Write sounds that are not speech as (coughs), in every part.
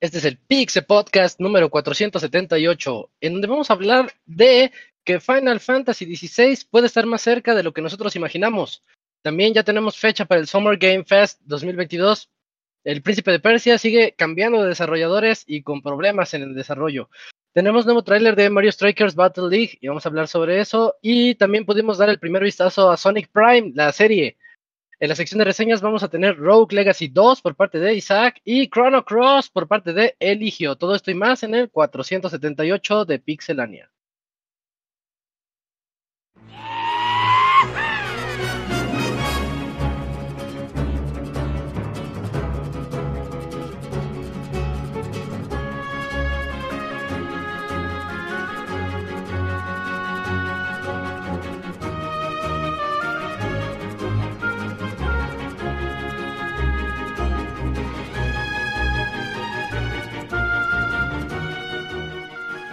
Este es el Pixe Podcast número 478, en donde vamos a hablar de que Final Fantasy XVI puede estar más cerca de lo que nosotros imaginamos. También ya tenemos fecha para el Summer Game Fest 2022. El Príncipe de Persia sigue cambiando de desarrolladores y con problemas en el desarrollo. Tenemos nuevo tráiler de Mario Strikers Battle League y vamos a hablar sobre eso. Y también pudimos dar el primer vistazo a Sonic Prime, la serie. En la sección de reseñas vamos a tener Rogue Legacy 2 por parte de Isaac y Chrono Cross por parte de Eligio. Todo esto y más en el 478 de Pixelania.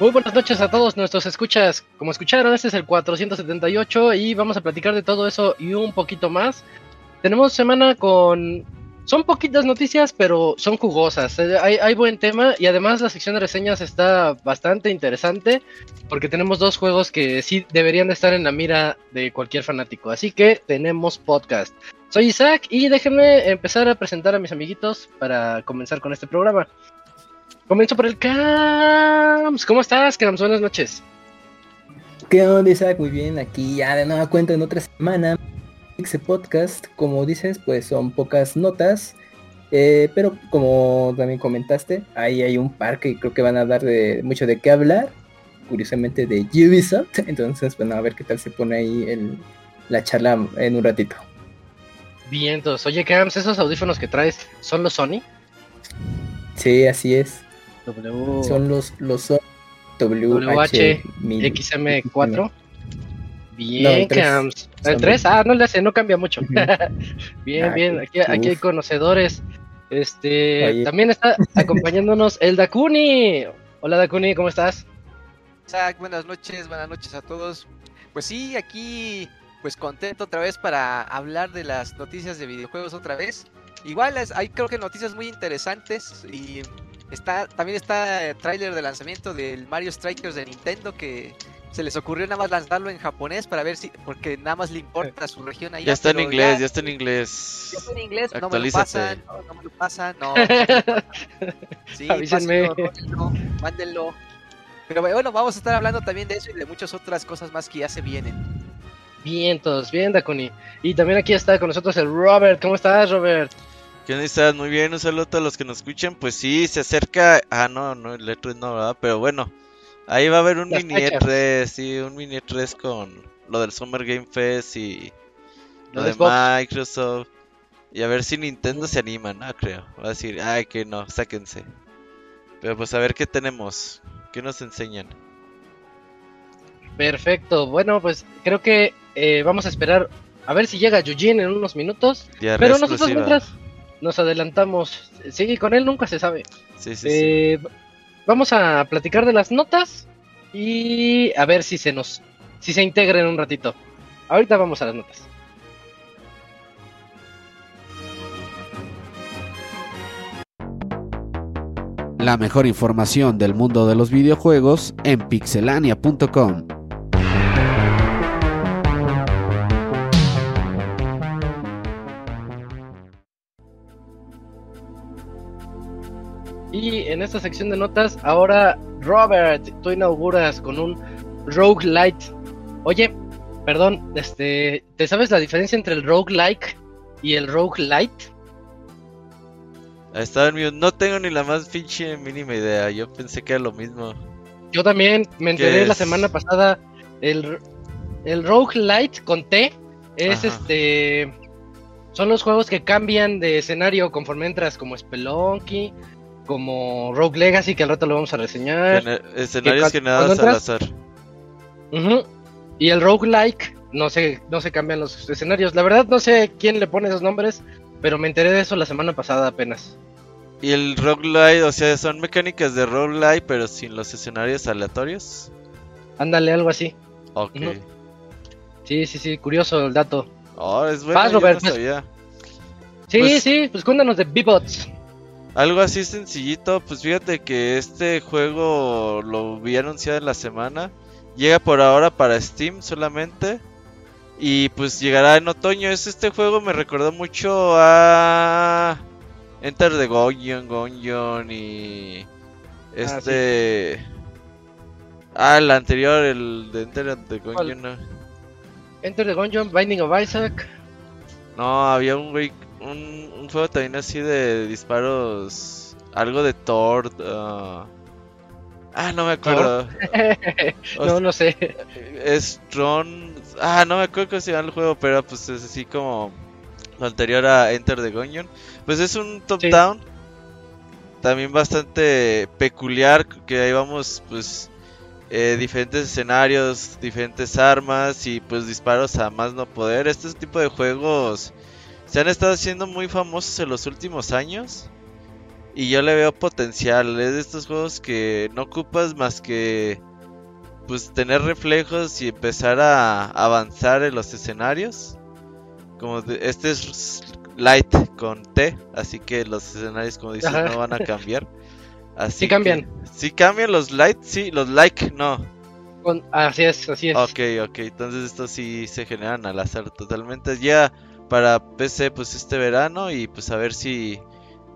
Muy buenas noches a todos nuestros escuchas. Como escucharon, este es el 478 y vamos a platicar de todo eso y un poquito más. Tenemos semana con... Son poquitas noticias, pero son jugosas. Eh, Hay, hay buen tema y además la sección de reseñas está bastante interesante porque tenemos dos juegos que sí deberían de estar en la mira de cualquier fanático. Así que tenemos podcast. Soy Isaac y déjenme empezar a presentar a mis amiguitos para comenzar con este programa. Comienzo por el Cams. ¿Cómo estás, Cams? Buenas noches. ¿Qué onda, Isaac? Muy bien, aquí ya de nueva cuenta en otra semana. Ese podcast, como dices, pues son pocas notas, eh, pero como también comentaste, ahí hay un par que creo que van a dar de mucho de qué hablar, curiosamente de Ubisoft, (laughs) entonces bueno, a ver qué tal se pone ahí el, la charla en un ratito. Bien, entonces, oye, Cams, ¿esos audífonos que traes son los Sony? Sí, así es. W... Son los, los WH XM4. Bien, No, el tres. Cams. ¿El Son 3? los- Ah, no le hace, no cambia mucho. (laughs) Bien, Ah, bien. Aquí, aquí hay conocedores. Este, Oye. también está (laughs) acompañándonos el Dakuni. Hola, Dakuni, ¿cómo estás? Buenas noches, buenas noches a todos. Pues sí, aquí pues contento otra vez para hablar de las noticias de videojuegos otra vez. Igual hay creo que noticias muy interesantes y está también está el tráiler de lanzamiento del Mario Strikers de Nintendo que se les ocurrió nada más lanzarlo en japonés para ver si porque nada más le importa a su región allá. Ya está en inglés, ya está en inglés. ya está en inglés, no me lo Actualízate. pasan, no, no me lo pasan, no. no me lo pasan. Sí, Avísenme. pásenlo, rólenlo, mándenlo. Pero bueno, vamos a estar hablando también de eso y de muchas otras cosas más que ya se vienen. Bien, todos, bien, Dakuni. Y también aquí está con nosotros el Robert. ¿Cómo estás, Robert? ¿Qué estás? Muy bien, un saludo a todos los que nos escuchan. Pues sí, se acerca. Ah, no, no, el E3 no, ¿verdad? Pero bueno, ahí va a haber un Las mini fechas. E3, sí, un mini E3 con lo del Summer Game Fest y Lo de Xbox. Microsoft. Y a ver si Nintendo se anima, ¿no? Creo. Va a decir, ay, que no, sáquense. Pero pues a ver qué tenemos, qué nos enseñan. Perfecto. Bueno, pues creo que eh, vamos a esperar a ver si llega Yujin en unos minutos. Diarrea Pero nosotros exclusiva. mientras nos adelantamos. Sí, con él nunca se sabe. Sí, sí, sí. Eh, vamos a platicar de las notas y a ver si se nos si se integra en un ratito. Ahorita vamos a las notas. La mejor información del mundo de los videojuegos en pixelania.com. Y en esta sección de notas, ahora Robert, tú inauguras con un roguelite. Oye, perdón, este, ¿te sabes la diferencia entre el roguelike y el roguelite? Estaba en. No tengo ni la más pinche mínima idea. Yo pensé que era lo mismo. Yo también me enteré la semana pasada. El, el roguelite con T es Ajá. este. Son los juegos que cambian de escenario conforme entras, como Spelunky, como Rogue Legacy, que al rato lo vamos a reseñar. Gener- escenarios cu- generados al azar. Y el roguelike, no se, no se cambian los escenarios. La verdad no sé quién le pone esos nombres, pero me enteré de eso la semana pasada apenas. Y el roguelite, o sea, son mecánicas de roguelite, pero sin los escenarios aleatorios. Ándale, algo así. Ok. Sí, sí, sí, curioso el dato. Oh, es bueno, Vas, Robert, no pues. Sí, Pues- sí, pues cuéntanos de B-Bots. Algo así sencillito, pues fíjate que este juego lo vi anunciado en la semana. Llega por ahora para Steam solamente. Y pues llegará en otoño. Es este juego me recordó mucho a Enter the Gungeon, Gungeon y este Ah, el anterior, el de Enter the Gungeon. No, Enter the Gungeon, Binding of Isaac. No, había un güey un, un juego también así de disparos algo de Thor. ah. Ah, no me acuerdo. (laughs) No, no sé. Es Tron. Ah, no me acuerdo cómo se llama el juego, pero pues es así como lo anterior a Enter the Gungeon. Pues es un top-down. También bastante peculiar, que ahí vamos, pues, eh, diferentes escenarios, diferentes armas y pues disparos a más no poder. Este tipo de juegos se han estado haciendo muy famosos en los últimos años. Y yo le veo potencial. Es de estos juegos que no ocupas más que pues tener reflejos y empezar a avanzar en los escenarios. Como de- este es light con T, así que los escenarios como dices Ajá. no van a cambiar. Así Sí cambian. que- sí cambian los light, sí, los like no. Con- así es, así es. Ok, ok, entonces estos sí se generan al azar totalmente. Ya para PC pues este verano y pues a ver si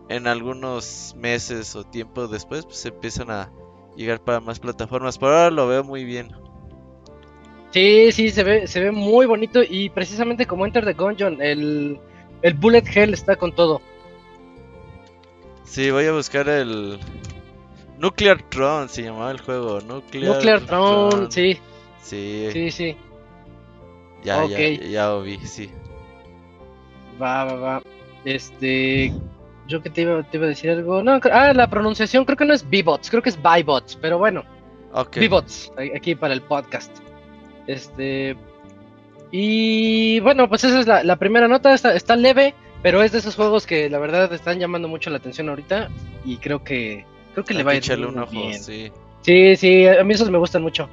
en algunos meses o tiempo después pues empiezan a llegar para más plataformas. Por ahora lo veo muy bien. Sí, sí, se ve, se ve muy bonito y precisamente como Enter the Gungeon, el, el Bullet Hell está con todo. Sí, voy a buscar el Nuclear Throne se llamaba el juego, Nuclear, Nuclear Throne, sí, Sí, sí, sí. ya, ya, ya lo vi, sí. Va, va, va. Este. Yo que te iba, te iba a decir algo. No, ah, la pronunciación creo que no es B-Bots, creo que es Bybots, pero bueno, Ok. B-Bots, a- aquí para el podcast. Este. Y bueno, pues esa es la, la primera nota, está, está leve, pero es de esos juegos que la verdad están llamando mucho la atención ahorita y creo que creo que le va a ir un ojo, bien. sí. Sí, sí, a mí esos me gustan mucho.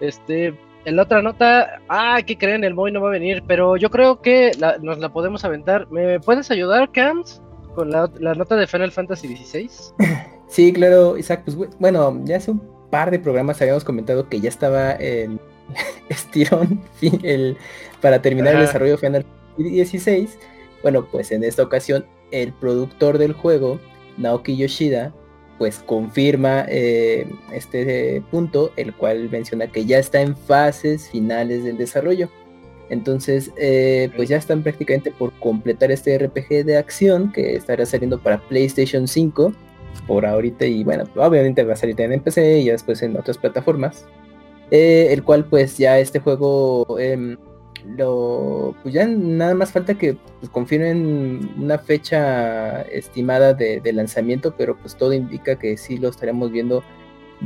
Este, en la otra nota, ah, ¿qué creen? El Moy no va a venir, pero yo creo que la- nos la podemos aventar. ¿Me puedes ayudar, Cams? Con la, la nota de Final Fantasy XVI. (laughs) Sí, claro, Isaac, pues bu- bueno, ya hace un par de programas habíamos comentado que ya estaba en (laughs) estirón el, para terminar el desarrollo de Final Fantasy XVI. Bueno, pues en esta ocasión el productor del juego, Naoki Yoshida, pues confirma eh, este punto, el cual menciona que ya está en fases finales del desarrollo. Entonces, eh, pues ya están prácticamente por completar este RPG de acción que estará saliendo para PlayStation 5 por ahorita y bueno, obviamente va a salir en PC y ya después en otras plataformas. Eh, el cual pues ya este juego em, lo pues ya nada más falta que pues, confirmen una fecha estimada de, de lanzamiento, pero pues todo indica que sí lo estaremos viendo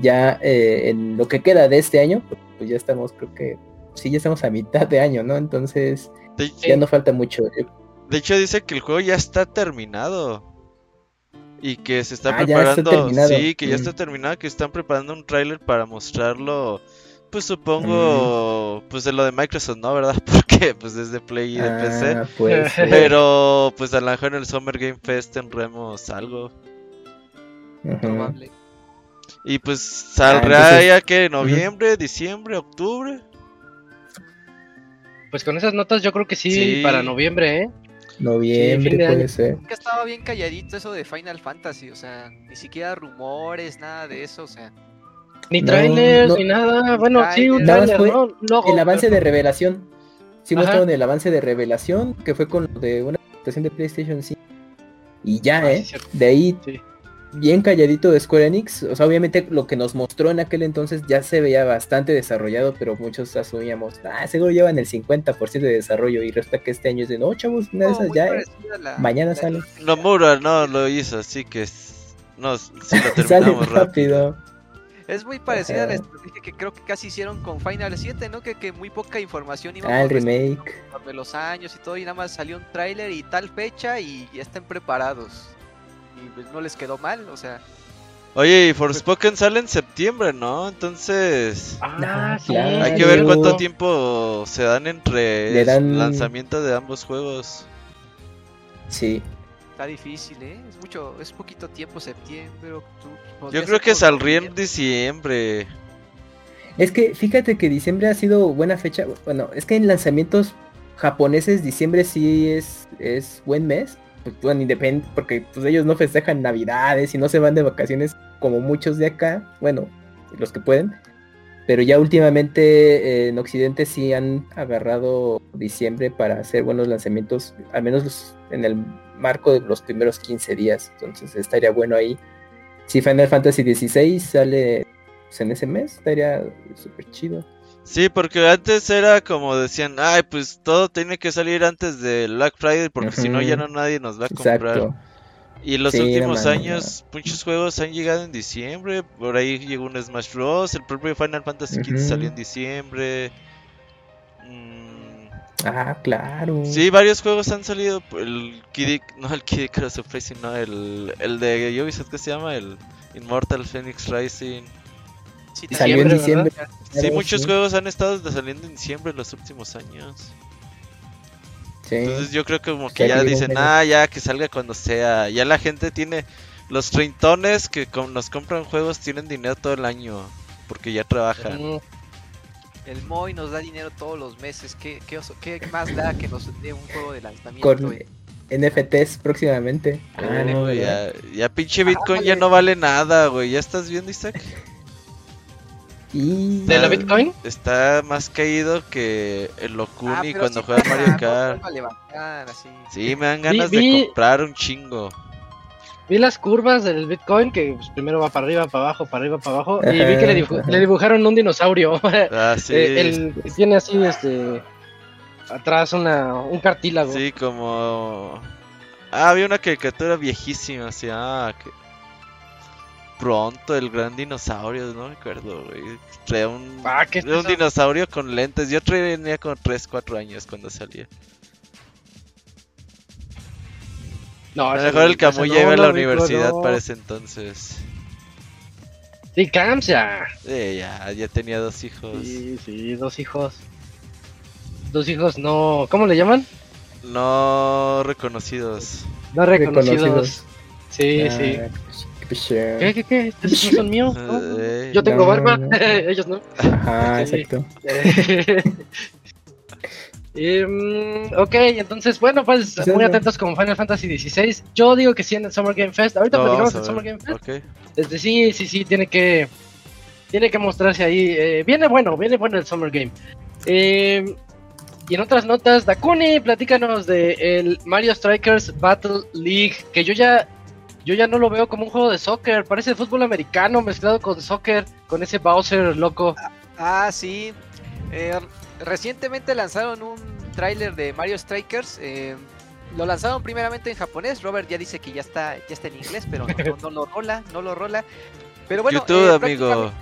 ya eh, en lo que queda de este año, pues ya estamos creo que sí ya estamos a mitad de año, ¿no? Entonces ya no falta mucho. Eh, de hecho dice que el juego ya está terminado. Y que se está Ah, ya está preparando. terminado. Sí, que ya Mm. está terminado, que están preparando un tráiler para mostrarlo. Pues supongo, pues de lo de Microsoft, ¿no? ¿Verdad? (laughs) Porque pues desde Play y de PC. ah, pues, (laughs) eh, Pero pues a lo mejor en el Summer Game Fest tendremos algo. ujú. Probable. Y pues saldrá Ah, entonces- ya que noviembre, diciembre, octubre. Pues con esas notas yo creo que sí, Sí. para noviembre, ¿eh? Noviembre de puede año. ser. Nunca estaba bien calladito eso de Final Fantasy, o sea, ni siquiera rumores, nada de eso, o sea. Ni No, trailers, no. ni nada. Bueno, sí, un trailer, fue ¿no? Un logo, El avance pero- de revelación. Sí Ajá. mostraron el avance de revelación, que fue con lo de una presentación de PlayStation 5. Y ya, Ah, ¿eh? sí, de ahí Sí. bien calladito de Square Enix. O sea, obviamente lo que nos mostró en aquel entonces ya se veía bastante desarrollado, pero muchos asumíamos, ah, seguro llevan el 50% de desarrollo. Y resulta que este año es de, no, chavos, una de esas ya, eh, mañana sale. Nomura no lo hizo, así que no, si lo (laughs) sale rápido. Es muy parecida a la estrategia que creo que casi hicieron con Final 7, ¿no? Que, que muy poca información iba ah, el remake. de los años y todo, y nada más salió un tráiler y tal fecha y ya están preparados. Y pues no les quedó mal, o sea. Oye, y Forspoken sale en septiembre, ¿no? Entonces. Ah, sí. Hay que ver cuánto tiempo se dan entre el lanzamiento de ambos juegos. Sí. Está difícil, ¿eh? Es mucho, es poquito tiempo septiembre, Yo creo que saldría en diciembre. Es que fíjate que diciembre ha sido buena fecha. Bueno, es que en lanzamientos japoneses diciembre sí es, es buen mes. Pues, bueno, independiente, porque pues ellos no festejan navidades y no se van de vacaciones como muchos de acá. Bueno, los que pueden. Pero ya últimamente eh, en Occidente sí han agarrado diciembre para hacer buenos lanzamientos, al menos en el marco de los primeros 15 días. Entonces estaría bueno ahí. Si Final Fantasy XVI sale pues, en ese mes, estaría súper chido. Sí, porque antes era como decían, ay, pues todo tiene que salir antes del Black Friday porque si no ya no nadie nos va a comprar. Y los últimos años, muchos juegos han llegado en diciembre. Por ahí llegó un Smash Bros. El propio Final Fantasy XV salió en diciembre. Ah, claro. Sí, varios juegos han salido. El Kid, no el Kid Icarus Uprising, no, el, el de Ubisoft que se llama, el Immortal Phoenix Rising. Sí, salió en diciembre. Sí, muchos juegos han estado saliendo en diciembre en los últimos años. Sí. Entonces yo creo que como que ya dicen, ah, ya que salga cuando sea. Ya la gente tiene, los treintones que nos compran juegos tienen dinero todo el año, porque ya trabajan. El MOI nos da dinero todos los meses. ¿Qué, qué, qué más da que nos dé un juego de lanzamiento? Con NFTs próximamente. Ah, no, ya, ya pinche Bitcoin ya no vale nada, güey. ¿Ya estás viendo, Isaac? (laughs) Y... ¿De la Bitcoin? Está más caído que el Locuni ah, cuando juega Mario Kart. Sí, me dan ganas de comprar un chingo vi las curvas del Bitcoin, que pues, primero va para arriba, para abajo, para arriba, para abajo, y vi que le, (laughs) dibujaron un dinosaurio. (laughs) Ah, sí. Eh, tiene así, este, atrás una, un cartílago. Sí, como... Ah, había una caricatura viejísima, así, ah, que... Pronto, el gran dinosaurio, no me acuerdo, güey. Traía un, ah, un dinosaurio con lentes. Yo tenía como 3, 4 años cuando salía. No, a lo mejor el Camuy llega a la universidad para ese entonces. Sí, Camps ya. Sí, ya, ya tenía dos hijos. Sí, sí, dos hijos. Dos hijos no. ¿Cómo le llaman? No reconocidos. No reconocidos. Sí, sí. ¿Qué, qué, qué? ¿Estos no son míos? (laughs) Eh, Yo tengo barba, (laughs) ellos no. Ajá, exacto. (laughs) Em, ok, entonces, bueno, pues muy atentos con Final Fantasy XVI. Yo digo que sí en el Summer Game Fest. Ahorita platicamos del Summer Game Fest. Desde sí, sí, sí, tiene que tiene que mostrarse ahí. Eh, viene bueno, viene bueno el Summer Game. Em, y en otras notas, Dakuni, platícanos de el Mario Strikers Battle League, que yo ya yo ya no lo veo como un juego de soccer, parece fútbol americano mezclado con soccer, con ese Bowser loco. Ah, sí. Eh, recientemente lanzaron un tráiler de Mario Strikers. Eh, lo lanzaron primeramente en japonés. Robert ya dice que ya está, ya está en inglés, pero no, lo rola, no lo rola. Pero bueno, YouTube, eh, amigo.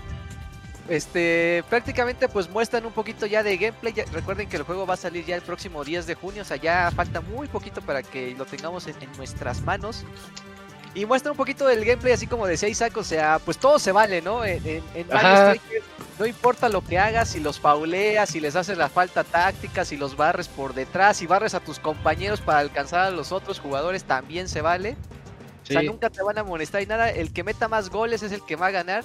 Este, prácticamente pues muestran un poquito ya de gameplay. recuerden que el juego va a salir ya el próximo 10 de junio, o sea, ya falta muy poquito para que lo tengamos en nuestras manos. Y muestra un poquito del gameplay así como decía Isaac, o sea, pues todo se vale, ¿no? En, en, no importa lo que hagas, si los pauleas, si les haces la falta táctica, si los barres por detrás, si barres a tus compañeros para alcanzar a los otros jugadores, también se vale. O sea, nunca te van a molestar y nada, el que meta más goles es el que va a ganar.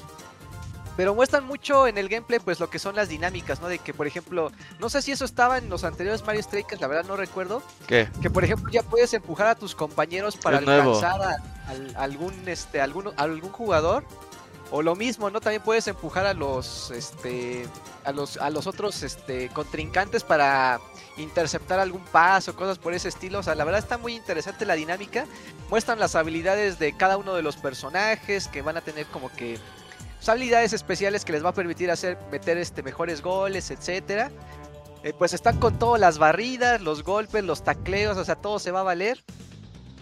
Pero muestran mucho en el gameplay pues lo que son las dinámicas, ¿no? De que por ejemplo, no sé si eso estaba en los anteriores Mario Strikers, la verdad no recuerdo. ¿Qué? Que por ejemplo ya puedes empujar a tus compañeros para alcanzar a, algún este algún algún jugador o lo mismo, ¿no? También puedes empujar a los este a los, a los otros este, contrincantes para interceptar algún paso, cosas por ese estilo. O sea, la verdad está muy interesante la dinámica. Muestran las habilidades de cada uno de los personajes que van a tener como que pues, habilidades especiales que les va a permitir hacer meter este mejores goles, etcétera. Eh, pues están con todas las barridas, los golpes, los tacleos, o sea, todo se va a valer.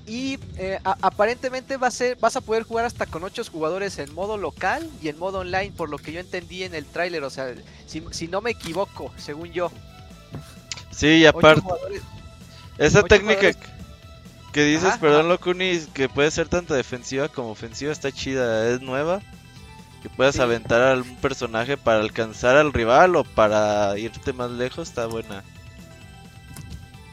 Y eh, aparentemente va a ser, vas a poder jugar hasta con 8 jugadores en modo local y en modo online, por lo que yo entendí en el tráiler, o sea, si, no me equivoco, según yo. Sí, y aparte, esa técnica que dices, perdón, Locuni, que puede ser tanto defensiva como ofensiva, está chida, es nueva. Que puedas aventar a algún personaje para alcanzar al rival o para irte más lejos, está buena.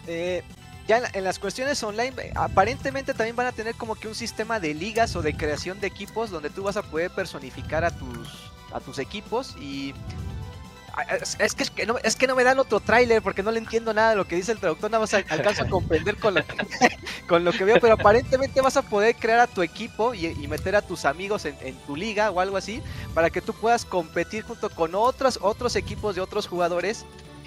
Eh, ya en, las cuestiones online, eh, aparentemente también van a tener como que un sistema de ligas o de creación de equipos donde tú vas a poder personificar a tus, a tus equipos y es, que, no, es que no me dan otro tráiler porque no le entiendo nada de lo que dice el traductor, nada más alcanzo a comprender con lo, que, (laughs) con lo que veo, pero aparentemente vas a poder crear a tu equipo y, meter a tus amigos en, tu liga o algo así para que tú puedas competir junto con otros, otros equipos de otros jugadores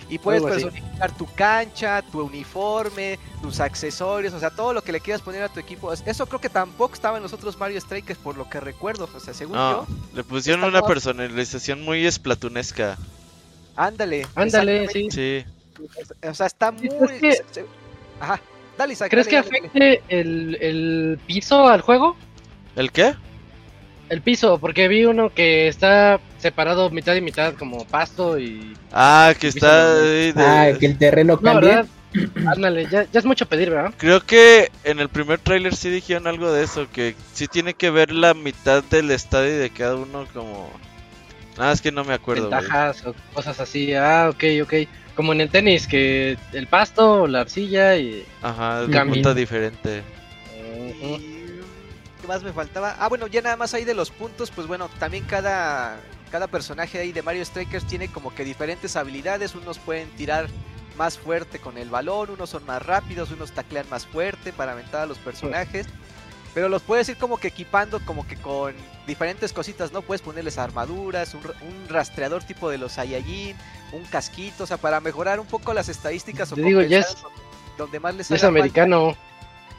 y puedes personificar tu cancha, tu uniforme, tus accesorios, o sea, todo lo que le quieras poner a tu equipo. Eso creo que tampoco estaba en los otros Mario Strikers, por lo que recuerdo. O sea, según yo. Le pusieron una personalización muy esplatunesca. Ándale. Ándale, sí. Sí. O sea, está muy. Ajá. Dale, Isaac, ¿Crees que afecte El, el piso al juego? ¿El qué? El piso, porque vi uno que está separado mitad y mitad, como pasto y. Ah, que está. Ah, que el terreno cambia. Ándale, ya, ya, es mucho pedir, ¿verdad? Creo que en el primer tráiler sí dijeron algo de eso, que sí tiene que ver la mitad del estadio de cada uno como... Ah, es que no me acuerdo. Ventajas o cosas así, ah, ok, ok. Como en el tenis, que el pasto, la arcilla y... Ajá, punta diferente. ¿Qué más me faltaba? Ah, bueno, ya nada más ahí de los puntos, pues bueno, también cada, cada personaje ahí de Mario Strikers tiene como que diferentes habilidades. Unos pueden tirar más fuerte con el balón, unos son más rápidos, unos taclean más fuerte para aventar a los personajes. Pero los puedes ir como que equipando como que con diferentes cositas, ¿no? Puedes ponerles armaduras, un, rastreador tipo de los Saiyajin, un casquito, o sea, para mejorar un poco las estadísticas o digo, ya es, donde más les Es americano.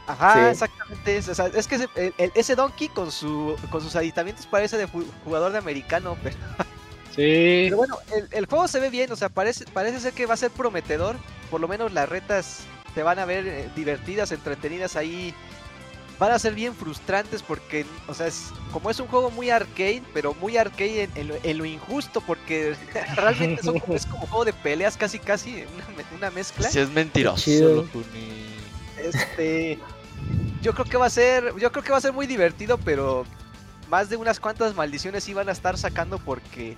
Ajá, exactamente. Es, es que ese, ese, Donkey con, su, con sus aditamientos parece de jugador de americano, (laughs) pero... Sí. Pero bueno, el, juego se ve bien, o sea, parece, parece ser que va a ser prometedor. Por lo menos las retas se van a ver eh, divertidas, entretenidas ahí. Van a ser bien frustrantes porque, o sea, es, como es un juego muy arcade, pero muy arcade en, lo, injusto, porque (laughs) realmente es como un juego de peleas casi, casi, una, una mezcla. Si es mentiroso, Este yo creo que va a ser, yo creo que va a ser muy divertido, pero más de unas cuantas maldiciones iban a estar sacando porque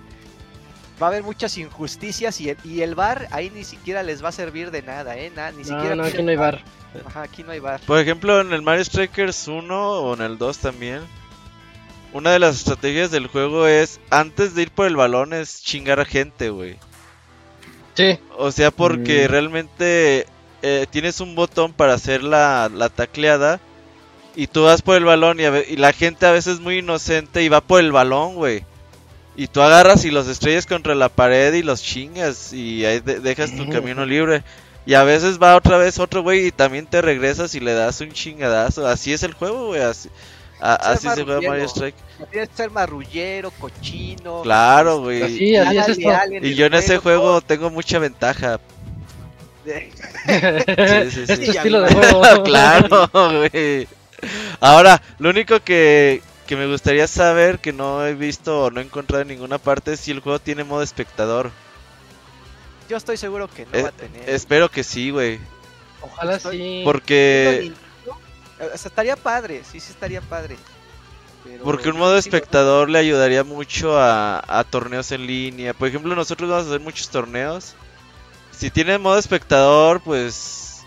va a haber muchas injusticias y el, y el bar ahí ni siquiera les va a servir de nada, ¿eh? ni siquiera no, aquí no hay bar. Ajá, aquí no hay bar. Por ejemplo, en el Mario Strikers 1 o en el 2 también, una de las estrategias del juego es, antes de ir por el balón, es chingar a gente, güey. Sí. O sea, porque mm. realmente eh, tienes un botón para hacer la, la tacleada y tú vas por el balón y, la gente a veces es muy inocente y va por el balón, güey. Y tú agarras y los estrellas contra la pared y los chingas y ahí dejas tu camino libre. Y a veces va otra vez otro güey y también te regresas y le das un chingadazo. Así es el juego, güey. Así, así se juega Mario Strike. Tienes que ser marrullero, cochino. Claro, güey. Así, así es y yo en ese juego tengo mucha ventaja. (laughs) sí, sí, sí. estilo de juego. (laughs) claro, güey. Ahora, lo único que, me gustaría saber, que no he visto o no he encontrado en ninguna parte, es si el juego tiene modo espectador. Yo estoy seguro que no eh, va a tener. Espero que sí, güey. Ojalá sí. Porque... estaría padre, sí, sí estaría padre. Porque un modo espectador le ayudaría mucho a, a torneos en línea. Por ejemplo, nosotros vamos a hacer muchos torneos. Si tiene modo espectador, pues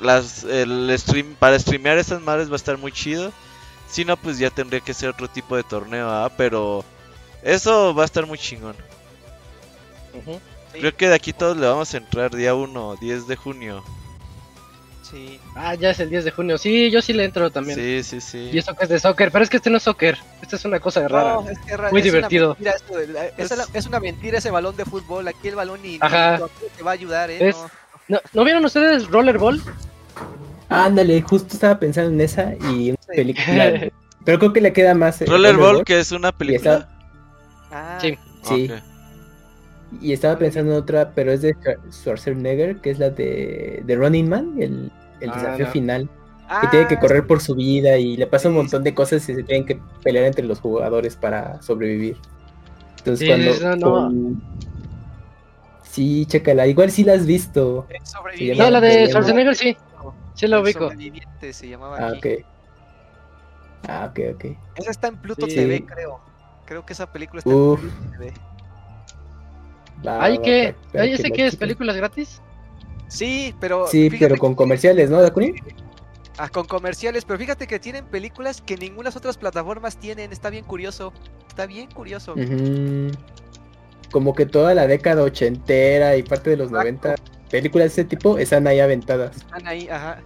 las, el stream, para streamear estas madres va a estar muy chido. Si no, pues ya tendría que ser otro tipo de torneo, ¿ah? pero eso va a estar muy chingón. Creo que de aquí todos le vamos a entrar día 1, 10 de junio. Sí. Ah, ya es el 10 de junio. Sí, yo sí le entro también. Sí, sí, sí. Y eso que es de soccer, pero es que este no es soccer. Este es una cosa rara. No, es que ra- Muy es una divertido. mentira esto de la- es, la- es una mentira ese balón de fútbol. Aquí el balón ni Ajá. te va a ayudar, ¿eh? Es- No. ¿No, ¿no vieron ustedes Rollerball? Ándale, justo estaba pensando en esa y una Sí. película. (laughs) pero creo que le queda más. eh, Rollerball, que es una película. Ah, Sí. Y estaba pensando en otra, pero es de Schwar- Schwarzenegger, que es la de, de Running Man, el, el Ah, desafío no. final. ah, Que tiene que correr por su vida y le pasa un Sí, montón de cosas y se tienen que pelear entre los jugadores para sobrevivir. Entonces Sí, cuando... eso no. con- Sí, chécala. Igual sí la has visto. No, la de Schwarzenegger sí. Sí la ubico. sobreviviente se llamaba Ah, aquí. ok. Ah, ok, ok. Esa está en Pluto Sí. TV, creo. Creo que esa película está Uf. en Pluto TV. ¿Hay que, para- para ¿hay ese que es películas gratis? Sí, pero. Sí, pero con que- comerciales, ¿no, Dakuni? Ah, con comerciales, pero fíjate que tienen películas que ninguna otras plataformas tienen. Está bien curioso. Está bien curioso. Como que toda la década ochentera y parte de los Exacto. 90, películas de ese tipo están ahí aventadas. Están ahí, ajá.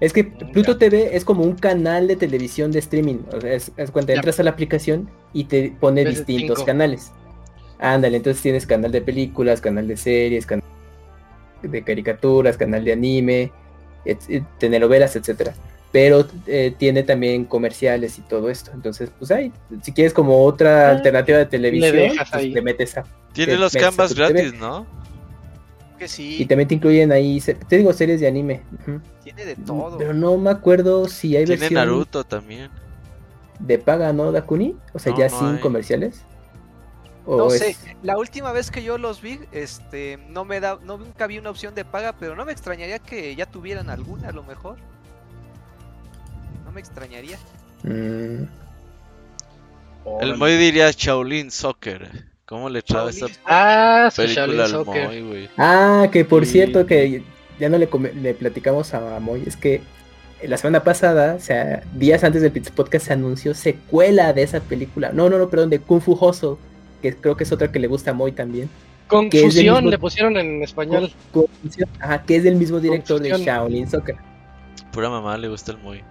Es que Pluto TV es como un canal de televisión de streaming. O sea, es, es cuando Ya. entras a la aplicación y te pone distintos cinco. canales. Ándale, entonces tienes canal de películas, canal de series, canal de caricaturas, canal de anime, telenovelas, etcétera. Pero eh, tiene también comerciales y todo esto. Entonces, pues ahí, si quieres como otra Ah, alternativa de televisión, dejas pues, le metes a. Tiene Te los canvas TV. gratis, ¿no? Que Y sí, también te incluyen ahí, te digo, series de anime. Tiene de todo. Pero no me acuerdo si hay Tiene versión Naruto también. de paga, ¿no, Dakuni? O sea, No, ya no sin hay. comerciales. ¿O No es- sé, la última vez que yo los vi, este, no me da, no nunca vi una opción de paga, pero no me extrañaría que ya tuvieran alguna a lo mejor. No me extrañaría. Mm, El Moy diría Shaolin Soccer. ¿Cómo le echaba esa Shaolin Ah, película Shaolin al Soccer. Moy, güey? Ah, que por Sí. cierto que ya no le, platicamos a Moy, es que la semana pasada, o sea, días antes del Pizza Podcast se anunció secuela de esa película. No, no, no, perdón, de Kung Fu Hustle, que creo que es otra que le gusta a Moy también. Confusión mismo- le pusieron en español. Confusión, Ajá, que es del mismo director de Confusión. Shaolin Soccer. Pura mamá le gusta el Moy.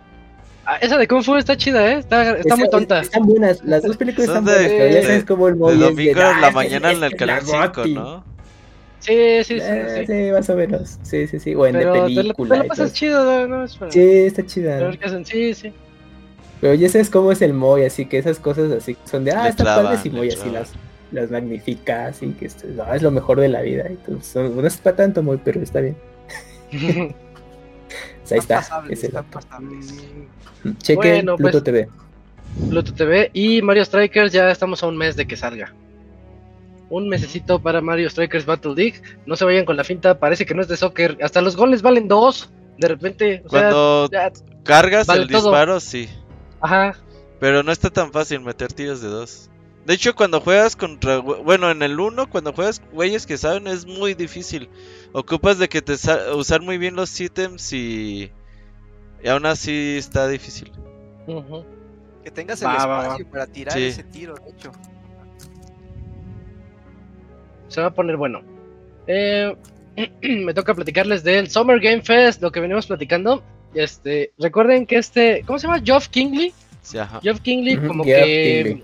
Ah, esa de Kung Fu está chida, ¿eh? Está, está Esa- muy tonta. Están buenas, las dos películas están de- buenas, pero ya de- sabes cómo el De Moy es domingo "Ah, en la mañana en el canal la 5, Gotti". ¿no? Sí, sí, sí, Eh, sí. sí, más o menos. Sí, sí, sí. O en Pero de te la, película. te la y pasas todo. chido, ¿no? es para- Sí, está chida. ver qué hacen. Sí, sí. Pero ya sabes cómo es el Moy, así que esas cosas así son de, ah, Le está padre y Moy así las, las magnifica, así que esto, no, es lo mejor de la vida. Entonces, no, no es para tanto Moy, pero está bien. (laughs) Pues ahí está. pasables, pasables. Chequen Bueno, Pluto pues- TV. Pluto TV y Mario Strikers ya estamos a un mes de que salga. Un mesecito para Mario Strikers Battle League. No se vayan con la finta, parece que no es de soccer. Hasta los goles valen dos. De repente, o sea, Cuando ya- cargas vale el todo. disparo, sí. Ajá. Pero no está tan fácil meter tiros de dos. De hecho, cuando juegas contra. Bueno, en el 1, cuando juegas güeyes que saben, es muy difícil. Ocupas de que te sa- usar muy bien los ítems y. Y aún así está difícil. Que tengas el Va, va, va. espacio para tirar Sí. ese tiro, de hecho. Se va a poner bueno. Eh, (clears throat) me toca platicarles del Summer Game Fest, lo que venimos platicando. Este, recuerden que este, ¿cómo se llama? Geoff Kingley. Sí, ajá. Geoff Kingley como Geoff que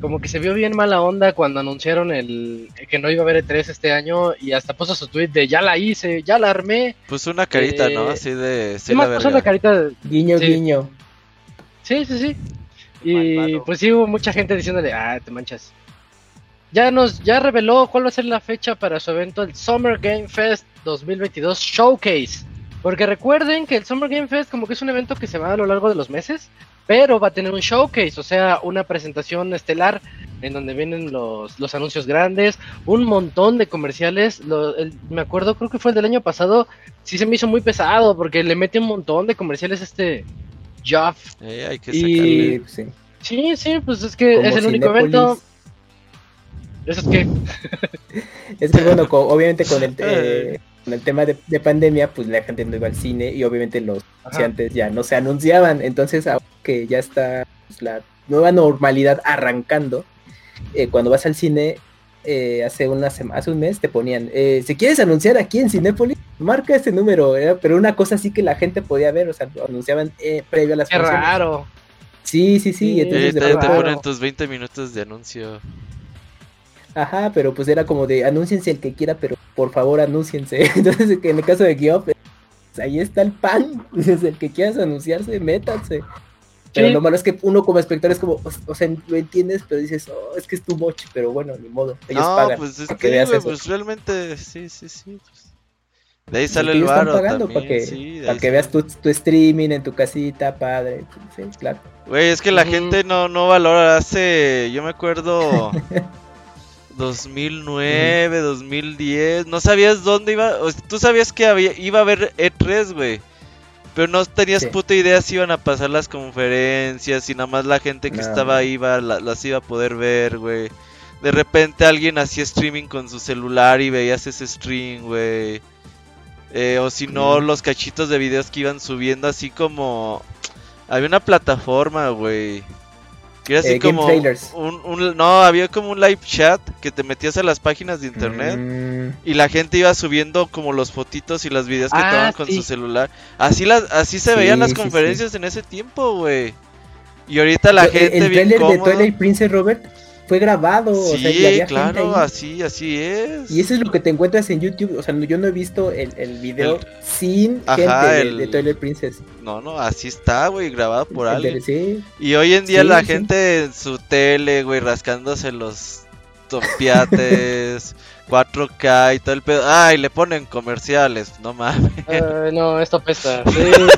como que se vio bien mala onda cuando anunciaron el que no iba a haber E3 este año y hasta puso su tweet de ya la hice, ya la armé. Puso una carita, ¿no? Eh, Así de. Sí, más puso la carita de- Guiño, Sí. guiño. Sí, sí, sí. Y Malvado. pues sí hubo mucha gente diciéndole, ah, te manchas. Ya nos, ya reveló cuál va a ser la fecha para su evento, el Summer Game Fest 2022 Showcase. Porque recuerden que el Summer Game Fest como que es un evento que se va a lo largo de los meses, pero va a tener un showcase, o sea, una presentación estelar en donde vienen los, los anuncios grandes, un montón de comerciales. Lo- el- me acuerdo, creo que fue el del año pasado, sí se me hizo muy pesado porque le mete un montón de comerciales a este Jeff. Eh, hay que Y- sacarle. Sí, sí. Pues es que Como es el único evento. Eso es que. (laughs) Es que bueno, co- obviamente con el, (laughs) eh, con el tema de, de pandemia, pues la gente no iba al cine y obviamente los anunciantes ya no se anunciaban. Entonces, ahora que ya está pues, la nueva normalidad arrancando, eh, cuando vas al cine, eh, hace una hace un mes te ponían, eh, si quieres anunciar aquí en Cinépolis, marca ese número, ¿eh? pero una cosa así que la gente podía ver, o sea, lo anunciaban eh, previo a las Qué funciones. raro. Sí, sí, sí, Sí, entonces te, te ponen tus 20 minutos de anuncio. Ajá, pero pues era como de anúnciense el que quiera, pero por favor anúnciense. (laughs) Entonces, que en el caso de Geoff, pues, ahí está el pan. (laughs) Dices, el que quieras anunciarse, métanse. Pero Sí. lo malo es que uno como espectador es como, o, o sea, lo entiendes, pero dices, oh, es que es tu moch, pero bueno, ni modo. Ellos no, pagan. pues es que, que veas güey, eso. pues realmente, sí, sí, sí. pues. De ahí Sí, sale el varo pagando para que, sí, para que veas tu, tu streaming en tu casita, padre. Sí, claro. Güey, es que la gente no, no valora hace, yo me acuerdo, (laughs) 2009, 2010, no sabías dónde iba, o sea, tú sabías que había, iba a haber E3, güey, pero no tenías Sí. puta idea si iban a pasar las conferencias, y nada más la gente que No, estaba ahí iba, la- las iba a poder ver, güey. De repente alguien hacía streaming con su celular y veías ese stream, güey. Eh, o si no, los cachitos de videos que iban subiendo así como... Había una plataforma, güey. Que era así Eh, como... Un, un- no, había como un live chat que te metías a las páginas de internet. Mm, Y la gente iba subiendo como los fotitos y los videos que Ah, tomaban con sí. su celular. Así las, así se Sí, veían las sí, sí. conferencias en ese tiempo, güey. Y ahorita la el- gente el bien trailer de. Twilight Princess Robert fue grabado, o sea, y había gente claro, ahí. así, así es. Y eso es lo que te encuentras en YouTube. O sea, no- yo no he visto el, el video El- sin Ajá, gente de, el- de Twilight Princess. No, no, así está, güey, grabado por alguien. sí, Y hoy en día Sí, la sí. gente en su tele, güey, rascándose los topiates, 4K (laughs) y todo el pedo. Ay, le ponen comerciales, no mames. Ay, no, esto pesa. sí,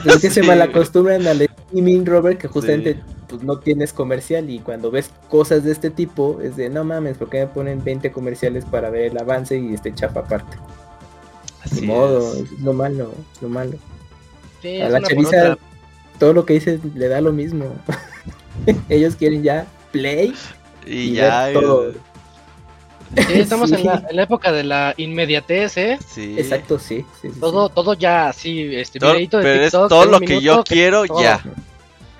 pues es que se Sí, malacostumbran al streaming, Robert, que justamente Sí. Pues, no tienes comercial. Y cuando ves cosas de este tipo, es de no mames, ¿por qué me ponen 20 comerciales para ver el avance y este chapa aparte? Así Ni modo, es. es lo malo, lo malo. Sí, A la chaviza, todo lo que dices le da lo mismo. (laughs) Ellos quieren ya play. Y y ya, todo. Sí, estamos (laughs) Sí. En, la, en la época de la inmediatez, ¿eh? sí. Exacto, sí. sí, sí, sí. Todo, todo ya así, este Todo- de pero es todo de lo que yo quiero, todo. ya.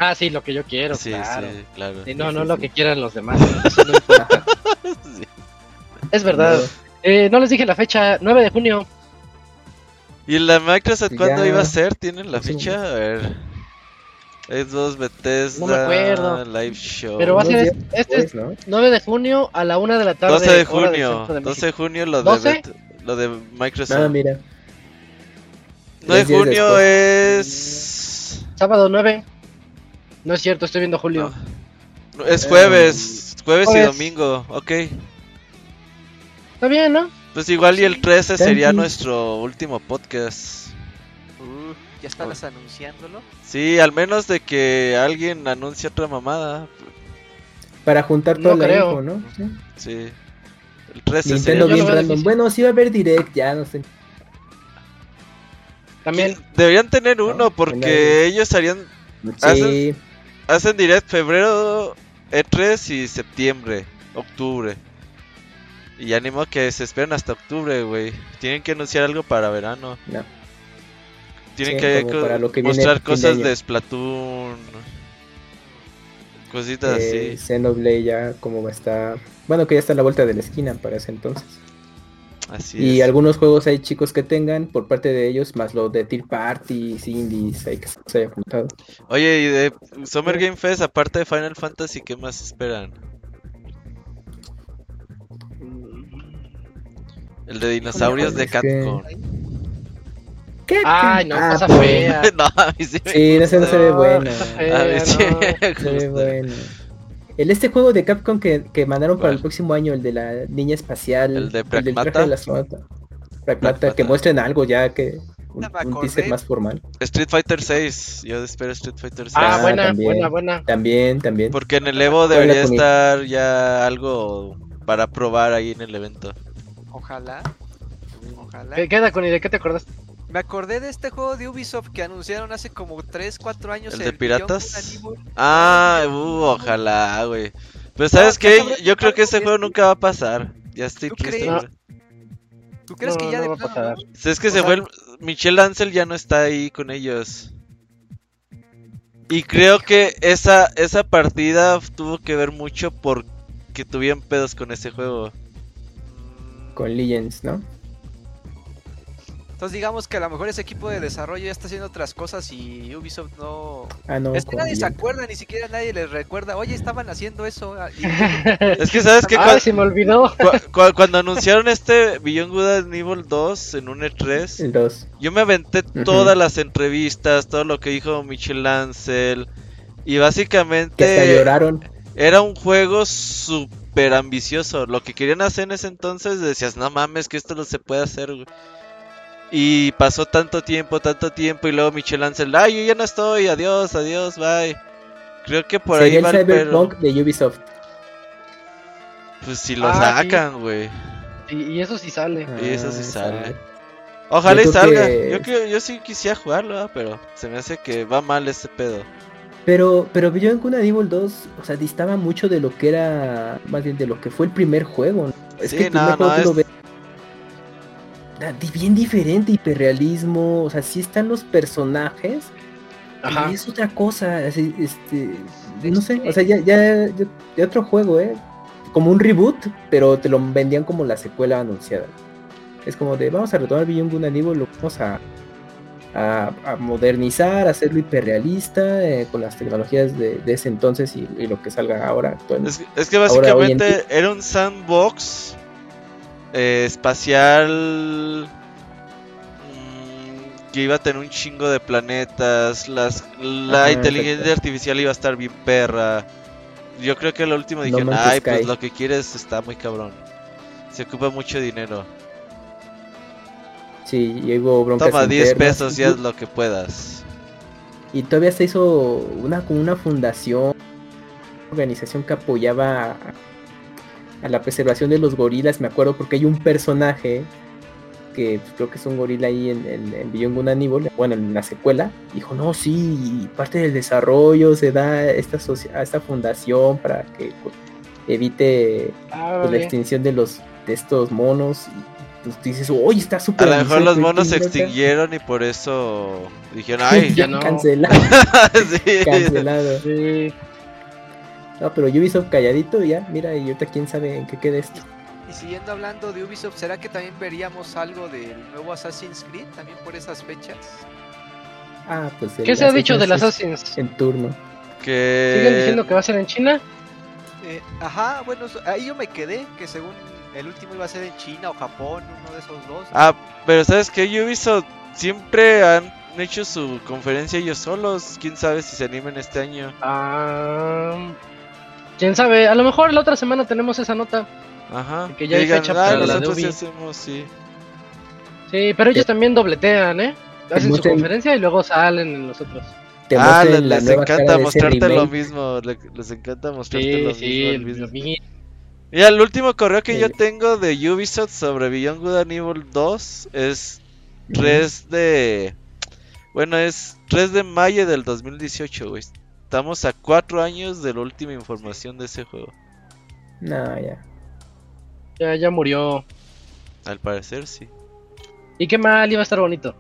Ah, sí, lo que yo quiero, Sí, claro. sí, claro. Sí, no, Sí, no sí, lo que quieran los demás. eso no importa. (laughs) Sí. es verdad. No. Eh, no les dije la fecha, 9 de junio. ¿Y la Microsoft cuándo Ya. iba a ser? ¿Tienen la Sí. fecha? A ver. Xbox, Bethesda, No me acuerdo. Live Show. Pero va a ser este es después, ¿no? 9 de junio a la 1 de la tarde. 12 de junio. de 12 de junio lo de, ¿12? Bet- lo de Microsoft. Ah, mira. 9 de junio después. es. Sábado 9. No es cierto, estoy viendo julio. No, es jueves. Jueves y domingo. Ok. Está bien, ¿no? Pues igual y el 13 sería nuestro último podcast. Uh, ya estabas anunciándolo. Sí, al menos de que alguien anuncie otra mamada. Para juntar toda No creo. info, ¿no? Sí. Sí. El 13 Nintendo sería. bien random. Bueno, sí va a haber direct, ya no sé. También. Deberían tener uno No, porque ellos harían Sí, hacen direct febrero, E3 y septiembre, octubre. Y ya ni modo que se esperen hasta octubre, güey. Tienen que anunciar algo para verano. no. Tienen Sí, que co- lo mostrar de cosas de Splatoon. Cositas Eh, así. Xenoblade ya como va a estar. Bueno, que ya está a la vuelta de la esquina para ese entonces. Así y es. algunos juegos hay chicos que tengan por parte de ellos, más lo de Tier Party, Indies, hay que se haya juntado. Oye, y de Summer Game Fest, aparte de Final Fantasy, ¿qué más esperan? El de dinosaurios de Capcom. ¿Qué? Ay, no, Ah, cosa fea. (laughs) no, a mí sí me Sí, no se, no se ve No, bueno. está A fea, mí sí no. me Se ve bueno. El este juego de Capcom que, que mandaron para el próximo año, el de la niña espacial, ¿El de del traje Pragmata? de la. Pragmata, que muestren algo ya que un, un teaser más formal. Street Fighter 6. Yo espero Street Fighter 6. Ah, Ah, buena, también. buena, buena. También, también. Porque en el Evo debería estar ya algo para probar ahí en el evento. Ojalá. Ojalá. ¿Qué queda con de qué te acordas? Me acordé de este juego de Ubisoft que anunciaron hace como 3, 4 años. ¿El de Beyond piratas? Ah, uh, ojalá, güey. Pero ¿sabes No, qué? Yo creo que ese juego nunca va a pasar. Ya estoy ¿Tú triste. crees? güey. ¿Tú crees No, que ya no de va a pasar. no? Si es que O se sea- fue el... Michelle Ansel ya no está ahí con ellos. Y creo que esa, esa partida tuvo que ver mucho porque tuvieron pedos con ese juego. Con Legends, ¿no? Entonces digamos que a lo mejor ese equipo de desarrollo ya está haciendo otras cosas y Ubisoft no... Ah, no. Es que nadie se acuerda, ni siquiera nadie les recuerda, oye, estaban haciendo eso. ah, y- (laughs) (laughs) Es que sabes que Ah, cuan- se me olvidó. (laughs) cua- cua- cuando anunciaron este Beyond Good and Evil 2 en un E3, El 2. yo me aventé todas las entrevistas, todo lo que dijo Michel Ansel. Y Que hasta básicamente lloraron. era un juego súper ambicioso. Lo que querían hacer en ese entonces decías, no mames, que esto no se puede hacer. güey". Y pasó tanto tiempo, tanto tiempo. Y luego Michel Ansel, ay, yo ya no estoy, adiós, adiós, bye. Creo que por Sería ahí va el pero. Cyberpunk de Ubisoft. Pues si lo Ah, sacan, güey. Y, y eso sí sale. Y eso sí Ah, sale. Ojalá y Yo salga. que- Yo, creo- yo sí quisiera jugarlo, pero se me hace que va mal este pedo. Pero, pero Beyond Good and Evil 2, o sea, distaba mucho de lo que era, más bien de lo que fue el primer juego. ¿no? Es Sí, que el primer no, juego no, tú lo es- ves- bien diferente, hiperrealismo, o sea, sí están los personajes, Ajá. y es otra cosa, así, este, no sé, o sea, ya, ya, ya, ya otro juego, ¿eh? Como un reboot, pero te lo vendían como la secuela anunciada. Es como de, vamos a retomar Beyond Good and Evil, lo vamos a, a, a modernizar, a hacerlo hiperrealista, eh, con las tecnologías de, de ese entonces y, y lo que salga ahora actualmente. Es, es que Ahora, hoy en básicamente era un sandbox eh, espacial mm, que iba a tener un chingo de planetas. Las, la Ajá, inteligencia artificial iba a estar bien perra. Yo creo que lo último No dijeron, Man's ay, pues Sky". lo que quieres está muy cabrón. Se ocupa mucho dinero. Sí, y hubo Toma 10 internas, pesos y haz lo que puedas. Y todavía se hizo una una fundación, una organización que apoyaba a, a la preservación de los gorilas, me acuerdo porque hay un personaje que pues, creo que es un gorila ahí en, en, en Beyond Good Evil, bueno, en la secuela, dijo, no, sí, parte del desarrollo se da a esta, a esta fundación para que pues, evite Ah, pues, la extinción de los de estos monos. Y pues tú dices, oye, está A súper lo mejor los monos se loca". extinguieron y por eso dijeron, (laughs) ay, ya no. Cancelado, (laughs) sí. cancelado. Sí. No, pero Ubisoft calladito ya, mira, y ahorita quién sabe en qué queda esto. Y siguiendo hablando de Ubisoft, ¿será que también veríamos algo del nuevo Assassin's Creed también por esas fechas? Ah, pues ¿Qué se ha dicho del Assassin's? En turno. Que... ¿Siguen diciendo que va a ser en China? Eh, ajá, bueno, ahí yo me quedé, que según el último iba a ser en China o Japón, uno de esos dos. Ah, pero ¿sabes qué? Ubisoft siempre han hecho su conferencia ellos solos. Quién sabe si se animen este año. Ah, ¿Quién sabe? A lo mejor la otra semana tenemos esa nota. Ajá. Que ya hay fecha "Ah, para la de nosotros sí Ubi". hacemos, sí. Sí, pero ellos también dobletean, ¿eh? Hacen su conferencia y luego salen en los otros. Te ah, les, encanta mostrarte lo mismo. le- Les encanta mostrarte Sí, lo sí, mismo. lo mismo. Mira, el último correo que yo tengo de Ubisoft sobre Beyond Good and Evil 2 es 3 de... Bueno, es 3 de mayo del 2018, güey. Estamos a 4 años de la última información de ese juego. No, ya. Ya, ya murió. Al parecer, sí. ¿Y qué mal? Iba a estar bonito.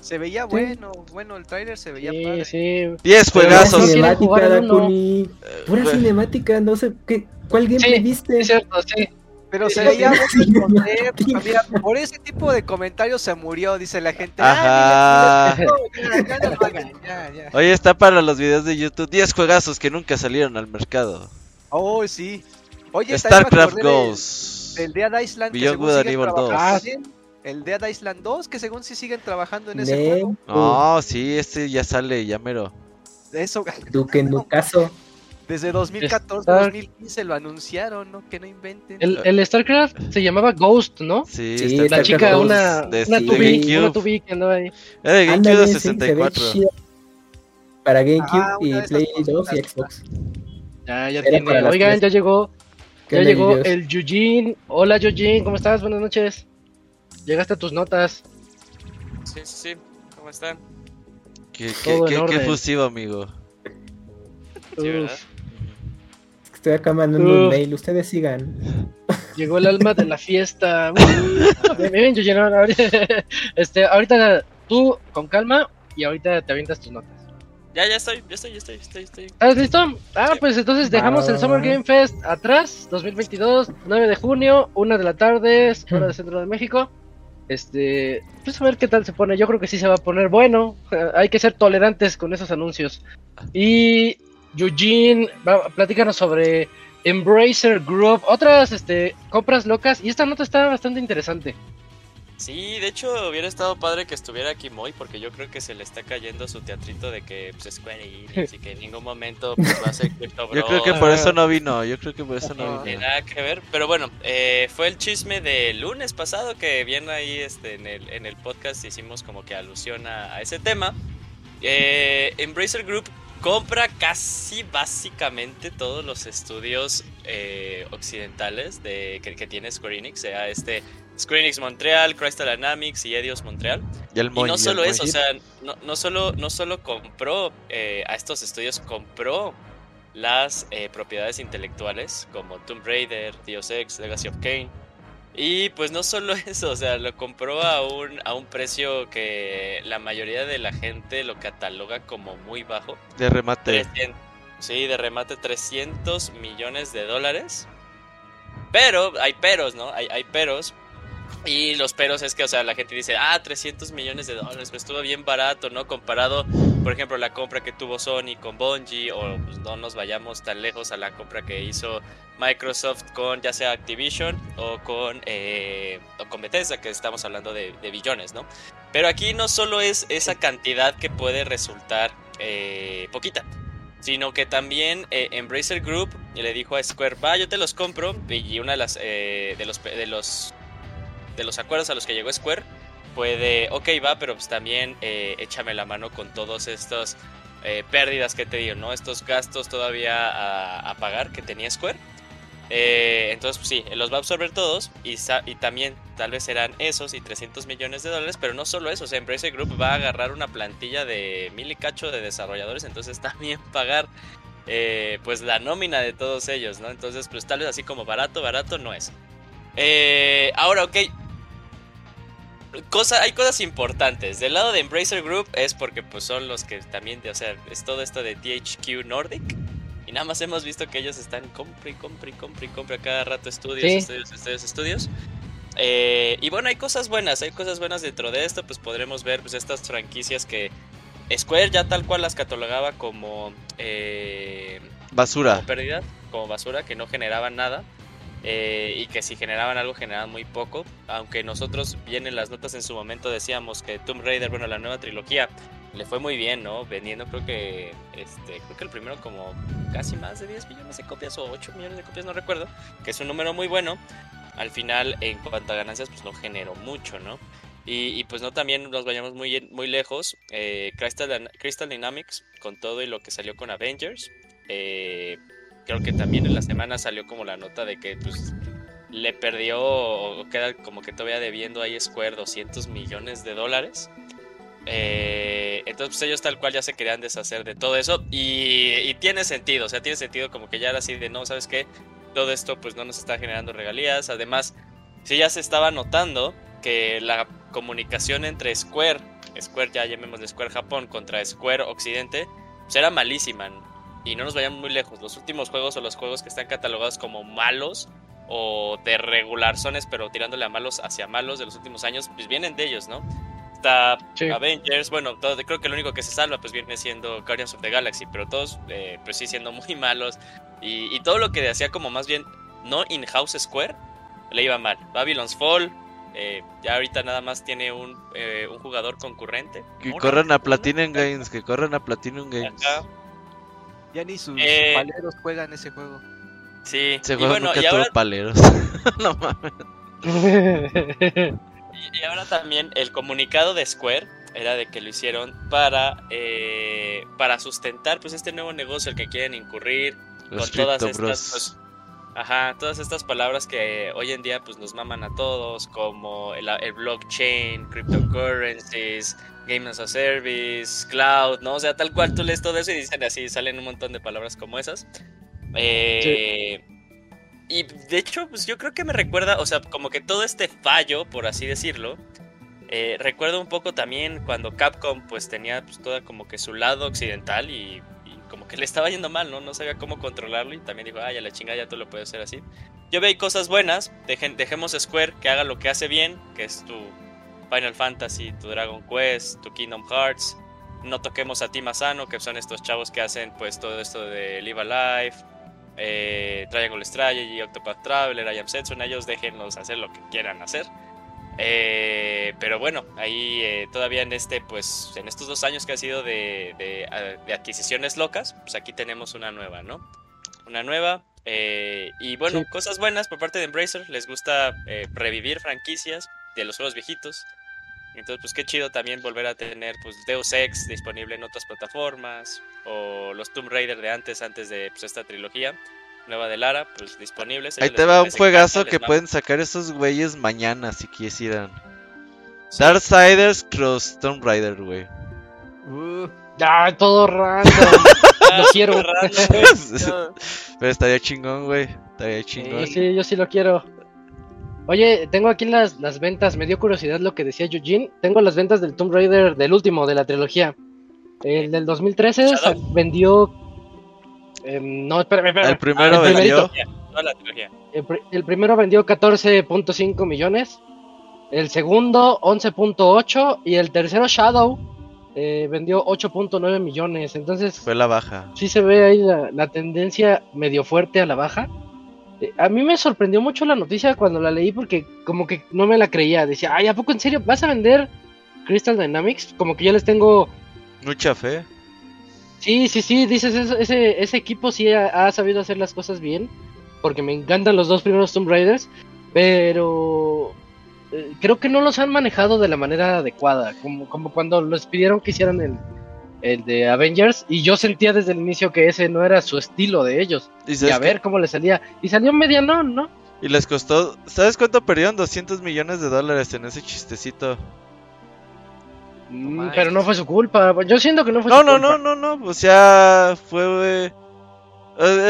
Se veía bueno, bueno, el tráiler se veía Sí, padre. sí. 10 Pero Pura juegazos. no quieren jugar cinemática. Dakuni. Pura cinemática, no sé. ¿qué, ¿Cuál gameplay Sí, viste? Es cierto, sí. Pero se veía esconder, (laughs) mira, por ese tipo de comentarios se murió, dice la gente. Ajá. "Ah, mira, ya, ya no lo hagan, (laughs) ya, ya". Oye, está para los videos de YouTube. 10 juegazos que nunca salieron al mercado. Oh, sí. Oye, StarCraft Ghost. El Dead Island que Beyond según Good Evil 2. trabajando. El Dead Island 2 que según sí siguen trabajando en ese juego. No, sí, este ya sale, ya mero. Eso, Duque (laughs) Nucaso. Desde 2014, Star- 2015 lo anunciaron, ¿no? Que no inventen. El, el StarCraft se llamaba Ghost, ¿no? Sí, Sí, La chica, Ghost una, de- una de tubi, GameCube. una tubi que andaba ahí. Era de GameCube de sí, se ve 64. chida. Para GameCube Ah, y Play 2 y. Xbox. Ya, ya Era tiene. Oigan, tres. ya llegó, ¿Qué ya llegó el Yujin. Hola Yujin, ¿cómo estás? Buenas noches. Llegaste a tus notas. Sí, sí, sí. ¿Cómo están? Qué, qué, qué, qué fusivo, amigo. Sí, ¿verdad? Estoy acá mandando un mail. Ustedes sigan. llegó el alma de la fiesta. (laughs) Bien, Yujin. ahora- ahorita- (laughs) Este, ahorita tú con calma y ahorita te avientas tus notas. Ya, ya estoy, ya estoy, ya estoy, estoy, estoy. ¿Estás listo? Ah, Sí. pues entonces dejamos el. Summer Game Fest atrás, 2022, 9 de junio, 1 de la tarde, hora del centro de México. Este, pues a ver qué tal se pone. Yo creo que sí se va a poner bueno. (laughs) Hay que ser tolerantes con esos anuncios. Y Eugene, va, platícanos sobre Embracer Group, otras este, compras locas. Y esta nota está bastante interesante. Sí, de hecho hubiera estado padre que estuviera aquí Moy porque yo creo que se le está cayendo su teatrito de que pues, Square Enix y que en ningún momento pues, va a ser Crypto Yo creo que por eso no vino, yo creo que por eso no No tiene vino. nada que ver, pero bueno, eh, fue el chisme del lunes pasado que viene ahí este, en, el, en el podcast, hicimos como que alusión a, a ese tema. Eh, Embracer Group compra casi básicamente todos los estudios eh, occidentales de, que, que tiene Square Enix, sea este Square Enix Montreal, Crystal Dynamics y Eidos Montreal. Y el Y no solo eso, o sea, no, no solo, no solo compró eh, a estos estudios, compró las eh, propiedades intelectuales como Tomb Raider, Deus Ex, Legacy of Kain. Y pues no solo (laughs) eso, o sea, lo compró a un, a un precio que la mayoría de la gente lo cataloga como muy bajo. de remate. 300, sí, de remate 300 millones de dólares. Pero, hay peros, ¿no? Hay, hay peros. Y los peros es que, o sea, la gente dice, ah, 300 millones de dólares, pues estuvo bien barato, ¿no? Comparado, por ejemplo, la compra que tuvo Sony con Bungie, o pues, no nos vayamos tan lejos a la compra que hizo Microsoft con ya sea Activision o con, eh, o con Bethesda, que estamos hablando de, de billones, ¿no? Pero aquí no solo es esa cantidad que puede resultar eh, poquita, sino que también eh, Embracer Group le dijo a Square, va, yo te los compro, y una de las eh, de los de los de los acuerdos a los que llegó Square fue de, ok, va, pero pues también eh, échame la mano con todos estos eh, pérdidas que te digo, ¿no? Estos gastos todavía a, pagar que tenía Square. Eh, entonces, pues sí, los va a absorber todos y, y también tal vez serán esos y 300 millones de dólares, pero no solo eso, o sea, Embracer Group va a agarrar una plantilla de mil y cacho de desarrolladores, entonces (laughs) también pagar eh, pues la nómina de todos ellos, ¿no? Entonces, pues tal vez así como barato, barato no es. Ahora, ok. Cosa, hay cosas importantes. Del lado de Embracer Group es porque pues son los que también, o sea, es todo esto de THQ Nordic. Y nada más hemos visto que ellos están compre y compre y compre y compre a cada rato estudios, Sí. estudios, estudios, estudios. Eh, y bueno, hay cosas buenas, hay cosas buenas dentro de esto, pues podremos ver pues estas franquicias que Square ya tal cual las catalogaba como, eh, Basura. como pérdida, como basura, que no generaban nada. Eh, y que si generaban algo generaban muy poco. Aunque nosotros bien en las notas en su momento decíamos que Tomb Raider, bueno, la nueva trilogía, le fue muy bien, ¿no? Vendiendo creo que, este, creo que el primero como casi más de 10 millones de copias o 8 millones de copias, no recuerdo, que es un número muy bueno. Al final, en cuanto a ganancias, pues no generó mucho, ¿no? Y, pues no también nos vayamos muy, muy lejos. Eh, Crystal, Crystal Dynamics, con todo y lo que salió con Avengers, eh, creo que también en la semana salió como la nota de que pues le perdió o queda como que todavía debiendo ahí Square 200 millones de dólares. Eh, entonces pues ellos tal cual ya se querían deshacer de todo eso y, y, tiene sentido, o sea, tiene sentido como que ya era así de no, ¿sabes qué? Todo esto pues no nos está generando regalías, además, sí ya se estaba notando que la comunicación entre Square, Square ya llamémosle Square Japón contra Square Occidente, pues era malísima. Y no nos vayamos muy lejos. Los últimos juegos o los juegos que están catalogados como malos o de regularzones, pero tirándole a malos hacia malos de los últimos años, pues vienen de ellos, ¿no? Está sí. Avengers, bueno, todo, creo que lo único que se salva pues viene siendo Guardians of the Galaxy, pero todos eh, pues sí siendo muy malos. Y, y todo lo que hacía como más bien no in-house Square, le iba mal. Babylon's Fall, eh, ya ahorita nada más tiene un, eh, un jugador concurrente. Que corran a Platinum Games, que corran a Platinum Games. Acá. Ya ni sus eh, paleros juegan ese juego. Sí, ese juego y bueno, nunca y ahora... tuvo paleros. (laughs) no mames. (laughs) y, y, ahora también el comunicado de Square era de que lo hicieron para eh, para sustentar pues este nuevo negocio al que quieren incurrir Los con todas estas pues, Ajá, todas estas palabras que hoy en día pues nos maman a todos, como el, el blockchain, cryptocurrencies, game as a service, cloud, ¿no? O sea, tal cual tú lees todo eso y dicen así, salen un montón de palabras como esas. Eh. Y de hecho, pues yo creo que me recuerda, o sea, como que todo este fallo, por así decirlo, eh, recuerdo un poco también cuando Capcom pues tenía pues toda como que su lado occidental y como que le estaba yendo mal, ¿no? No sabía cómo controlarlo y también dijo, ay, a la chingada ya tú lo puedes hacer así. Yo veo cosas buenas, dejen, dejemos Square que haga lo que hace bien, que es tu, Final Fantasy, tu Dragon Quest, tu Kingdom Hearts. No toquemos a Team Asano, que son estos chavos que hacen pues todo esto de Live Alive, eh, Triangle Strategy, Octopath Traveler, I Am Setsun. Ellos déjenlos hacer lo que quieran hacer. Eh, pero bueno, ahí eh, todavía en este, pues, en estos dos años que ha sido de, de, de adquisiciones locas, pues aquí tenemos una nueva, ¿no? Una nueva, eh, y bueno, Sí. cosas buenas por parte de Embracer. Les gusta revivir franquicias de los juegos viejitos. Entonces, pues qué chido también volver a tener pues, Deus Ex disponible en otras plataformas. O los Tomb Raider de antes, antes de pues, esta trilogía. Nueva de Lara, pues disponibles. Ahí te va un juegazo que mama. pueden sacar esos güeyes mañana si quisieran. Sí. Darksiders Cross Tomb Raider, güey. Uh, Ah, todo random. (laughs) Lo quiero. raro, (laughs) Pero estaría chingón, güey. Estaría chingón. Sí, sí, yo sí lo quiero. Oye, tengo aquí las, las ventas. Me dio curiosidad lo que decía Eugene. Tengo las ventas del Tomb Raider del último, de la trilogía. El del 2013 Shadow. sa- vendió. em, no, espérame, espérame. El primero Ah, el vendió. Toda la trilogía. El primero vendió 14.5 millones. El segundo 11.8. Y el tercero Shadow eh, vendió 8.9 millones. Entonces, Fue la baja. sí se ve ahí la, la tendencia medio fuerte a la baja. Eh, A mí me sorprendió mucho la noticia cuando la leí porque como que no me la creía. Decía, ay, ¿a poco en serio vas a vender Crystal Dynamics? Como que yo les tengo... Mucha fe. Sí, sí, sí, dices, eso- ese, ese equipo sí ha, ha sabido hacer las cosas bien. Porque me encantan los dos primeros Tomb Raiders. Pero... eh, Creo que no los han manejado de la manera adecuada. Como, como cuando les pidieron que hicieran el, el de Avengers. Y yo sentía desde el inicio que ese no era su estilo de ellos. Y, a ver cómo le salía. Y salió medianón, ¿no? Y les costó. ¿Sabes cuánto perdieron? 200 millones de dólares en ese chistecito. Mm, pero no fue su culpa. Yo siento que no fue No, su no, culpa. no, no, no. O sea, fue. eh,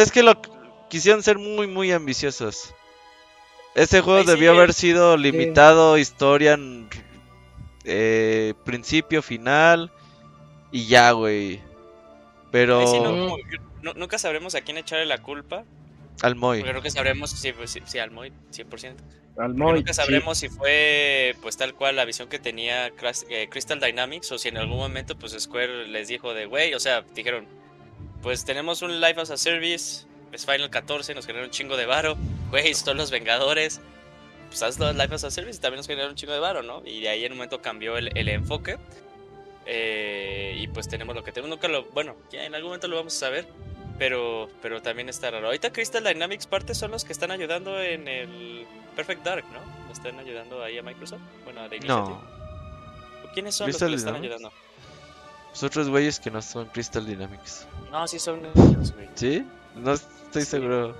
Es que lo quisieron ser muy, muy ambiciosos. Ese juego sí, debió eh. haber sido limitado, historia, en- eh, principio, final y ya, güey. Pero sí no- no- nunca sabremos a quién echarle la culpa. al Moy. Porque nunca sabremos si, pues, si, si al Moy 100%. Al Moy, nunca sí. sabremos si fue pues tal cual la visión que tenía eh, Crystal Dynamics o si en algún momento pues Square les dijo de güey, o sea, dijeron, pues tenemos un Live as a Service, es Final 14, nos genera un chingo de varo, güey, son los Vengadores, pues haz los Live as a Service y también nos genera un chingo de varo, ¿no? Y de ahí en un momento cambió el, el enfoque eh, y pues tenemos lo que tenemos, nunca lo, bueno, ya en algún momento lo vamos a saber. Pero, pero también está raro. Ahorita Crystal Dynamics parte son los que están ayudando en el Perfect Dark, ¿no? ¿Están ayudando ahí a Microsoft? Bueno, a The. No, ¿O ¿Quiénes son Crystal los que le están ayudando? los otros güeyes que no son Crystal Dynamics. No, sí son ellos, güey. ¿Sí? No estoy Sí. seguro.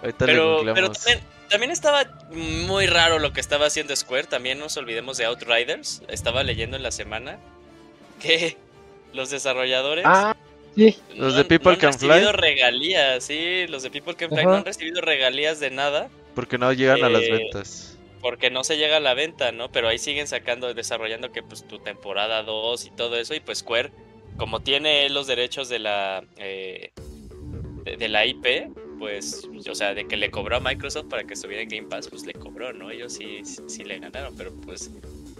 Ahorita le Pero, googleamos. pero también, también estaba muy raro lo que estaba haciendo Square. También nos olvidemos de Outriders. Estaba leyendo en la semana que los desarrolladores Ah, sí. Los de han- People no han Can Fly. recibido regalías, sí, los de People Can Fly Ajá. no han recibido regalías de nada. Porque no llegan a las Eh, ventas. porque no se llega a la venta, ¿no? Pero ahí siguen sacando, desarrollando que pues tu temporada 2 y todo eso, y pues Square, como tiene los derechos de la eh, de, de la IP, pues, o sea, de que le cobró a Microsoft para que estuviera en Game Pass, pues le cobró, ¿no? Ellos sí, sí, sí le ganaron, pero pues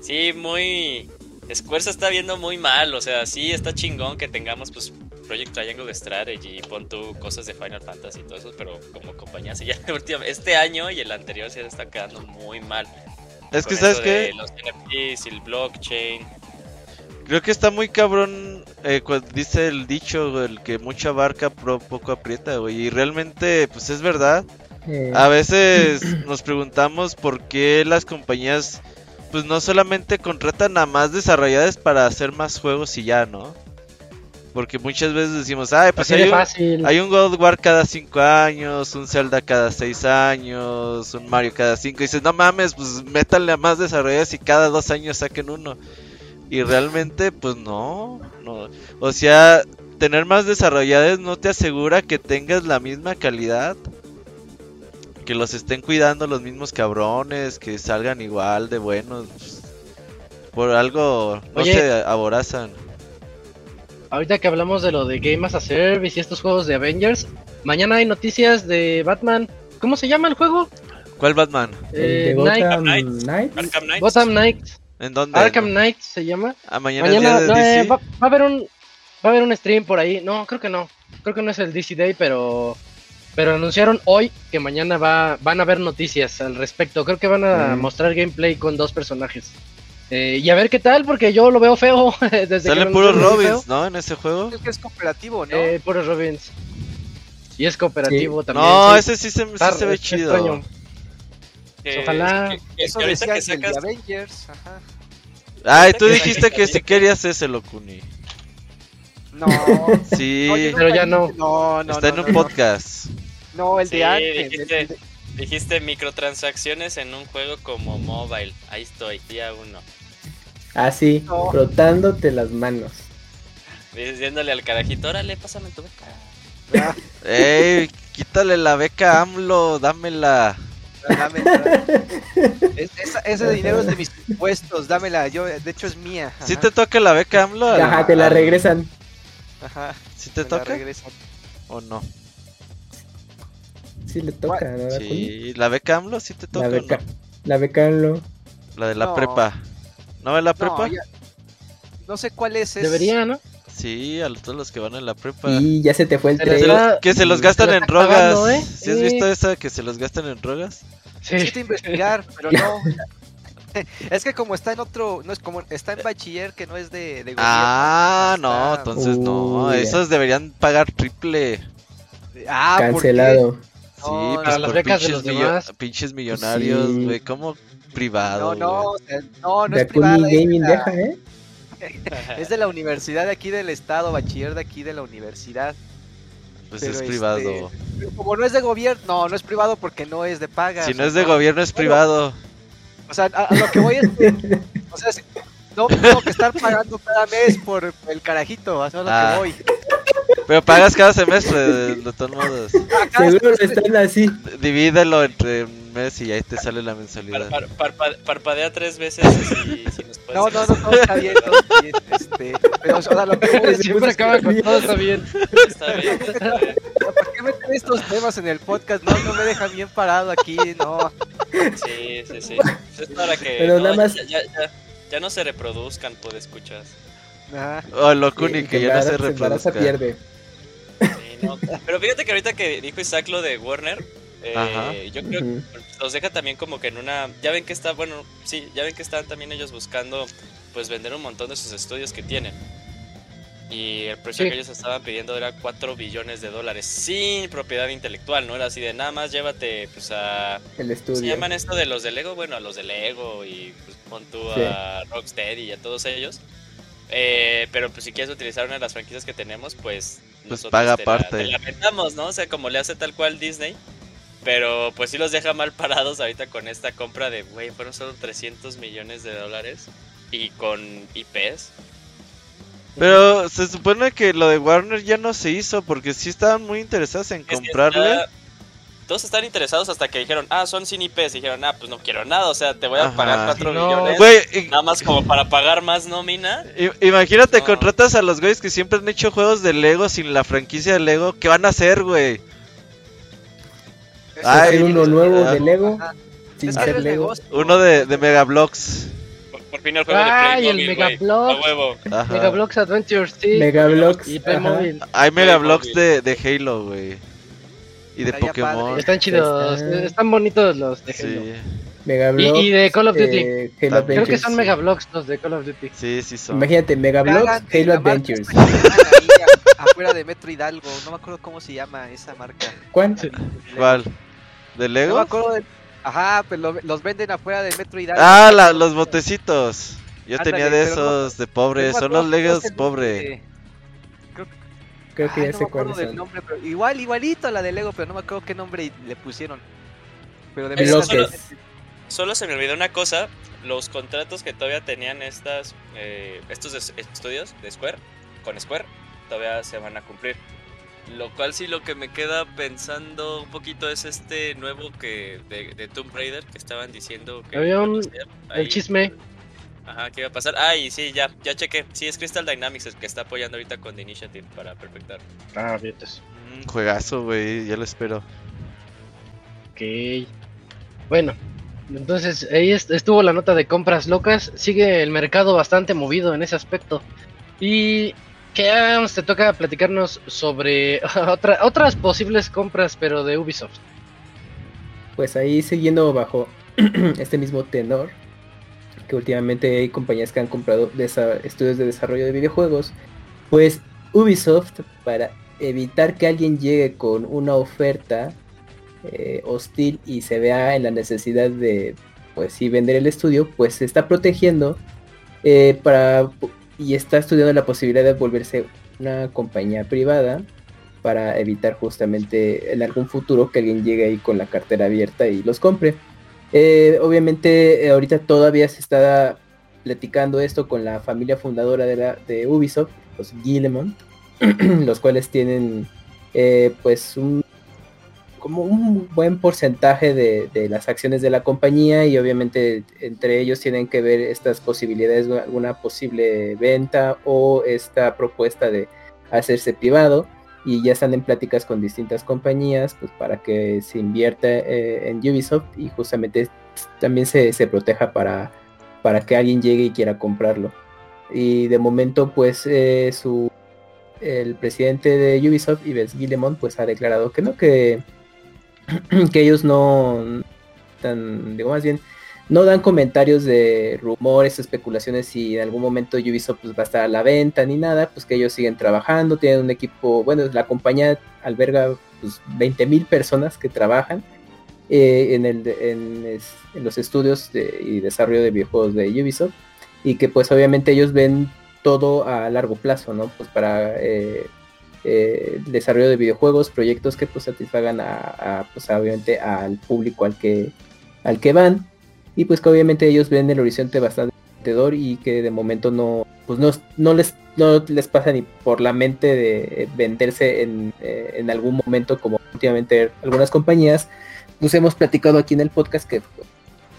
sí, muy... Square se está viendo muy mal, o sea, sí está chingón que tengamos pues Project Triangle Strategy, pon tú cosas de Final Fantasy y todo eso, pero como compañía sí (laughs) ya este año y el anterior se está quedando muy mal. Es que, ¿sabes de Los NFTs y el blockchain. Creo que está muy cabrón, eh, dice el dicho, el que mucho abarca, pro- poco aprieta, güey. Y realmente, pues es verdad. A veces nos preguntamos por qué las compañías, pues no solamente contratan a más desarrolladores para hacer más juegos y ya, ¿no? Porque muchas veces decimos, ay, pues un, hay un God of War cada 5 años, un Zelda cada 6 años, un Mario cada 5. Y dices, no mames, pues métanle a más desarrolladores y cada 2 años saquen uno. Y realmente, pues no, no. O sea, tener más desarrolladores no te asegura que tengas la misma calidad. Que los estén cuidando los mismos cabrones, que salgan igual de buenos. pues, por algo no Oye. se aborazan. Ahorita que hablamos de lo de Game as a Service y estos juegos de Avengers, mañana hay noticias de Batman. ¿Cómo se llama el juego? ¿Cuál Batman? el Eh, Night- Gotham. Knights. Arkham. Gotham Knights. ¿En dónde? Arkham Knight se llama. Ah, mañana, Mañana día de no, eh, va, va a haber un va a haber un stream por ahí. No, creo que no. Creo que no es el DC Day, pero pero anunciaron hoy que mañana va van a haber noticias al respecto. Creo que van a Mm. mostrar gameplay con dos personajes. Eh, y a ver qué tal, porque yo lo veo feo (laughs) desde que Salen puros Robins, ¿no? En ese juego. Es que es cooperativo, ¿no? Eh, puros Robins. Y es cooperativo también. No, sí. ese sí se, sí se ve es chido. extraño. Que- Ojalá. que- que- Eso que ahorita que el de sacas Avengers. Ajá. Ay, tú dijiste que si querías ese, Locuni. No. Sí, No, Pero ya no. No, no, está no, en un podcast. No, el Sí, de antes. dijiste, el de- dijiste microtransacciones en un juego como mobile. Ahí estoy, día uno. Así, No. frotándote las manos. Diciéndole al carajito, órale, pásame tu beca. Ah, Ey, quítale la beca a AMLO, dámela. dame. (laughs) Es- esa- ese dinero es de mis impuestos, dámela. Yo, de hecho, es mía. ¿Sí ajá, te toca la beca AMLO? Ajá, te la regresan. Ajá, ¿Sí te toca o no? Sí le toca, ¿no? Sí, la beca AMLO sí te toca La o beca. no? La beca AMLO. La de la No. prepa. ¿No ves la No, prepa? ya- no sé cuál es. es- Debería, ¿no? Sí, a todos los que van en la prepa. Y ya se te fue el tren. que se los gastan en drogas. acabando, ¿eh? ¿Sí has visto esa que se los gastan en drogas? Sí. Investigar, pero (laughs) no. (laughs) Es que como está en otro, no es como está en bachiller que no es de, de gobierno. Ah, no, entonces no. Esos deberían pagar triple. Ah. Cancelado. Sí, No, pues las por becas de pinches, los millo- demás. pinches millonarios, Sí. güey. ¿Cómo privado? No, no, güey? o sea, no, no De es de, Gaming la, deja, ¿eh? (laughs) es de la universidad de aquí del estado, bachiller de aquí de la universidad. Pues pero es este, privado. Pero como no es de gobierno, no, no es privado porque no es de paga. Si no es de gobierno, es privado. O sea, a, a lo que voy es que, o sea, si- no tengo que estar pagando cada mes por el carajito, a lo Ah. que voy. Pero pagas cada semestre, de, de todos modos. Acá Seguro es- están así. Divídelo entre un mes y ahí te sale la Par- mensualidad. par- parpa- parpadea tres veces si, si nos puedes No, no, no, todo está bien, todo está bien. Este, pero, o sea, lo que Siempre acaba con todo está bien. Está bien, está bien. ¿Por qué meten estos temas en el podcast? No, no me dejan bien parado aquí, no. Sí, sí, sí. Es para que Pero no, nada más- ya, ya, ya, ya no se reproduzcan, pues escuchas. Ajá. Oh, Locuni, Sí, que ya no se embaraza- embaraza, reproduzca. pierde. Sí, no. Pero fíjate que ahorita que dijo Isaac lo de Warner, eh, yo creo que los deja también como que en una... Ya ven que está, bueno, sí, ya ven que están también ellos buscando pues vender un montón de sus estudios que tienen. Y el precio Sí. que ellos estaban pidiendo era 4 billones de dólares sin propiedad intelectual, ¿no? Era así de nada más llévate pues a... El ¿Se estudio. llaman esto de los de Lego? Bueno, a los de Lego y pues pon tú Sí. a Rocksteady y a todos ellos. Eh, pero pues si quieres utilizar una de las franquicias que tenemos, pues, Pues paga te la- aparte. te la rentamos, ¿no? O sea, como le hace tal cual Disney. Pero pues sí los deja mal parados ahorita con esta compra de, güey, fueron solo 300 millones de dólares. Y con IPs. Pero se supone que lo de Warner ya no se hizo porque sí estaban muy interesados en Es comprarle. está- Todos están interesados hasta que dijeron, ah, son sin IPs. Y dijeron, ah, pues no quiero nada, o sea, te voy a Ajá. pagar 4 Sí, no. millones. Güey, y- Nada más como para pagar más nómina. imagínate, No. contratas a los güeyes que siempre han hecho juegos de Lego sin la franquicia de Lego. ¿Qué van a hacer, güey? Ay, uno nuevo ah. de Lego. Ajá. Sin ser el Lego. Uno de, de Megablocks. Por, por fin el juego Ay, de el Playmobil, güey. Megablock. A huevo. Ajá. Megablocks Adventures, sí. Megablocks. Y. Playmobil. Hay Megablocks de, de Halo, güey. Y de Pokémon. padre. Están chidos, Está- están bonitos los de Halo. Sí, Megablocks. Y- y de Call of Duty. eh, Halo. Creo que son Megablocks los de Call of Duty. sí, sí son. Imagínate, Megablocks, Halo Adventures. afuera de Metro Hidalgo. No me acuerdo cómo se llama esa marca. ¿Cuál? ¿Cuál? ¿De No Lego? me acuerdo de... Ajá, pues lo- los venden afuera de Metro Hidalgo. Ah, la- los botecitos. Yo Ándale, tenía de no- esos, de pobres. No Son los Legos es pobres. nombre. Creo que Ay, ya no sé del nombre, pero igual, igualito a la de Lego, pero no me acuerdo qué nombre le pusieron. Pero de verdad- Bloques. Solo se me olvidó una cosa. Los contratos que todavía tenían estas, eh, estos es- estudios de Square, con Square, todavía se van a cumplir. Lo cual sí lo que me queda pensando un poquito es este nuevo que de, de Tomb Raider que estaban diciendo que Había un- El chisme. Ajá, que iba a pasar. Ah, y sí, ya, ya chequé. Sí, es Crystal Dynamics el que está apoyando ahorita con The Initiative para perfectar. Ah, vientos. Un juegazo, güey. Ya lo espero. Ok. Bueno, Entonces, ahí estuvo la nota de compras locas. Sigue el mercado bastante movido en ese aspecto. Y que te toca platicarnos sobre (laughs) otra, otras posibles compras, pero de Ubisoft. Pues ahí siguiendo bajo (clears throat) este mismo tenor, que últimamente hay compañías que han comprado estudios de desarrollo de videojuegos, pues Ubisoft, para evitar que alguien llegue con una oferta eh, hostil y se vea en la necesidad de, pues sí, vender el estudio, pues se está protegiendo eh, para y está estudiando la posibilidad de volverse una compañía privada para evitar justamente en algún futuro que alguien llegue ahí con la cartera abierta y los compre. Eh, obviamente eh, ahorita todavía se está platicando esto con la familia fundadora de, Ubisoft, los Guillemont, (clears throat) los cuales tienen eh, pues un como un buen porcentaje de, las acciones de la compañía y obviamente entre ellos tienen que ver estas posibilidades de alguna posible venta o esta propuesta de hacerse privado y ya están en pláticas con distintas compañías pues para que se invierta eh, en Ubisoft y justamente también se, proteja para, para que alguien llegue y quiera comprarlo. Y de momento pues eh, su el presidente de Ubisoft, Yves Guillemont, pues ha declarado que no, que, (clears throat) que ellos no digo más bien, no dan comentarios de rumores, especulaciones si en algún momento Ubisoft pues, va a estar a la venta ni nada, pues que ellos siguen trabajando, tienen un equipo, bueno, la compañía alberga pues 20 mil personas que trabajan eh, en, el, en, los estudios y desarrollo de videojuegos de Ubisoft y que pues obviamente ellos ven todo a largo plazo, ¿no? Pues para eh, eh, desarrollo de videojuegos, proyectos que pues satisfagan a, pues obviamente al público al que, al que van. Y pues que obviamente ellos ven el horizonte bastante y que de momento no pues no, no les no les pasa ni por la mente de venderse en, eh, en algún momento como últimamente algunas compañías. Nos hemos platicado aquí en el podcast que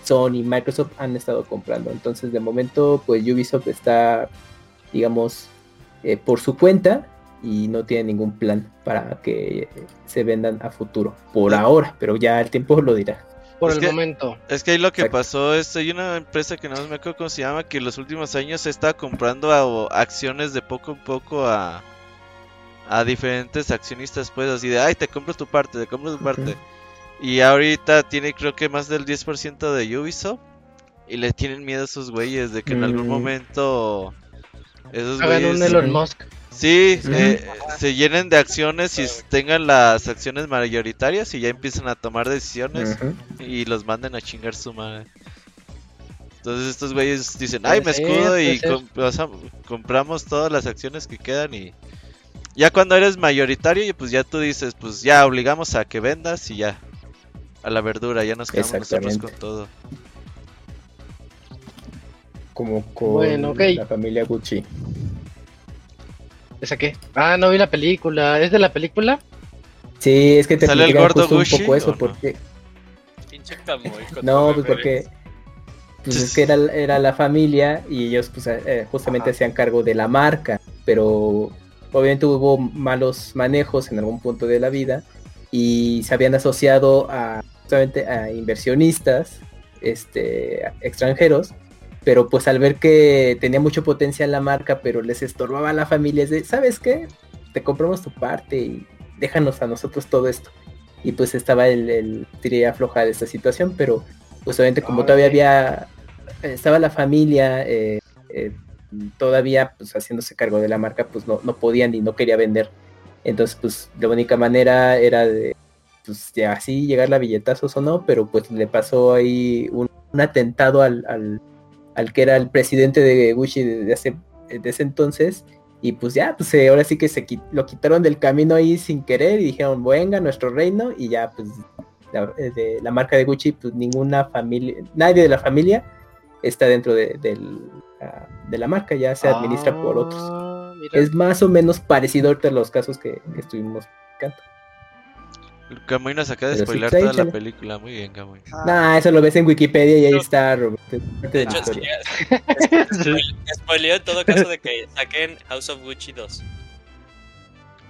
Sony y Microsoft han estado comprando. Entonces de momento pues Ubisoft está digamos eh, por su cuenta y no tiene ningún plan para que se vendan a futuro por ahora pero ya el tiempo lo dirá por el momento. Es que ahí lo que pasó es, hay una empresa que no me acuerdo cómo se llama, que en los últimos años se está comprando acciones de poco a poco a, a diferentes accionistas, pues así de, ay, te compro tu parte, te compro tu parte. Y ahorita tiene creo que más del 10% de Ubisoft. Y le tienen miedo a esos güeyes de que en algún mm. momento... Esos Hagan un Elon Musk. Sí, eh, se llenen de acciones y tengan las acciones mayoritarias y ya empiezan a tomar decisiones y los manden a chingar su madre. Entonces estos güeyes dicen, ay, me escudo y compramos todas las acciones que quedan y ya cuando eres mayoritario, pues ya tú dices, pues ya obligamos a que vendas y ya. A la verdura, ya nos quedamos nosotros con todo. Como con la familia Gucci. ¿Esa qué? Ah, no vi la película. ¿Es de la película? Sí, es que te ¿Sale el gordo Gucci, un poco eso, porque... no, pues porque... Pues es que era, era, la familia y ellos pues eh, justamente hacían cargo de la marca, pero obviamente hubo malos manejos en algún punto de la vida y se habían asociado a justamente a inversionistas este, extranjeros pero pues al ver que tenía mucho potencial la marca, pero les estorbaba a la familia, es de, ¿sabes qué? Te compramos tu parte y déjanos a nosotros todo esto. Y pues estaba el, el tiré afloja de esta situación, pero pues obviamente como todavía había, estaba la familia eh, eh, todavía pues haciéndose cargo de la marca, pues no, no podían y no quería vender. Entonces pues la única manera era de, pues ya así llegar a billetazos o no, pero pues le pasó ahí un, atentado al al que era el presidente de Gucci de, hace, de ese entonces. Y pues ya, pues eh, ahora sí que se lo quitaron del camino ahí sin querer y dijeron, venga, nuestro reino. Y ya, pues la, eh, de la marca de Gucci, pues ninguna familia, nadie de la familia está dentro de, ah, la marca, ya se administra por otros. Ah, es más o menos parecido a los casos que, que estuvimos explicando. Camuy nos acaba de spoiler toda la película. Muy bien, Camuy. Ah. Nah, eso lo ves en Wikipedia y ahí está, Robert. De hecho, (laughs) spoileó en todo caso de que saquen House of Gucci 2.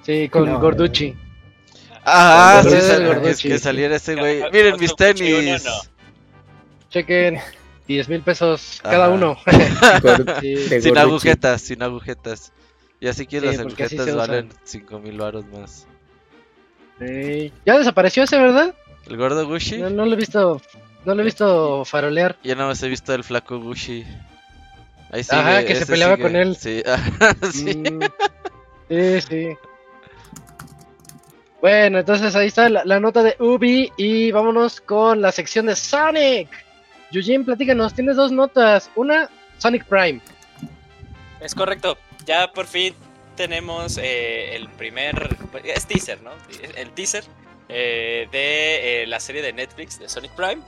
Sí, con Gorducci. Ah, sí, es que saliera ese güey. Miren mis tenis. chequen 10 mil pesos cada uno. (laughs) (laughs) Sin agujetas, sin agujetas. Y así que las agujetas valen 5 mil baros más. Sí. Ya desapareció ese, ¿verdad? ¿El gordo Gushi? No, no lo he visto, no lo he visto farolear. Yo no más he visto el flaco Gushi. Ahí Ajá, que se peleaba sigue. con él. Sí, (laughs) ajá, sí. Mm, sí, sí. Bueno, entonces ahí está la, la nota de Ubi y vámonos con la sección de Sonic. Yujin, platícanos, tienes dos notas. Una, Sonic Prime. Es correcto. Ya por fin tenemos eh, el primer. Es teaser, ¿no? El teaser eh, de eh, la serie de Netflix de Sonic Prime.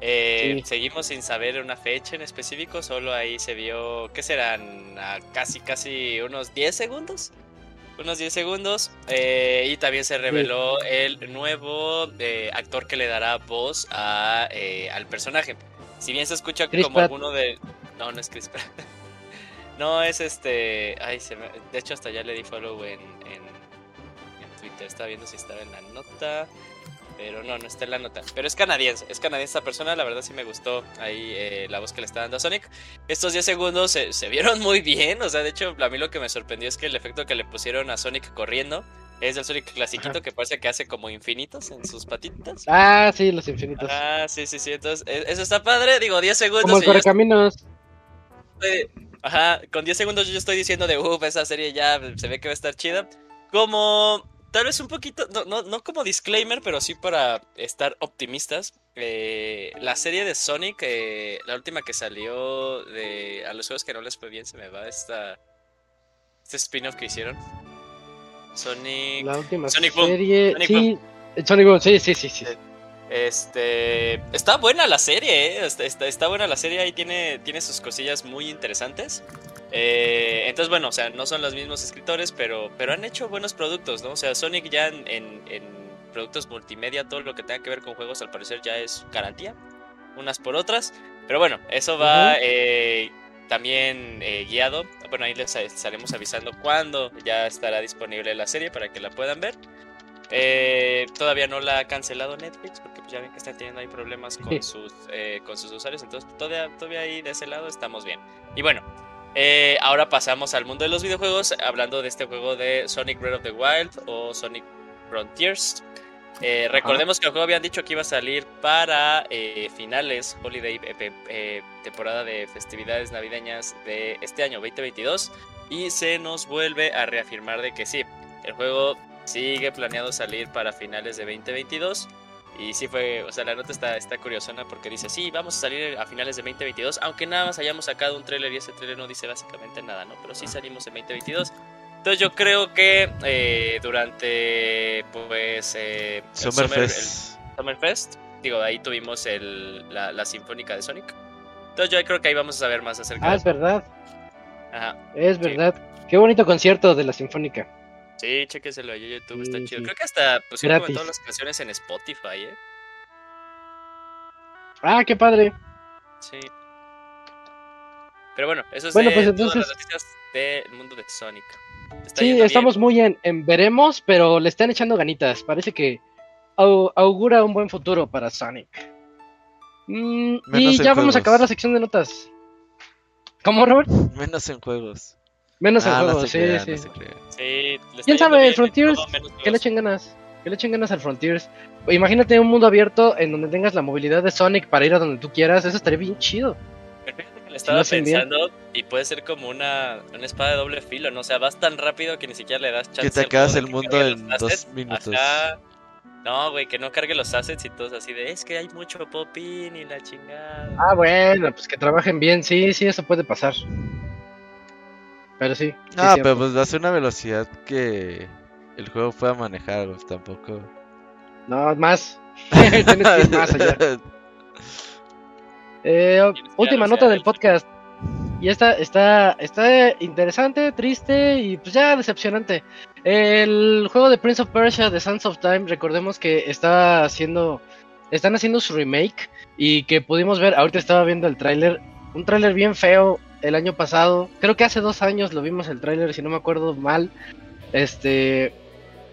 Sí. Seguimos sin saber una fecha en específico, solo ahí se vio, ¿qué serán? A casi, casi unos 10 segundos. Unos 10 segundos. y también se reveló el nuevo actor que le dará voz a, al personaje. Si bien se escucha Chris como Pratt. alguno de... No, no es Chris Pratt. (laughs) No, es este. Ay, se me... De hecho, hasta ya le di follow en, en, en Twitter. Estaba viendo si estaba en la nota. Pero no, no está en la nota. Pero es canadiense. Es canadiense esta persona. La verdad sí me gustó ahí eh, la voz que le está dando a Sonic. Estos 10 segundos se, se vieron muy bien. O sea, de hecho, a mí lo que me sorprendió es que el efecto que le pusieron a Sonic corriendo es del Sonic clasiquito que parece que hace como infinitos en sus patitas. Ah, sí, los infinitos. Ah, sí, sí, sí. Entonces, e- eso está padre. Digo, 10 segundos. Como el ya correcaminos. Ajá, con 10 segundos yo ya estoy diciendo de, uff, esa serie ya se ve que va a estar chida. Como, tal vez un poquito, no, no, no como disclaimer, pero sí para estar optimistas. eh, la serie de Sonic, eh, la última que salió de a los juegos que no les fue bien, se me va esta, este spin-off que hicieron. Sonic... La última Sonic Boom. serie. Sonic sí, Sonic Boom, sí, sí, sí, sí. Este. Está buena la serie, ¿eh? Está, está, está buena la serie, ahí tiene, tiene sus cosillas muy interesantes. Eh, entonces, bueno, o sea, no son los mismos escritores, pero, pero han hecho buenos productos, ¿no? O sea, Sonic ya en, en- en productos multimedia, todo lo que tenga que ver con juegos, al parecer ya es garantía, unas por otras. Pero bueno, eso va eh, también eh, guiado. Bueno, ahí les estaremos avisando cuándo ya estará disponible la serie para que la puedan ver. Eh, todavía no la ha cancelado Netflix porque pues, ya ven que están teniendo ahí problemas con sus eh, con sus usuarios, entonces todavía, todavía ahí de ese lado estamos bien. Y bueno, eh, ahora pasamos al mundo de los videojuegos, hablando de este juego de Sonic Breath of the Wild o Sonic Frontiers. Recordemos que el juego habían dicho que iba a salir para finales, holiday, temporada de festividades navideñas de este año 2022. Y se nos vuelve a reafirmar de que sí, el juego sigue planeado salir para finales de 2022. Y sí fue, o sea, la nota está, está curiosona porque dice, sí, vamos a salir a finales de 2022, aunque nada más hayamos sacado un tráiler y ese tráiler no dice básicamente nada, ¿no? Pero sí salimos en 2022. Entonces yo creo que eh, durante, pues, eh, el Summer- Summerfest. el Summerfest, digo, ahí tuvimos el, la, la sinfónica de Sonic. Entonces yo creo que ahí vamos a saber más acerca Ah, de es verdad, Ajá. es verdad. Qué bonito concierto de la Sinfónica. Sí, chéqueselo ahí en YouTube, está chido. sí. Creo que hasta pusieron como todas las canciones en Spotify, ¿eh? Ah, qué padre. Sí. Pero bueno, eso es Bueno, de pues, todas entonces- las noticias del mundo de Sonic. Está Sí, bien. estamos muy en, en veremos, pero le están echando ganitas. Parece que au- augura un buen futuro para Sonic. Mm, y ya vamos a acabar la sección de notas. ¿Cómo, Robert? Menos en juegos. Menos el Ah, juego, no se sí, sí. no. Sí, ¿Quién sabe? El Frontiers, todo, Que le echen ganas. Que le echen ganas al Frontiers. Imagínate un mundo abierto en donde tengas la movilidad de Sonic para ir a donde tú quieras. Eso estaría bien chido. Perfecto, que Le lo estaba hacen bien. pensando y puede ser como una, una espada de doble filo, ¿no? O sea, vas tan rápido que ni siquiera le das chance. Que te acabas juego el mundo en dos minutos. Ajá. No, güey, que no cargue los assets y todos así de, es que hay mucho pop-in y la chingada. Ah, bueno, pues que trabajen bien. Sí, sí, eso puede pasar. Pero sí. sí Ah, pero pues va a ser una velocidad que el juego pueda manejar, pues, tampoco. No, más. (laughs) Tienes que ir más allá. (laughs) Eh, última nota del el- podcast. Y esta está, está interesante, triste y pues ya decepcionante. El juego de Prince of Persia de Sands of Time, recordemos que está haciendo, están haciendo su remake y que pudimos ver, ahorita estaba viendo el tráiler, un tráiler bien feo el año pasado, creo que hace dos años lo vimos el tráiler, si no me acuerdo mal, este,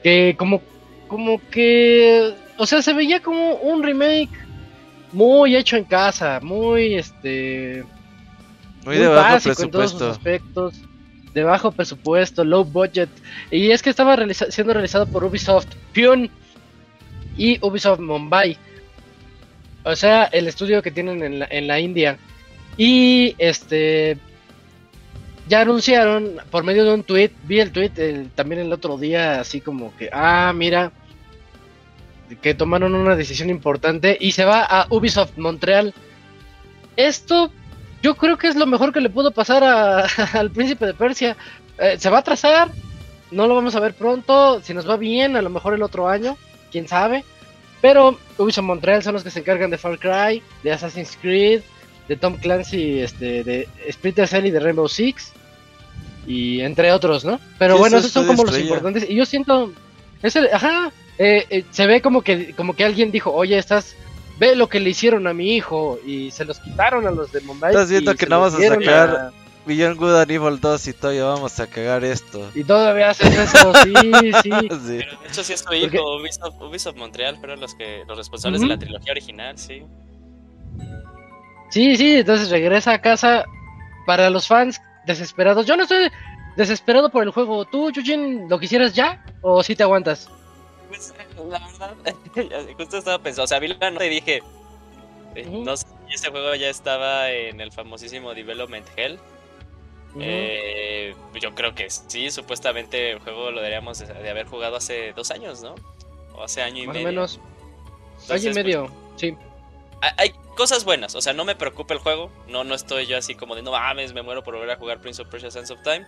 que como, como que, o sea, se veía como un remake muy hecho en casa, muy este Muy de bajo básico en todos sus aspectos, de bajo presupuesto, low budget. Y es que estaba realiza- siendo realizado por Ubisoft Pune y Ubisoft Mumbai. O sea, el estudio que tienen en la, en la India. Y este ya anunciaron por medio de un tweet, vi el tweet también el otro día, así como que, ah, mira, que tomaron una decisión importante y se va a Ubisoft Montreal. Esto yo creo que es lo mejor que le pudo pasar (laughs) al príncipe de Persia. Eh, se va a atrasar, no lo vamos a ver pronto, si nos va bien, a lo mejor el otro año, quién sabe. Pero Ubisoft Montreal son los que se encargan de Far Cry, de Assassin's Creed, de Tom Clancy, este, de Splinter Cell y de Rainbow Six, y entre otros, ¿no? Pero bueno, eso esos son como los importantes. Y yo siento, es el- ajá, eh, eh, se ve como que, como que alguien dijo, oye, estás, ve lo que le hicieron a mi hijo y se los quitaron a los de Mumbai. Estás viendo que no vas a sacar- a- Beyond Good and Evil 2 y todavía vamos a cagar esto. Y todavía haces eso, (laughs) sí, sí. Sí. Pero de hecho sí es su hijo, Ubisoft, Ubisoft Montreal fueron los que los responsables de la trilogía original, sí. Sí, sí, entonces regresa a casa para los fans desesperados. Yo no estoy desesperado por el juego. ¿Tú, Yujin, lo quisieras ya? ¿O si te aguantas? Pues la verdad, (laughs) justo estaba pensando, o sea, vi la nota y dije, eh, no sé si ese juego ya estaba en el famosísimo Development Hell. Eh, yo creo que sí, supuestamente el juego lo deberíamos de, de haber jugado hace dos años, ¿no? O hace año y Más o medio. menos. Entonces, Año y pues, medio, sí. hay cosas buenas, o sea, no me preocupa el juego, no, no estoy yo así como de no mames, me muero por volver a jugar Prince of Persia Sands of Time.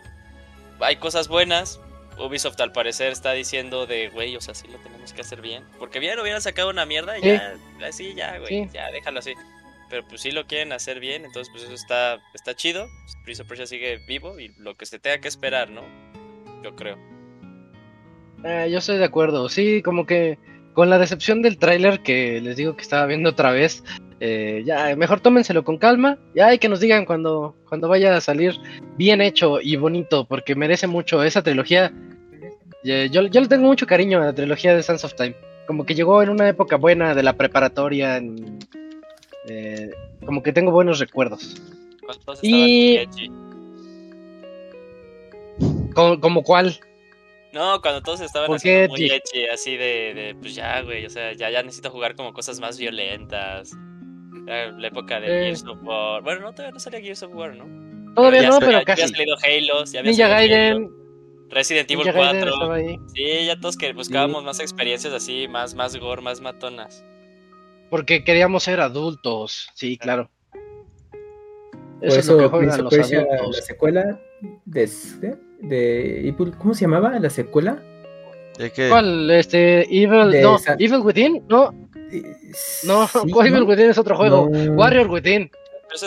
Hay cosas buenas, Ubisoft al parecer está diciendo de, güey, o sea, sí lo tenemos que hacer bien, porque bien hubieran sacado una mierda y Sí. ya, así ya, güey, Sí. ya, déjalo así. Pero pues sí lo quieren hacer bien, entonces pues eso está, está chido, Prince of Persia sigue vivo y lo que se tenga que esperar, ¿no? Yo creo. Eh, yo estoy de acuerdo. Sí, como que con la decepción del tráiler que les digo que estaba viendo otra vez, eh, ya mejor tómenselo con calma. Ya hay que nos digan cuando, cuando vaya a salir bien hecho y bonito, porque merece mucho esa trilogía. Eh, yo, yo le tengo mucho cariño a la trilogía de Sands of Time. Como que llegó en una época buena de la preparatoria. en- eh, como que tengo buenos recuerdos. Y-. Como, como cuál. No, cuando todos estaban ¿Por haciendo muy así de, de, pues ya, güey, o sea, ya, ya necesito jugar como cosas más violentas. La época de Eh. Gears of War. Bueno, no, todavía no salía Gears of War, ¿no? Todavía no, pero ya casi. había salido Halo, ya había Ninja salido Gaiden. Halo, Resident Evil Ninja Gaiden 4. estaba ahí. Sí, ya todos que buscábamos más experiencias así, más, más gore, más matonas. Porque queríamos ser adultos, sí, claro. Por Eso, es lo que eso juegan los adultos. la secuela de, ¿de? de Evil- ¿cómo se llamaba la secuela? Ya que ¿Cuál? Este, Evil, De no, San- Evil Within, no, no, sí, (laughs) ¿cuál Evil ¿no? Within es otro juego? No. Warrior Within,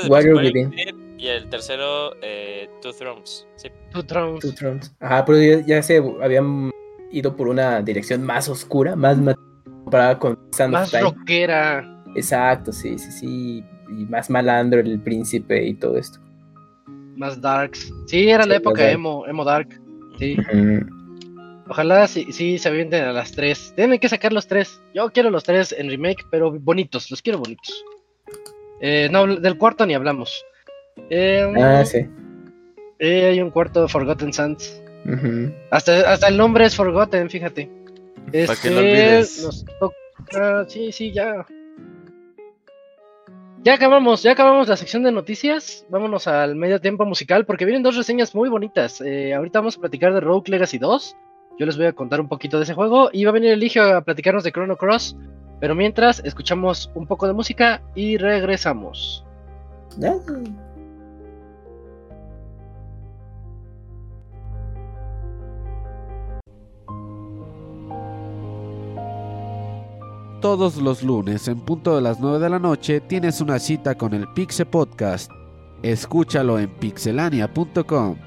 Warrior Warrior Within. Y el tercero, eh, Two Thrones. Sí. Two Thrones. Two Thrones. Ajá, pero ya, ya se habían ido por una dirección más oscura, más comparada con Sand of Más Time. rockera. Exacto, sí, sí, sí. Y más malandro el príncipe y todo esto. Más darks. Sí, era la época emo, emo dark. Sí. Ujú. Ojalá sí, sí se avienten a las tres. Tienen que sacar los tres. Yo quiero los tres en remake, pero bonitos, los quiero bonitos. Eh, no, del cuarto ni hablamos. Eh, Ah, sí. eh, hay un cuarto de Forgotten Sands. Hasta, hasta el nombre es Forgotten, fíjate. Para que Este, lo olvides. nos toca- Sí, sí, ya. Ya acabamos, ya acabamos la sección de noticias. Vámonos al medio tiempo musical porque vienen dos reseñas muy bonitas. Eh, ahorita vamos a platicar de Rogue Legacy 2. Yo les voy a contar un poquito de ese juego. Y va a venir Eligio a platicarnos de Chrono Cross. Pero mientras, escuchamos un poco de música y regresamos. Todos los lunes en punto de las 9 de la noche tienes una cita con el Pixe Podcast. Escúchalo en pixelania.com.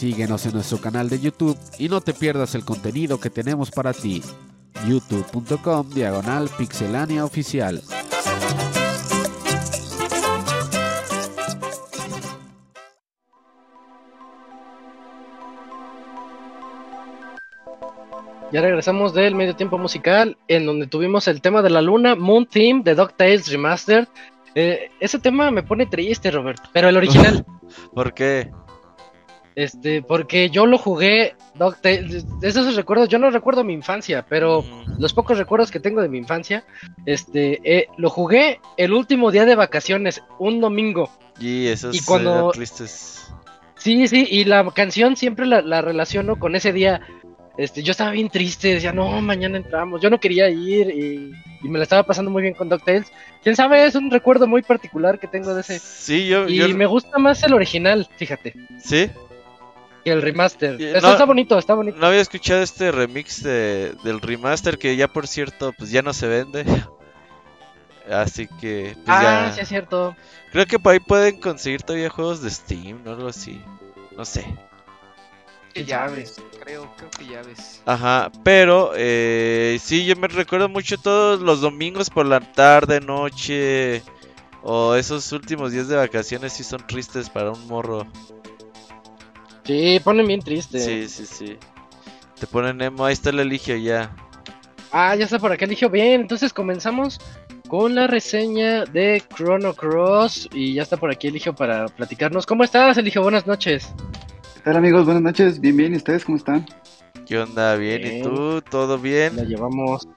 Síguenos en nuestro canal de YouTube y no te pierdas el contenido que tenemos para ti. youtube.com diagonal pixelania oficial. Ya regresamos del medio tiempo musical, en donde tuvimos el tema de la luna, Moon Theme de DuckTales Remastered. Eh, ese tema me pone triste, Robert, pero el original. (laughs) ¿Por qué? Este, porque yo lo jugué, DuckTales, de esos recuerdos, yo no recuerdo mi infancia, pero los pocos recuerdos que tengo de mi infancia, este, eh, lo jugué el último día de vacaciones, un domingo. Y esos Y cuando- tristes. Sí, sí, y la canción siempre la, la relaciono con ese día. Este, yo estaba bien triste, decía, no, mañana entramos. Yo no quería ir y, y me la estaba pasando muy bien con DuckTales. Quién sabe, es un recuerdo muy particular que tengo de ese. Sí, yo, Y yo- me gusta más el original, fíjate, sí, el remaster. Y- Eso no- está bonito, está bonito. no había escuchado este remix de, del remaster que ya por cierto pues ya no se vende. (laughs) Así que pues ah, ya sí es cierto. creo que por ahí pueden conseguir todavía juegos de Steam o algo así. No sé. Que llaves, creo, creo que llaves. Ajá, pero eh, sí, yo me recuerdo mucho todos los domingos por la tarde, noche o esos últimos días de vacaciones sí son tristes para un morro. Sí, ponen bien triste. Sí, sí, sí. Te ponen emo, ahí está el eligio ya. Ah, ya está por acá, Eligio. Bien, entonces comenzamos con la reseña de Chrono Cross. Y ya está por aquí Eligio para platicarnos. ¿Cómo estás, Eligio? Buenas noches. ¿Qué tal amigos? Buenas noches, bien, bien, ¿y ustedes cómo están? ¿Qué onda? ¿Bien? ¿Y tú? ¿Todo La bien? llevamos.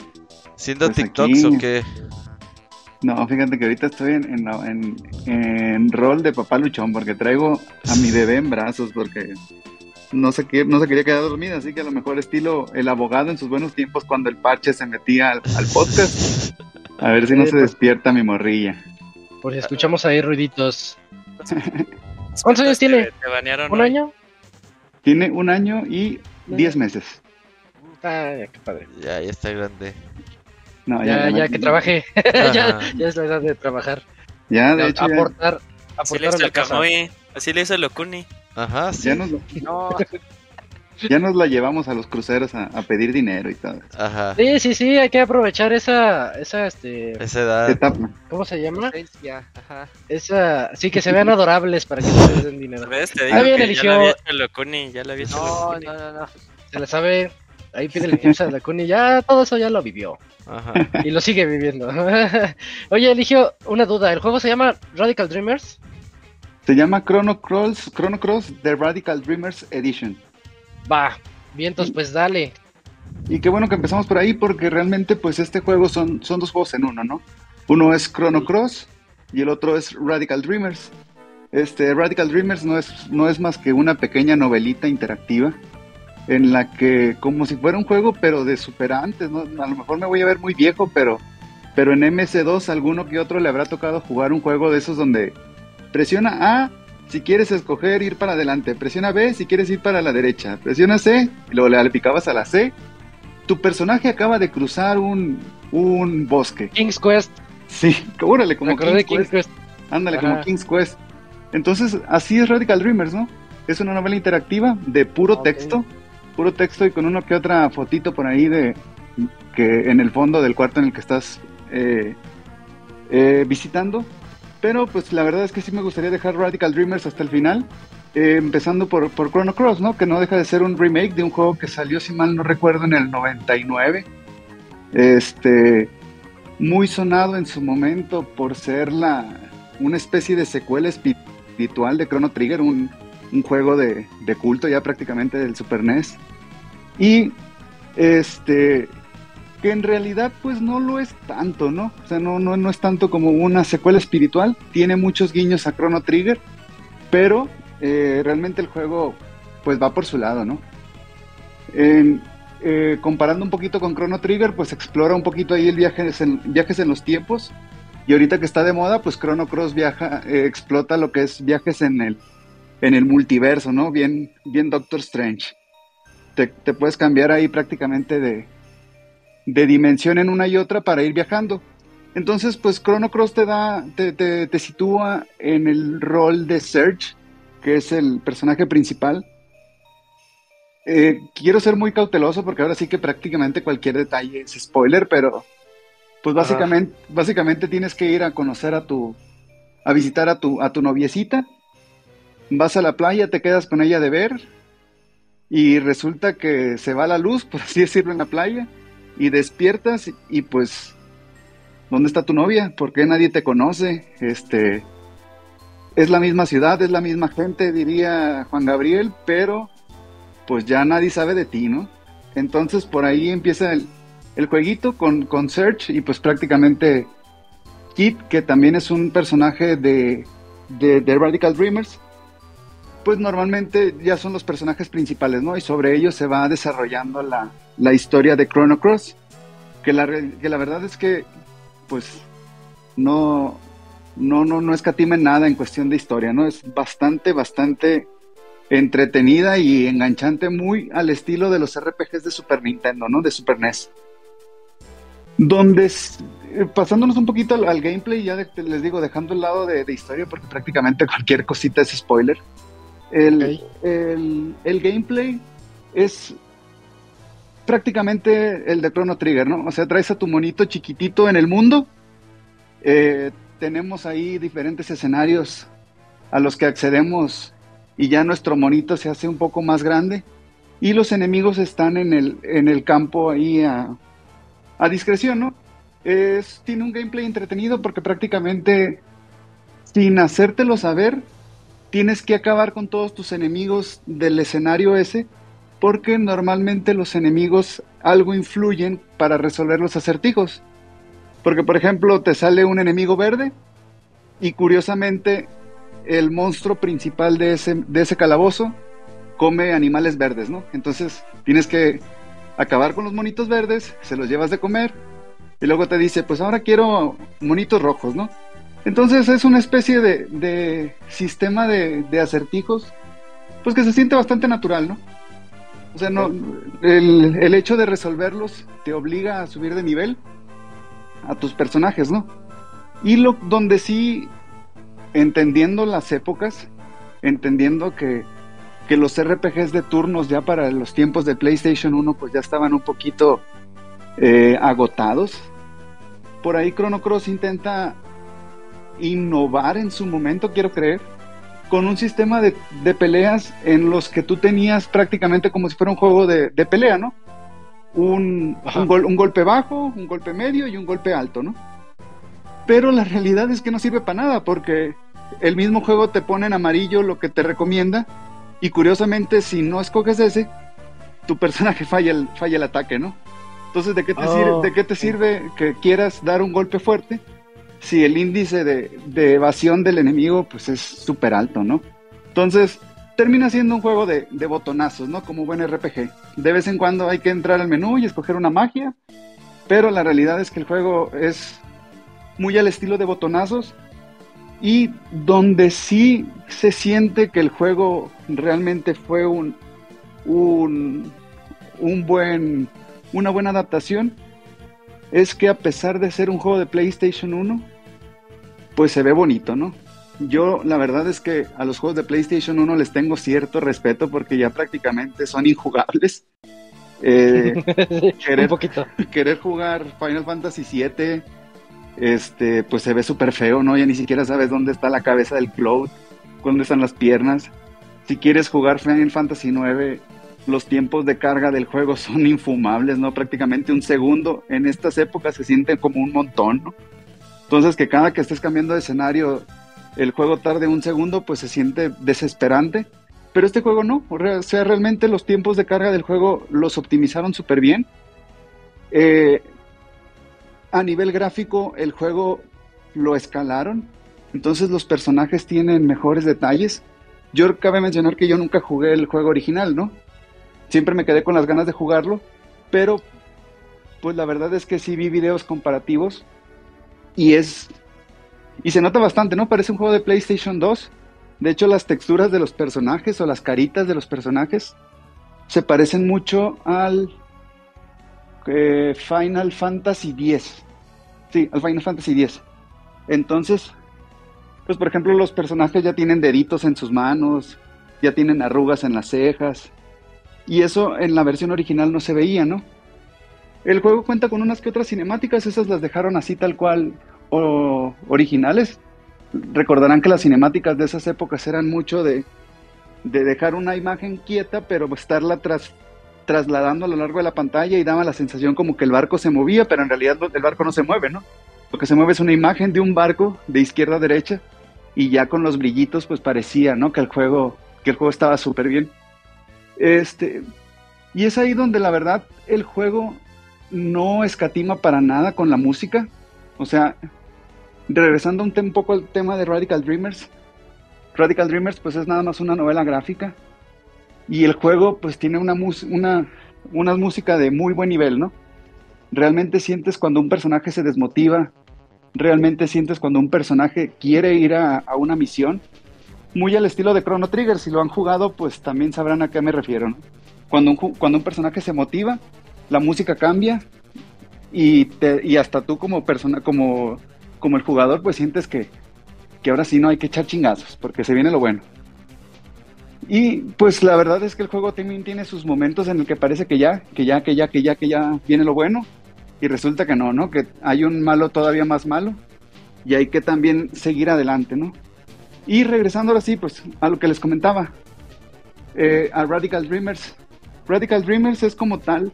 ¿Siendo Pues TikToks aquí. o qué? No, fíjate que ahorita estoy en, en, en- en rol de papá luchón porque traigo a mi bebé en brazos porque no se, que- no se quería quedar dormida, así que a lo mejor estilo el abogado en sus buenos tiempos cuando el parche se metía al, al podcast. A ver si no se pues. despierta mi morrilla. Por si escuchamos ahí ruiditos. ¿Cuántos años tiene? ¿Te banearon ¿Un hoy? año? Tiene un año y diez meses. Ah, qué padre. Ya, ya está grande. No, Ya, ya, que trabaje. (laughs) ya, ya es la edad de trabajar. Ya, de hecho, ya, aportar, Así le aportar la. Kamui, así le hizo el Lokuni. Ajá, sí. ya nos, (laughs) No, (laughs) ya nos la llevamos a los cruceros a, a pedir dinero y todo. Ajá. Sí, sí, sí, hay que aprovechar esa, esa, este, Esa edad. Etapa. ¿cómo se llama? ajá. Esa, sí, que se vean adorables para que les den dinero. ¿Ves? Te Ah, digo bien, que eligió- ya lo había hecho el Lokuni, ya lo había hecho el No, no, no, no. Se la sabe, ahí pide el tips a la Cuni, ya todo eso ya lo vivió Ajá. y lo sigue viviendo. (laughs) Oye, Eligio, una duda, ¿el juego se llama Radical Dreamers? Se llama Chrono Cross, Chrono Cross The Radical Dreamers Edition. Va, vientos, pues dale. Y qué bueno que empezamos por ahí porque realmente pues este juego son, son dos juegos en uno, ¿no? Uno es Chrono Cross y el otro es Radical Dreamers. Este Radical Dreamers no es, no es más que una pequeña novelita interactiva en la que como si fuera un juego pero de super antes, ¿no? A lo mejor me voy a ver muy viejo, pero, pero en MS2 alguno que otro le habrá tocado jugar un juego de esos donde presiona A si quieres escoger ir para adelante, presiona B si quieres ir para la derecha, presiona C y luego le picabas a la C tu personaje acaba de cruzar un, un bosque. King's Quest, Sí, órale, como de King's Quest. Quest. Ándale, Ajá. como King's Quest. Entonces, así es Radical Dreamers, ¿no? Es una novela interactiva de puro texto, puro texto y con una que otra fotito por ahí de que en el fondo del cuarto en el que estás eh, eh, visitando. Pero pues la verdad es que sí me gustaría dejar Radical Dreamers hasta el final. eh, empezando por, por Chrono Cross, ¿no? Que no deja de ser un remake de un juego que salió, si mal no recuerdo, en el 99. Este, muy sonado en su momento por ser la, una especie de secuela espiritual de Chrono Trigger, un, un juego de, de culto ya prácticamente del Super NES. Y este, que en realidad pues no lo es tanto, ¿no? O sea, no, no, no es tanto como una secuela espiritual, tiene muchos guiños a Chrono Trigger, pero eh, realmente el juego pues va por su lado, ¿no? En- eh, comparando un poquito con Chrono Trigger, pues explora un poquito ahí el viaje en, viajes en los tiempos. Y ahorita que está de moda, pues Chrono Cross viaja, eh, explota lo que es viajes en el, en el multiverso, ¿no? Bien, bien Doctor Strange. Te, te puedes cambiar ahí prácticamente de, de dimensión en una y otra para ir viajando. Entonces, pues Chrono Cross te da, te, te, te sitúa en el rol de Serge, que es el personaje principal, eh, quiero ser muy cauteloso porque ahora sí que prácticamente cualquier detalle es spoiler, pero pues básicamente, básicamente tienes que ir a conocer a tu, a visitar a tu, a tu noviecita, vas a la playa, te quedas con ella de ver y resulta que se va la luz, (laughs) por así decirlo, en la playa y despiertas y pues, ¿dónde está tu novia? ¿Por qué nadie te conoce? Este, es la misma ciudad, es la misma gente, diría Juan Gabriel, pero pues ya nadie sabe de ti, ¿no? Entonces por ahí empieza el, jueguito con, con Search y pues prácticamente Kit, que también es un personaje de, de, Radical Dreamers, pues normalmente ya son los personajes principales, ¿no? Y sobre ellos se va desarrollando la, la historia de Chrono Cross, que la, que la verdad es que pues no, no, no, no escatima en nada en cuestión de historia, ¿no? Es bastante, bastante entretenida y enganchante, muy al estilo de los RPGs de Super Nintendo, ¿no? De Super NES. Donde, eh, pasándonos un poquito al, gameplay, ya les digo, dejando el lado de, historia, porque prácticamente (laughs) cualquier cosita es spoiler. El, el, gameplay es prácticamente el de Chrono Trigger, ¿no? O sea, traes a tu monito chiquitito en el mundo. Eh, tenemos ahí diferentes escenarios a los que accedemos y ya nuestro monito se hace un poco más grande y los enemigos están en el, en el campo ahí a, a discreción, ¿no? Es, tiene un gameplay entretenido porque prácticamente sin hacértelo saber tienes que acabar con todos tus enemigos del escenario ese porque normalmente los enemigos algo influyen para resolver los acertijos. Porque por ejemplo te sale un enemigo verde y curiosamente el monstruo principal de ese, de ese calabozo come animales verdes, ¿no? Entonces tienes que acabar con los monitos verdes, se los llevas de comer y luego te dice, pues ahora quiero monitos rojos, ¿no? Entonces es una especie de, sistema de, acertijos, pues que se siente bastante natural, ¿no? O sea, no, el, el, hecho de resolverlos te obliga a subir de nivel a tus personajes, ¿no? Y lo, donde sí entendiendo las épocas, entendiendo que, los RPGs de turnos ya para los tiempos de PlayStation 1 pues ya estaban un poquito eh, agotados. Por ahí Chrono Cross intenta innovar en su momento, quiero creer, con un sistema de, peleas en los que tú tenías prácticamente como si fuera un juego de, pelea, ¿no? Un, un, golpe bajo, un golpe medio y un golpe alto, ¿no? Pero la realidad es que no sirve para nada porque el mismo juego te pone en amarillo lo que te recomienda y curiosamente si no escoges ese, tu personaje falla el, falla el ataque, ¿no? Entonces, ¿de qué, te sirve, ¿de qué te sirve que quieras dar un golpe fuerte si el índice de, evasión del enemigo pues es súper alto, ¿no? Entonces, termina siendo un juego de, botonazos, ¿no? Como buen RPG. De vez en cuando hay que entrar al menú y escoger una magia, pero la realidad es que el juego es muy al estilo de botonazos y donde sí se siente que el juego realmente fue un, un, buen, una buena adaptación es que a pesar de ser un juego de PlayStation 1, pues se ve bonito, ¿no? Yo la verdad es que a los juegos de PlayStation 1 les tengo cierto respeto porque ya prácticamente son injugables. (laughs) Eh, (laughs) querer, un poquito. querer jugar Final Fantasy VII este, pues se ve súper feo, ¿no? Ya ni siquiera sabes dónde está la cabeza del Cloud, dónde están las piernas. Si quieres jugar Final Fantasy IX, los tiempos de carga del juego (laughs) son infumables, ¿no? Prácticamente un segundo en estas épocas se siente como un montón, ¿no? Entonces que cada que estés cambiando de escenario el juego tarde un segundo, pues se siente desesperante. Pero este juego no, o sea, realmente los tiempos de carga del juego los optimizaron súper bien. Eh, a nivel gráfico el juego lo escalaron, entonces los personajes tienen mejores detalles. Yo cabe mencionar que yo nunca jugué el juego original, ¿no? Siempre me quedé con las ganas de jugarlo, pero pues la verdad es que sí vi videos comparativos y es y se nota bastante, ¿no? Parece un juego de PlayStation 2. De hecho, las texturas de los personajes o las caritas de los personajes se parecen mucho al eh, Final Fantasy X. Sí, al Final Fantasy X. Entonces, pues por ejemplo, los personajes ya tienen deditos en sus manos, ya tienen arrugas en las cejas. Y eso en la versión original no se veía, ¿no? El juego cuenta con unas que otras cinemáticas, esas las dejaron así tal cual o, originales. Recordarán que las cinemáticas de esas épocas eran mucho de, de dejar una imagen quieta, pero estarla tras, trasladando a lo largo de la pantalla y daba la sensación como que el barco se movía, pero en realidad el barco no se mueve, ¿no? Lo que se mueve es una imagen de un barco de izquierda a derecha y ya con los brillitos pues parecía, ¿no? Que el juego, que el juego estaba súper bien. Este, y es ahí donde la verdad el juego no escatima para nada con la música. O sea, regresando un, un poco al tema de Radical Dreamers, Radical Dreamers pues es nada más una novela gráfica y el juego pues tiene una, una, una música de muy buen nivel, ¿no? Realmente sientes cuando un personaje se desmotiva, realmente sientes cuando un personaje quiere ir a, una misión, muy al estilo de Chrono Trigger, si lo han jugado pues también sabrán a qué me refiero, Cuando un, cuando un personaje se motiva, la música cambia y, y hasta tú como persona, como, como el jugador, pues sientes que, que ahora sí no hay que echar chingazos, porque se viene lo bueno. Y pues la verdad es que el juego también tiene sus momentos en el que parece que ya, que ya, que ya, que ya, que ya viene lo bueno, y resulta que no, ¿no? Que hay un malo todavía más malo, y hay que también seguir adelante, ¿no? Y regresando ahora sí, pues a lo que les comentaba, eh, a Radical Dreamers. Radical Dreamers es como tal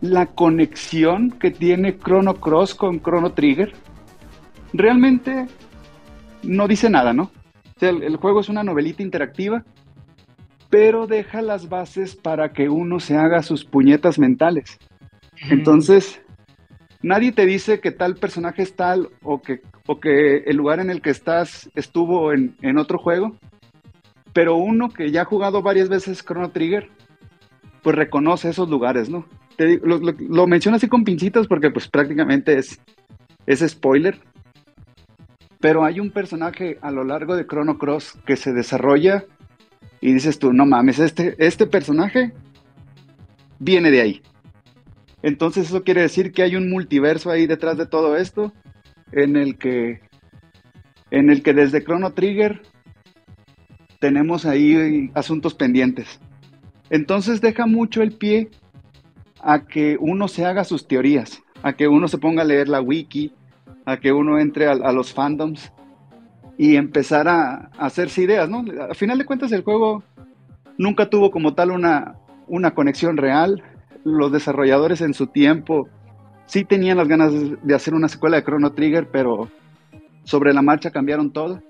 la conexión que tiene Chrono Cross con Chrono Trigger realmente no dice nada, ¿no? O sea, el, juego es una novelita interactiva, pero deja las bases para que uno se haga sus puñetas mentales. Entonces, nadie te dice que tal personaje es tal o que, o que el lugar en el que estás estuvo en, en otro juego, pero uno que ya ha jugado varias veces Chrono Trigger, pues reconoce esos lugares, ¿no? Lo, menciono así con pincitas porque pues prácticamente es, es spoiler. Pero hay un personaje a lo largo de Chrono Cross que se desarrolla y dices tú, no mames, este, este personaje viene de ahí. Entonces eso quiere decir que hay un multiverso ahí detrás de todo esto en el que en el que desde Chrono Trigger tenemos ahí asuntos pendientes. Entonces deja mucho el pie a que uno se haga sus teorías, a que uno se ponga a leer la wiki, a que uno entre a, los fandoms y empezar a, hacerse ideas, ¿no? Al final de cuentas el juego nunca tuvo como tal una, una conexión real. Los desarrolladores en su tiempo sí tenían las ganas de hacer una secuela de Chrono Trigger, pero sobre la marcha cambiaron todo.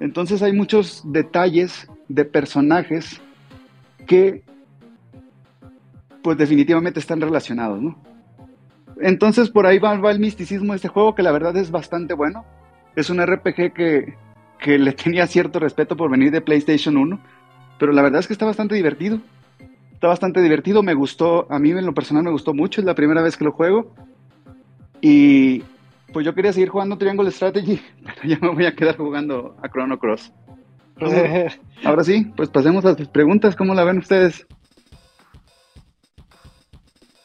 Entonces hay muchos detalles de personajes que pues definitivamente están relacionados, ¿no? Entonces por ahí va, el misticismo de este juego, que la verdad es bastante bueno. Es un RPG que, que le tenía cierto respeto por venir de PlayStation 1, pero la verdad es que está bastante divertido. Está bastante divertido, me gustó, a mí en lo personal me gustó mucho, es la primera vez que lo juego. Y pues yo quería seguir jugando Triangle Strategy, (laughs) pero ya me voy a quedar jugando a Chrono Cross. (laughs) ahora sí, pues pasemos a las preguntas, ¿cómo la ven ustedes?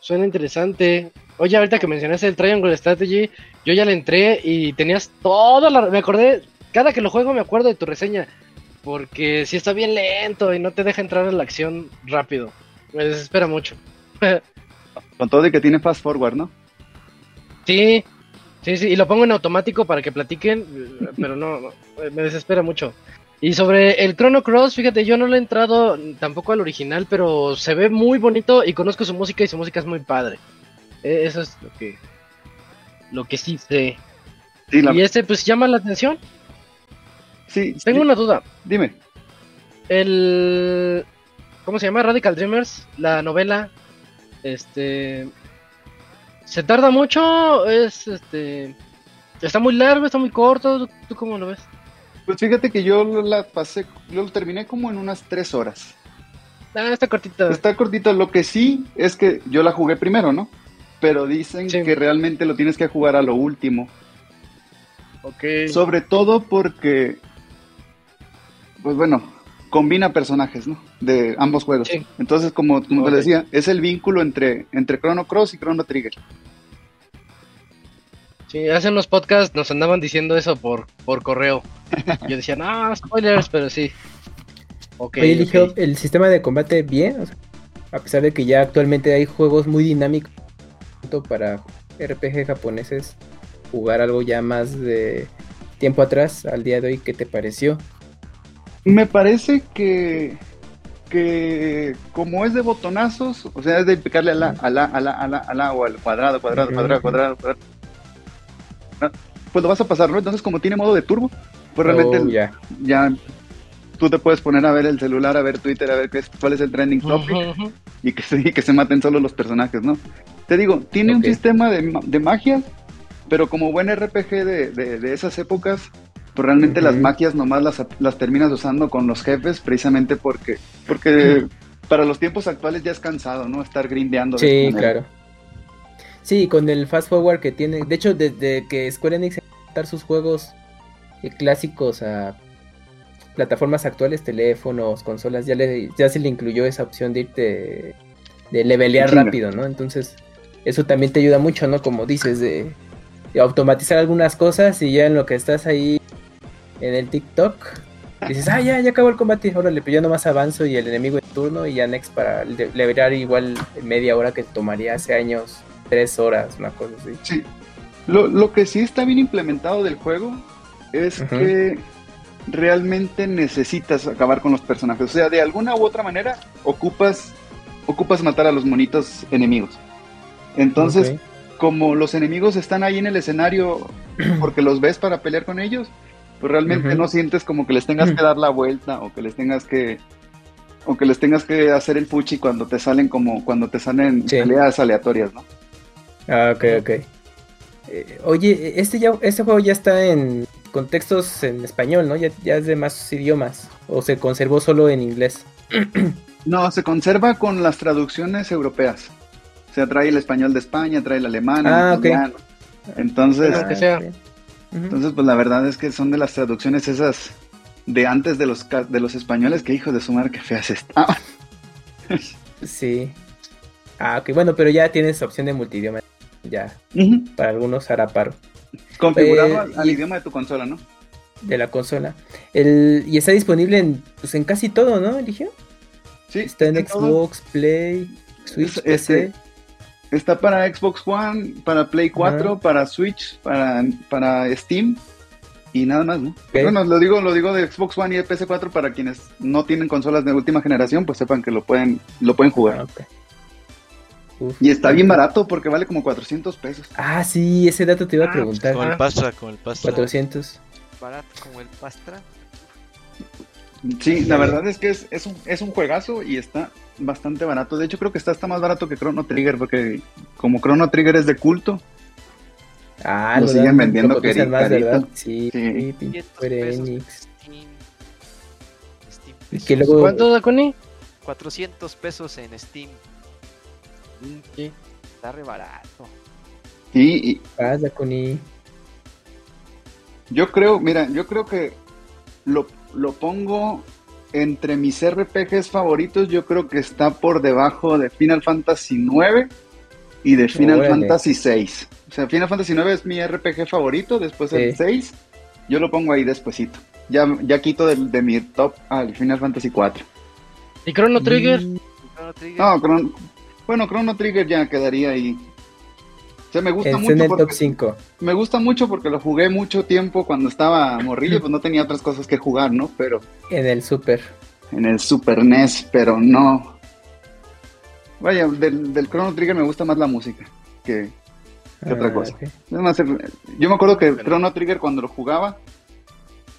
Suena interesante. Oye, ahorita que mencionaste el Triangle Strategy, yo ya le entré y tenías todo la... Me acordé, cada que lo juego me acuerdo de tu reseña. Porque si está bien lento y no te deja entrar en la acción rápido. Me desespera mucho. (laughs) Con todo de que tiene fast forward, ¿no? Sí, sí, sí. Y lo pongo en automático para que platiquen, pero no, no me desespera mucho. Y sobre el Chrono Cross, fíjate, yo no le he entrado tampoco al original, pero se ve muy bonito y conozco su música y su música es muy padre. E, eso es lo que lo que sí sé. Y este pues llama la atención. Sí. Tengo una duda. Dime. El ¿cómo se llama? Radical Dreamers, la novela este se tarda mucho, es este está muy largo, está muy corto, ¿tú cómo lo ves? Pues fíjate que yo la pasé, yo lo terminé como en unas tres horas. Ah, está cortito. Está cortito. Lo que sí es que yo la jugué primero, ¿no? Pero dicen que realmente lo tienes que jugar a lo último. Ok. Sobre todo porque, pues bueno, combina personajes, ¿no? De ambos juegos. Entonces, como, como te decía, es el vínculo entre, entre Chrono Cross y Chrono Trigger. Sí, hace unos podcasts nos andaban diciendo eso por, por correo. Yo decía, no, spoilers, pero sí. Okay, Oye, eligió el sistema de combate bien. A pesar de que ya actualmente hay juegos muy dinámicos para RPG japoneses, jugar algo ya más de tiempo atrás al día de hoy, ¿qué te pareció? Me parece que que como es de botonazos, o sea, es de picarle a la, a la, a la, a la, a la o al cuadrado, cuadrado, cuadrado, cuadrado, cuadrado, (laughs) pues lo vas a pasar, ¿no? Entonces, como tiene modo de turbo, pues realmente Oh, ya. ya tú te puedes poner a ver el celular, a ver Twitter, a ver qué es, cuál es el trending topic y que, se, y que se maten solo los personajes, ¿no? Te digo, tiene un sistema de, de magia, pero como buen RPG de, de- de esas épocas, pues realmente las magias nomás las, las terminas usando con los jefes, precisamente porque, porque (clears throat) para los tiempos actuales ya es cansado, ¿no? Estar grindeando. de Sí, claro. Sí, con el fast forward que tiene. De hecho, desde que Square Enix a sus juegos eh, clásicos a plataformas actuales, teléfonos, consolas, ya, le, ya se le incluyó esa opción de irte de levelear rápido, ¿no? Entonces, eso también te ayuda mucho, ¿no? Como dices, de, de automatizar algunas cosas y ya en lo que estás ahí en el TikTok, dices, ah, ya, ya acabó el combate, órale, pero yo nomás avanzo y el enemigo en turno y ya next para le- levelear igual media hora que tomaría hace años, tres horas, una cosa así. Sí. Lo, lo que sí está bien implementado del juego es que realmente necesitas acabar con los personajes. O sea, de alguna u otra manera ocupas, ocupas matar a los monitos enemigos. Entonces, como los enemigos están ahí en el escenario (clears throat) porque los ves para pelear con ellos, pues realmente no sientes como que les tengas que dar la vuelta o que les tengas que o que les tengas que hacer el fuchi cuando te salen como cuando te salen Sí. peleas aleatorias, ¿no? Ah, ok, ok. Eh, oye, este, ya, este juego ya está en contextos en español, ¿no? Ya, ya es de más idiomas. ¿O se conservó solo en inglés? (clears throat) No, se conserva con las traducciones europeas. O sea, trae el español de España, trae el alemán, el Ah, italiano. Entonces, sea. Ujú. entonces, pues la verdad es que son de las traducciones esas de antes de los ca- de los españoles que hijos de su madre que feas estaban. (laughs) Sí. Ah, ok, bueno, pero ya tienes opción de multidioma. Ya, para algunos hará paro. Configurado Eh, al, y- idioma de tu consola, ¿no? de la consola. El, y está disponible en, pues, en casi todo, ¿no, Eligio? Sí, Está en todo. Xbox, Play, Switch, Es- PC. este, Está para Xbox One, para Play 4, Ajá. para Switch, para, para Steam y nada más, ¿no? Bueno, lo digo, lo digo de Xbox One y de PS4 para quienes no tienen consolas de última generación, pues sepan que lo pueden, lo pueden jugar. Ah, ok. Uf. Y está bien barato porque vale como 400 pesos. Ah, sí, ese dato te iba a Ah, preguntar. Como el pastra, como el pastra. 400. Barato como el pastra. Sí, la verdad es que es, es, un, es un juegazo y está bastante barato. De hecho, creo que está hasta más barato que Chrono Trigger porque como Chrono Trigger es de culto, Ah, Lo lo siguen dan- vendiendo lo cotizan más. Sí, Sí. pinche 500 Square pesos en Enix. Steam. Steam Y que pesos. luego- ¿Cuánto da Connie? 400 pesos en Steam. Sí. Está re barato. y, y Pasa con I. yo creo, mira, yo creo que lo, lo pongo entre mis RPGs favoritos, yo creo que está por debajo de Final Fantasy IX y de Final Órale. Fantasy VI. O sea, Final Fantasy IX es mi RPG favorito, después el Sí. 6, yo lo pongo ahí despuesito. Ya, ya quito de, de mi top al Final Fantasy 4. ¿Y Chrono Trigger? Mm, Chrono. No, Chron- bueno, Chrono Trigger ya quedaría ahí. O sea, me gusta Está en mucho el top porque 5. me gusta mucho porque lo jugué mucho tiempo cuando estaba morrillo, pues no tenía otras cosas que jugar, ¿no? Pero En el Super. en el Super NES, pero no. Vaya, del, del Chrono Trigger me gusta más la música que, que otra Ah, cosa. ok. Es más, el- yo me acuerdo que Chrono Trigger cuando lo jugaba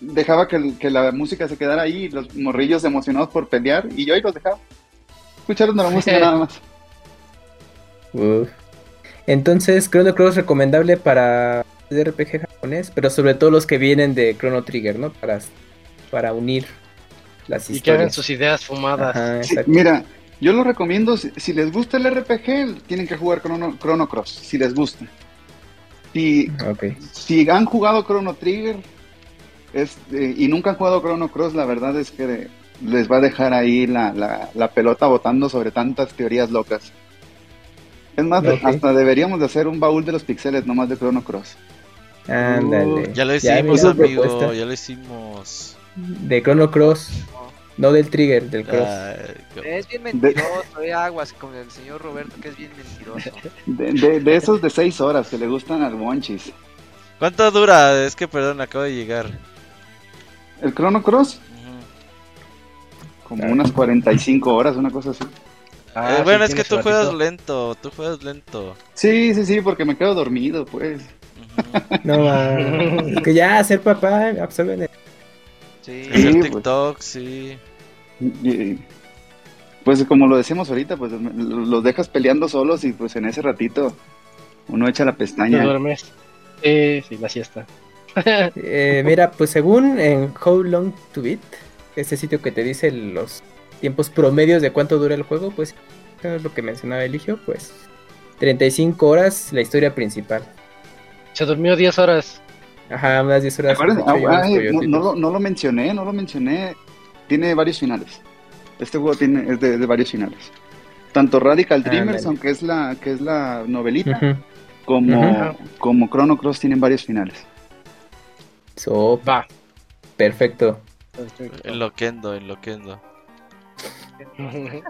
dejaba que, el- que la música se quedara ahí, los morrillos emocionados por pelear, y yo ahí los dejaba. Escucharon la música (laughs) nada más. Uf. Entonces, Chrono Cross recomendable para RPG japonés, pero sobre todo los que vienen de Chrono Trigger, ¿no? Para, para unir las Y que hagan historias. sus ideas fumadas. Ajá, Sí, exacto. mira, yo lo recomiendo, si, si les gusta el RPG, tienen que jugar Chrono, Chrono Cross, si les gusta. Si, si han jugado Chrono Trigger es, eh, y nunca han jugado Chrono Cross, la verdad es que les va a dejar ahí la, la, la pelota botando sobre tantas teorías locas. Es más, hasta deberíamos de hacer un baúl de los pixeles nomás de Chrono Cross. Ándale. Uh, Ya lo Ya hicimos, la amigo, propuesta ya lo hicimos. De Chrono Cross. No del trigger, del cross. Qué- Es bien mentiroso, eh, aguas con el señor Roberto, que es bien mentiroso. (laughs) De, de- de esos de 6 horas que le gustan al Monchis. ¿Cuánto dura? Es que perdón, acabo de llegar. El Chrono Cross, Ujú. como unas 45 horas, una cosa así. Ah, Eh, bueno, sí, es que tú juegas lento, tú juegas lento. Sí, sí, sí, porque me quedo dormido, pues. No, es (laughs) que ya ser papá absorben el- Sí. Sí, Hacer pues. TikTok, sí. Y- pues como lo decimos ahorita, pues los dejas peleando solos y pues en ese ratito uno echa la Te pestaña. duermes. Sí, sí, la siesta. Eh, mira, pues según en How Long to Beat, este sitio que te dice los tiempos promedios de cuánto dura el juego, pues es lo que mencionaba Eligio, pues 35 horas la historia principal. Se durmió 10 horas. Ajá, unas 10 ¿Te horas. Ah, unos ay, no, lo, no lo mencioné, no lo mencioné. Tiene varios finales. Este juego tiene, es de, de varios finales. Tanto Radical Dreamers, Ándale. aunque es la, que es la novelita, como, como Chrono Cross tienen varios finales. So, Va. perfecto. En Loquendo, en Loquendo. (laughs)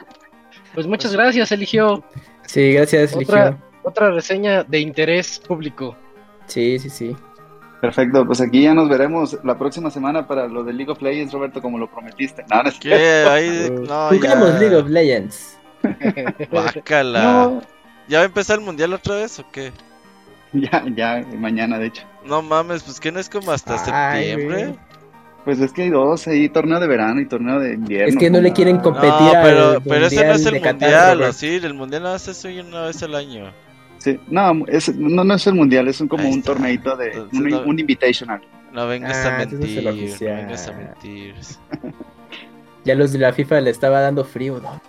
Pues muchas gracias, Eligio. Sí, gracias, Otra- Eligio. Otra reseña de interés público. Sí, sí, sí. Perfecto, pues aquí ya nos veremos la próxima semana para lo de League of Legends, Roberto, como lo prometiste. No, no es ¿Qué? Ahí, (laughs) no, Juguemos League of ya. Legends. (laughs) Guácala. No, ¿Ya va a empezar el mundial otra vez o qué? Ya, ya, mañana de hecho. No mames, pues que no es como hasta Ay, septiembre. güey. Pues es que hay dos, ahí torneo de verano y torneo de invierno. Es que no le quieren competir No, al pero, pero ese no es el Qatar, mundial. ¿o sí? El mundial nada más es una vez al año. Sí, no, es, no, no es el mundial, es un, como Ahí un torneito de Entonces, un, no- un invitational. No vengas Ah, a mentir, no vengas a mentir. (laughs) Ya los de la FIFA le estaba dando frío, ¿no?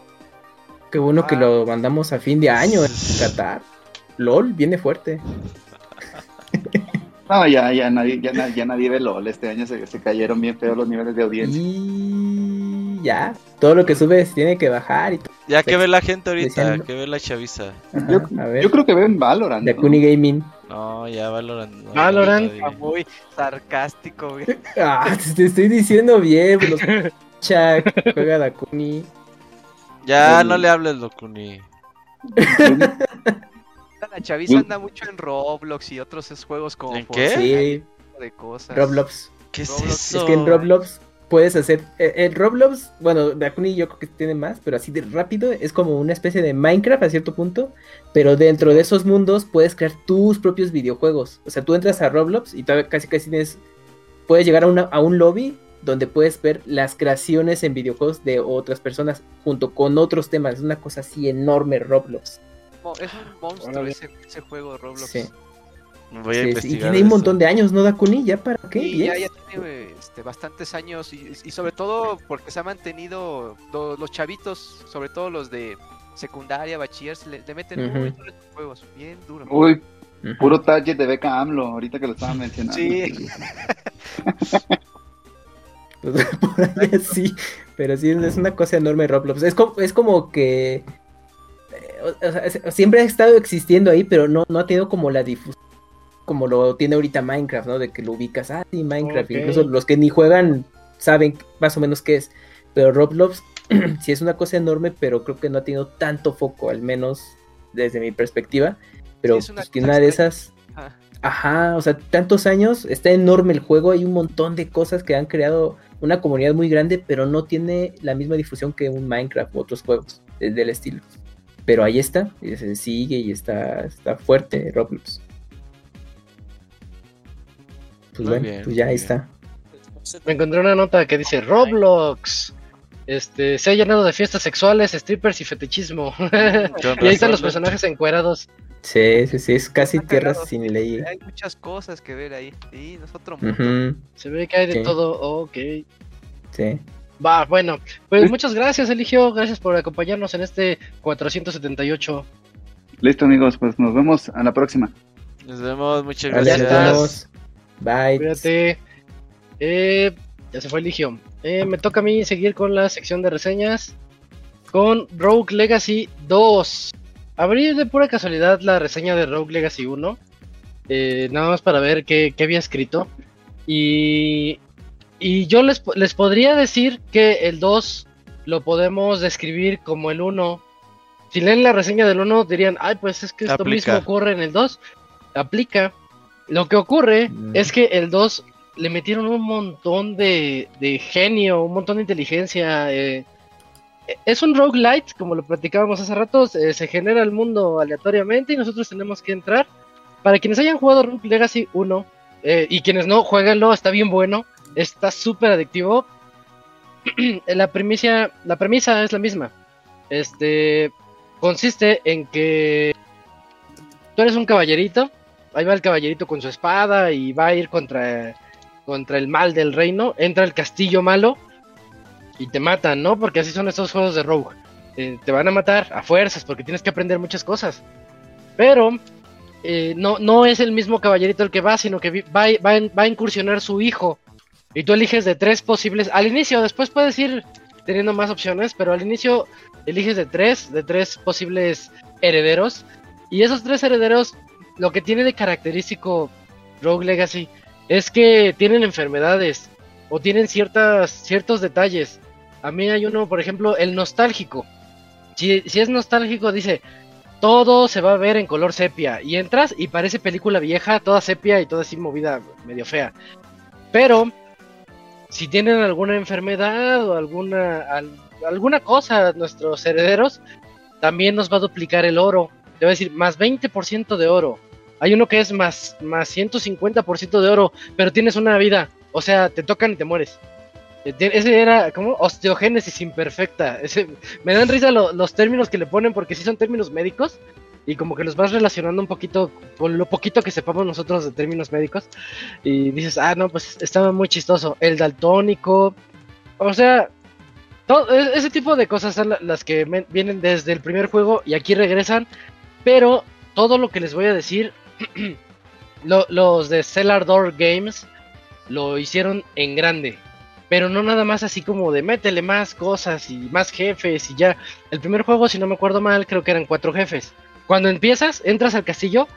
Qué bueno que Ah. lo mandamos a fin de año en (laughs) Qatar. LOL viene fuerte. No, ya, ya nadie, ya, ya nadie ve LOL. Este año se, se cayeron bien feos los niveles de audiencia. Y ya, todo lo que subes tiene que bajar y todo. Ya que ve la gente ahorita, que ve la chaviza. Yo, Ajá, creo que ven Valorant. De ¿no? Kuni Gaming. No, ya Valorant. no, Valorant. Está muy sarcástico, güey. (laughs) Ah, te, te estoy diciendo bien. pues, Los... (laughs) Chuck, juega Dakuni. Ya no le hables, Locuni. La chaviza anda mucho en Roblox y otros juegos como ¿En qué? Sí, de cosas. Roblox. ¿Qué es Roblox, eso? Es que en Roblox puedes hacer. eh, El Roblox, bueno, Dakuni yo creo que tiene más, pero así de rápido. Es como una especie de Minecraft a cierto punto. Pero dentro de esos mundos puedes crear tus propios videojuegos. O sea, tú entras a Roblox y todavía casi casi tienes. Puedes llegar a, una- a un lobby donde puedes ver las creaciones en videojuegos de otras personas junto con otros temas. Es una cosa así enorme Roblox. Es un monstruo ese, ese juego de Roblox. Sí. Voy a Sí, sí, y tiene un montón de años, ¿no, Dakuni? ¿Ya para qué? Y ya, ya tiene este, bastantes años y, y sobre todo porque se ha mantenido lo- los chavitos, sobre todo los de secundaria, bachiller, se le, le meten Ujú. muy duro estos juegos, bien duro. Uy, puro target de beca AMLO, ahorita que lo estaban mencionando. Sí. (laughs) (laughs) Pues, (laughs) por ahí así, pero sí es una cosa enorme Roblox. Es como, es como que o- sea, siempre ha estado existiendo ahí, pero no, no ha tenido como la difusión como lo tiene ahorita Minecraft, ¿no? De que lo ubicas, ah, sí, Minecraft. Incluso los que ni juegan saben más o menos qué es. Pero Roblox (clears throat) sí es una cosa enorme, pero creo que no ha tenido tanto foco, al menos desde mi perspectiva. Pero Sí, es una pues, una de esas Ajá. Ajá, o sea, tantos años, está enorme el juego, hay un montón de cosas que han creado una comunidad muy grande, pero no tiene la misma difusión que un Minecraft u otros juegos eh, del estilo. Pero ahí está, y se sigue y está, está fuerte Roblox. Pues Muy bueno, bien, pues ya ahí bien. está. Me encontré una nota que dice Roblox. Este, se ha llenado de fiestas sexuales, strippers y fetichismo. (laughs) Y ahí están los personajes encuerados. Sí, sí, sí, es casi tierra sin ley. Hay muchas cosas que ver ahí. Sí, no es otro mundo. Ujú, Se ve que hay de Sí. todo. Ok. sí. Va, bueno. Pues muchas gracias, Eligio. Gracias por acompañarnos en este 478. Listo, amigos, pues nos vemos a la próxima. Nos vemos, muchas gracias. Bye. Cuídate. Eh, ya se fue Eligio. Eh, me toca a mí seguir con la sección de reseñas. Con Rogue Legacy 2. Abrí de pura casualidad la reseña de Rogue Legacy 1. eh, nada más para ver qué, qué había escrito. Y y yo les, les podría decir que el 2 lo podemos describir como el 1. Si leen la reseña del 1 dirían, ay, pues es que esto Aplica. mismo ocurre en el 2. Aplica. Lo que ocurre Mm. es que el 2 le metieron un montón de, de genio, un montón de inteligencia. eh, es un roguelite, como lo platicábamos hace rato, se, se genera el mundo aleatoriamente y nosotros tenemos que entrar. Para quienes hayan jugado Rogue Legacy 1 eh, y quienes no, jueguenlo, está bien bueno, está súper adictivo. (clears throat) la, premisa, la premisa es la misma. Este consiste en que tú eres un caballerito, ahí va el caballerito con su espada y va a ir contra, contra el mal del reino, entra el castillo malo y te matan, ¿no? Porque así son estos juegos de Rogue. Eh, te van a matar a fuerzas porque tienes que aprender muchas cosas. Pero eh, no, no es el mismo caballerito el que va, sino que va, va, va a incursionar su hijo. Y tú eliges de tres posibles. Al inicio, después puedes ir teniendo más opciones, pero al inicio eliges de tres, de tres posibles herederos. Y esos tres herederos, lo que tiene de característico Rogue Legacy es que tienen enfermedades o tienen ciertas, ciertos detalles. A mí hay uno, por ejemplo, el nostálgico. Si, si es nostálgico, dice, todo se va a ver en color sepia. Y entras y parece película vieja, toda sepia y toda así movida, medio fea. Pero, si tienen alguna enfermedad o alguna, al- alguna cosa, nuestros herederos, también nos va a duplicar el oro. Te va a decir, más 20% de oro. Hay uno que es más, más 150% de oro, pero tienes una vida. O sea, te tocan y te mueres. Eh, Ese era como osteogénesis imperfecta. (laughs) Me dan risa lo- los términos que le ponen porque sí son términos médicos y como que los vas relacionando un poquito con lo poquito que sepamos nosotros de términos médicos y dices, ah, no, pues estaba muy chistoso. El daltónico, o sea, e- ese tipo de cosas son la- las que vienen desde el primer juego y aquí regresan, pero todo lo que les voy a decir, (clears throat) lo- los de Cellar Door Games lo hicieron en grande. Pero no nada más así como de métele más cosas y más jefes y ya. El primer juego, si no me acuerdo mal, creo que eran cuatro jefes. Cuando empiezas, entras al castillo,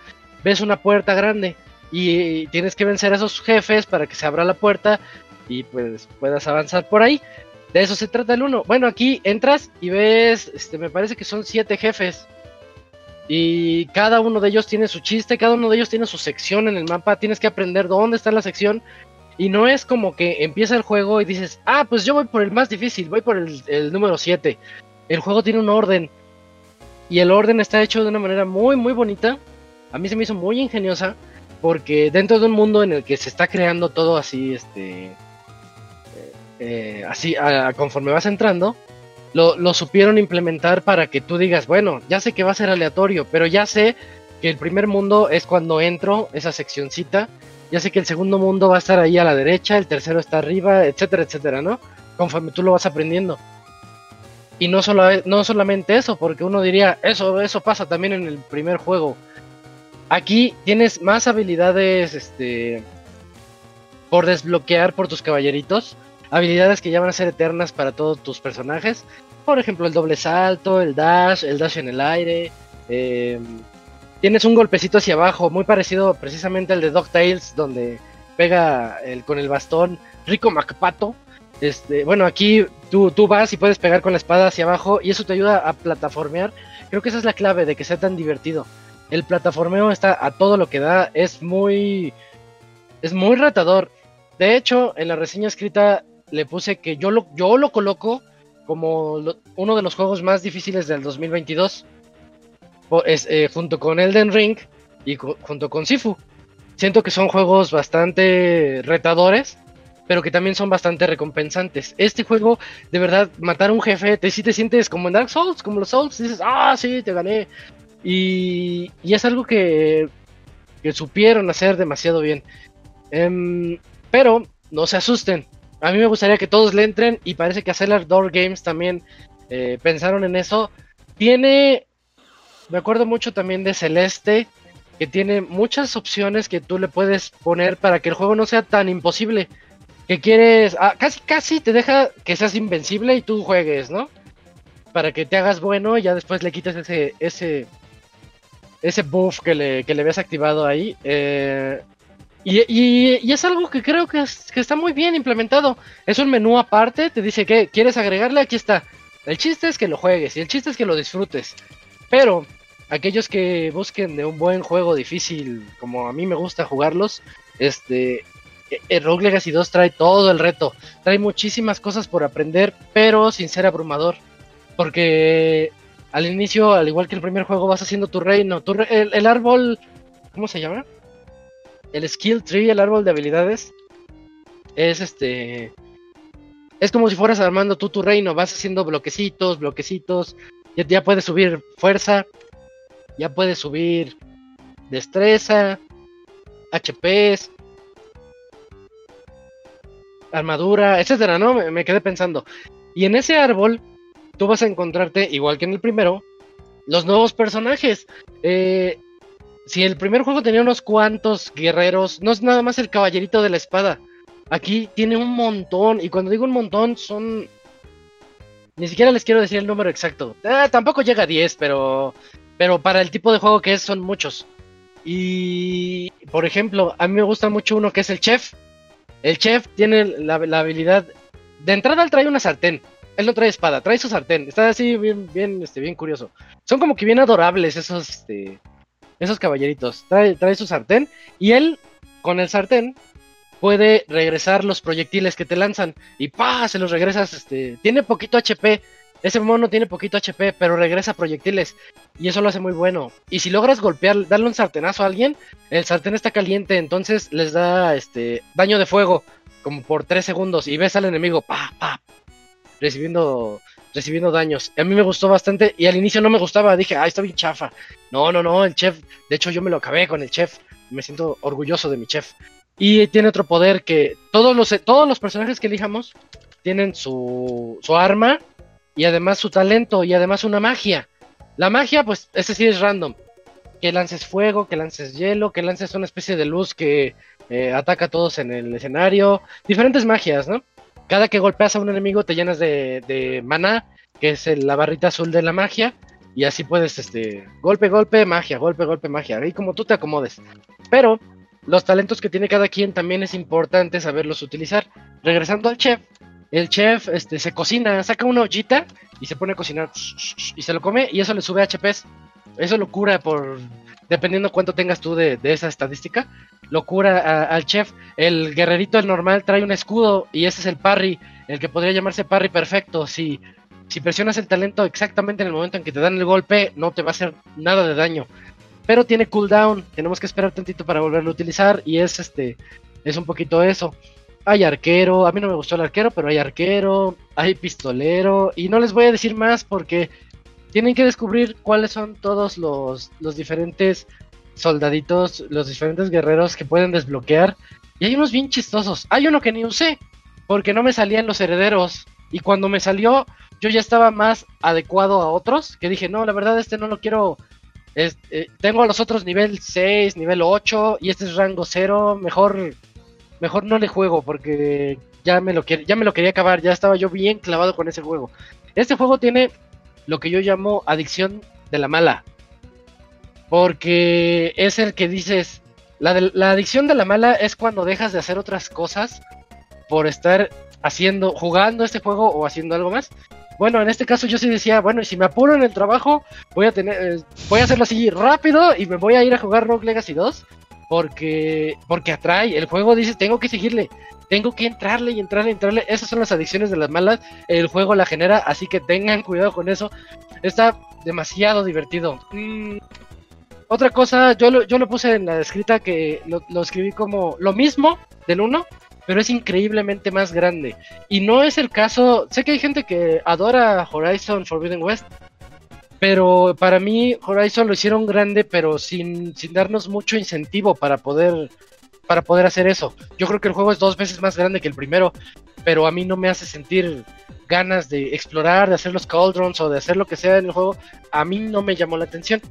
ves una puerta grande y tienes que vencer a esos jefes para que se abra la puerta y pues puedas avanzar por ahí. De eso se trata el uno. Bueno, aquí entras y ves, este, me parece que son siete jefes. Y cada uno de ellos tiene su chiste, cada uno de ellos tiene su sección en el mapa. Tienes que aprender dónde está la sección. Y no es como que empieza el juego y dices, ah, pues yo voy por el más difícil, voy por el, el número 7. El juego tiene un orden. Y el orden está hecho de una manera muy, muy bonita. A mí se me hizo muy ingeniosa. Porque dentro de un mundo en el que se está creando todo así, este. eh, eh, así, a- conforme vas entrando, lo, lo supieron implementar para que tú digas, bueno, ya sé que va a ser aleatorio, pero ya sé que el primer mundo es cuando entro, esa seccioncita. Ya sé que el segundo mundo va a estar ahí a la derecha, el tercero está arriba, etcétera, etcétera, ¿no? Conforme tú lo vas aprendiendo. Y no, solo, no solamente eso, porque uno diría, eso, eso pasa también en el primer juego. Aquí tienes más habilidades este, por desbloquear por tus caballeritos. Habilidades que ya van a ser eternas para todos tus personajes. Por ejemplo, el doble salto, el dash, el dash en el aire. eh, tienes un golpecito hacia abajo, muy parecido precisamente al de DuckTales, donde pega el, con el bastón Rico MacPato. Este, bueno, aquí tú, tú vas y puedes pegar con la espada hacia abajo y eso te ayuda a plataformear. Creo que esa es la clave de que sea tan divertido. El plataformeo está a todo lo que da, es muy es muy retador. De hecho, en la reseña escrita le puse que yo lo yo lo coloco como uno de los juegos más difíciles del 2022. Po- es, eh, junto con Elden Ring y junto con Sifu. Siento que son juegos bastante retadores, pero que también son bastante recompensantes. Este juego, de verdad, matar a un jefe, te, si te sientes como en Dark Souls, como los Souls, dices, ah, sí, te gané. Y, y es algo que, que supieron hacer demasiado bien. Em, pero no se asusten. A mí me gustaría que todos le entren y parece que Cellar Door Games también eh, pensaron en eso. Tiene, me acuerdo mucho también de Celeste, que tiene muchas opciones que tú le puedes poner para que el juego no sea tan imposible. Que quieres, ah, casi casi te deja que seas invencible y tú juegues, ¿no? Para que te hagas bueno y ya después le quites ese, ese, ese buff que le, que le habías activado ahí. Eh, Y, es algo que creo que, está muy bien implementado. Es un menú aparte, te dice que quieres agregarle, aquí está. El chiste es que lo juegues y el chiste es que lo disfrutes. Pero aquellos que busquen de un buen juego difícil, como a mí me gusta jugarlos, este, Rogue Legacy 2 trae todo el reto. Trae muchísimas cosas por aprender, pero sin ser abrumador. Porque al inicio, al igual que el primer juego, vas haciendo tu reino. El árbol, ¿cómo se llama? el skill tree, el árbol de habilidades, es este. Es como si fueras armando tú tu reino, vas haciendo bloquecitos, bloquecitos. Ya puedes subir fuerza, ya puedes subir destreza, HPs, armadura, etcétera, ¿no? Me, quedé pensando. Y en ese árbol, tú vas a encontrarte, igual que en el primero, los nuevos personajes. Eh, si el primer juego tenía unos cuantos guerreros, no es nada más el caballerito de la espada. Aquí tiene un montón, y cuando digo un montón son... Ni siquiera les quiero decir el número exacto. Ah, tampoco llega a 10, pero... Pero para el tipo de juego que es son muchos. Y... Por ejemplo, a mí me gusta mucho uno que es el chef. El chef tiene la, habilidad... De entrada él trae una sartén. Él no trae espada, trae su sartén. Está así bien, bien, este, bien curioso. Son como que bien adorables esos, este, esos caballeritos. Trae, trae su sartén y él, con el sartén, puede regresar los proyectiles que te lanzan y pa, se los regresas, este, tiene poquito HP, ese mono tiene poquito HP, pero regresa proyectiles y eso lo hace muy bueno. Y si logras golpear, darle un sartenazo a alguien, el sartén está caliente, entonces les da este daño de fuego como por 3 segundos y ves al enemigo pa pa recibiendo recibiendo daños. A mí me gustó bastante y al inicio no me gustaba, dije, ah, está bien chafa. No, no, no, el chef, de hecho yo me lo acabé con el chef, me siento orgulloso de mi chef. Y tiene otro poder que todos los, todos los personajes que elijamos tienen su, su arma y además su talento y además una magia. La magia, pues, ese sí es random. Que lances fuego, que lances hielo, que lances una especie de luz que eh, ataca a todos en el escenario. Diferentes magias, ¿no? Cada que golpeas a un enemigo te llenas de, de maná, que es la barrita azul de la magia. Y así puedes, este, golpe, golpe, magia, golpe, golpe, magia. Ahí como tú te acomodes. Pero los talentos que tiene cada quien también es importante saberlos utilizar. Regresando al chef, el chef este, se cocina, saca una ollita y se pone a cocinar y se lo come y eso le sube HPs. Eso lo cura por, dependiendo cuánto tengas tú de, esa estadística, lo cura al chef. El guerrerito, el normal, trae un escudo y ese es el parry, el que podría llamarse parry perfecto. Si, si presionas el talento exactamente en el momento en que te dan el golpe, no te va a hacer nada de daño. Pero tiene cooldown, tenemos que esperar tantito para volverlo a utilizar y es este, es un poquito eso. Hay arquero, a mí no me gustó el arquero, pero hay arquero, hay pistolero y no les voy a decir más porque tienen que descubrir cuáles son todos los, los diferentes soldaditos, los diferentes guerreros que pueden desbloquear. Y hay unos bien chistosos. Hay uno que ni usé, porque no me salían los herederos. Y cuando me salió, yo ya estaba más adecuado a otros, que dije, no, la verdad este no lo quiero. Eh, tengo a los otros nivel 6, nivel 8, y este es rango 0. Mejor, mejor no le juego, porque ya me, lo ya me lo quería acabar, ya estaba yo bien clavado con ese juego. Este juego tiene lo que yo llamo adicción de la mala. Porque es el que dices, la, adicción de la mala es cuando dejas de hacer otras cosas por estar haciendo, jugando este juego o haciendo algo más. Bueno, en este caso yo sí decía, bueno, y si me apuro en el trabajo, voy a tener, eh, voy a hacerlo así rápido y me voy a ir a jugar Rogue Legacy 2 porque, porque atrae. El juego dice, tengo que seguirle, tengo que entrarle y entrarle entrarle. Esas son las adicciones de las malas. El juego la genera, así que tengan (laughs) cuidado con eso. Está demasiado divertido. Mm, otra cosa, yo lo, yo lo puse en la escrita que lo, escribí como lo mismo del 1, pero es increíblemente más grande. Y no es el caso, sé que hay gente que adora Horizon Forbidden West, pero para mí Horizon lo hicieron grande, pero sin, sin darnos mucho incentivo para poder para poder hacer eso. Yo creo que el juego es dos veces más grande que el primero, pero a mí no me hace sentir ganas de explorar, de hacer los cauldrons o de hacer lo que sea en el juego. A mí no me llamó la atención.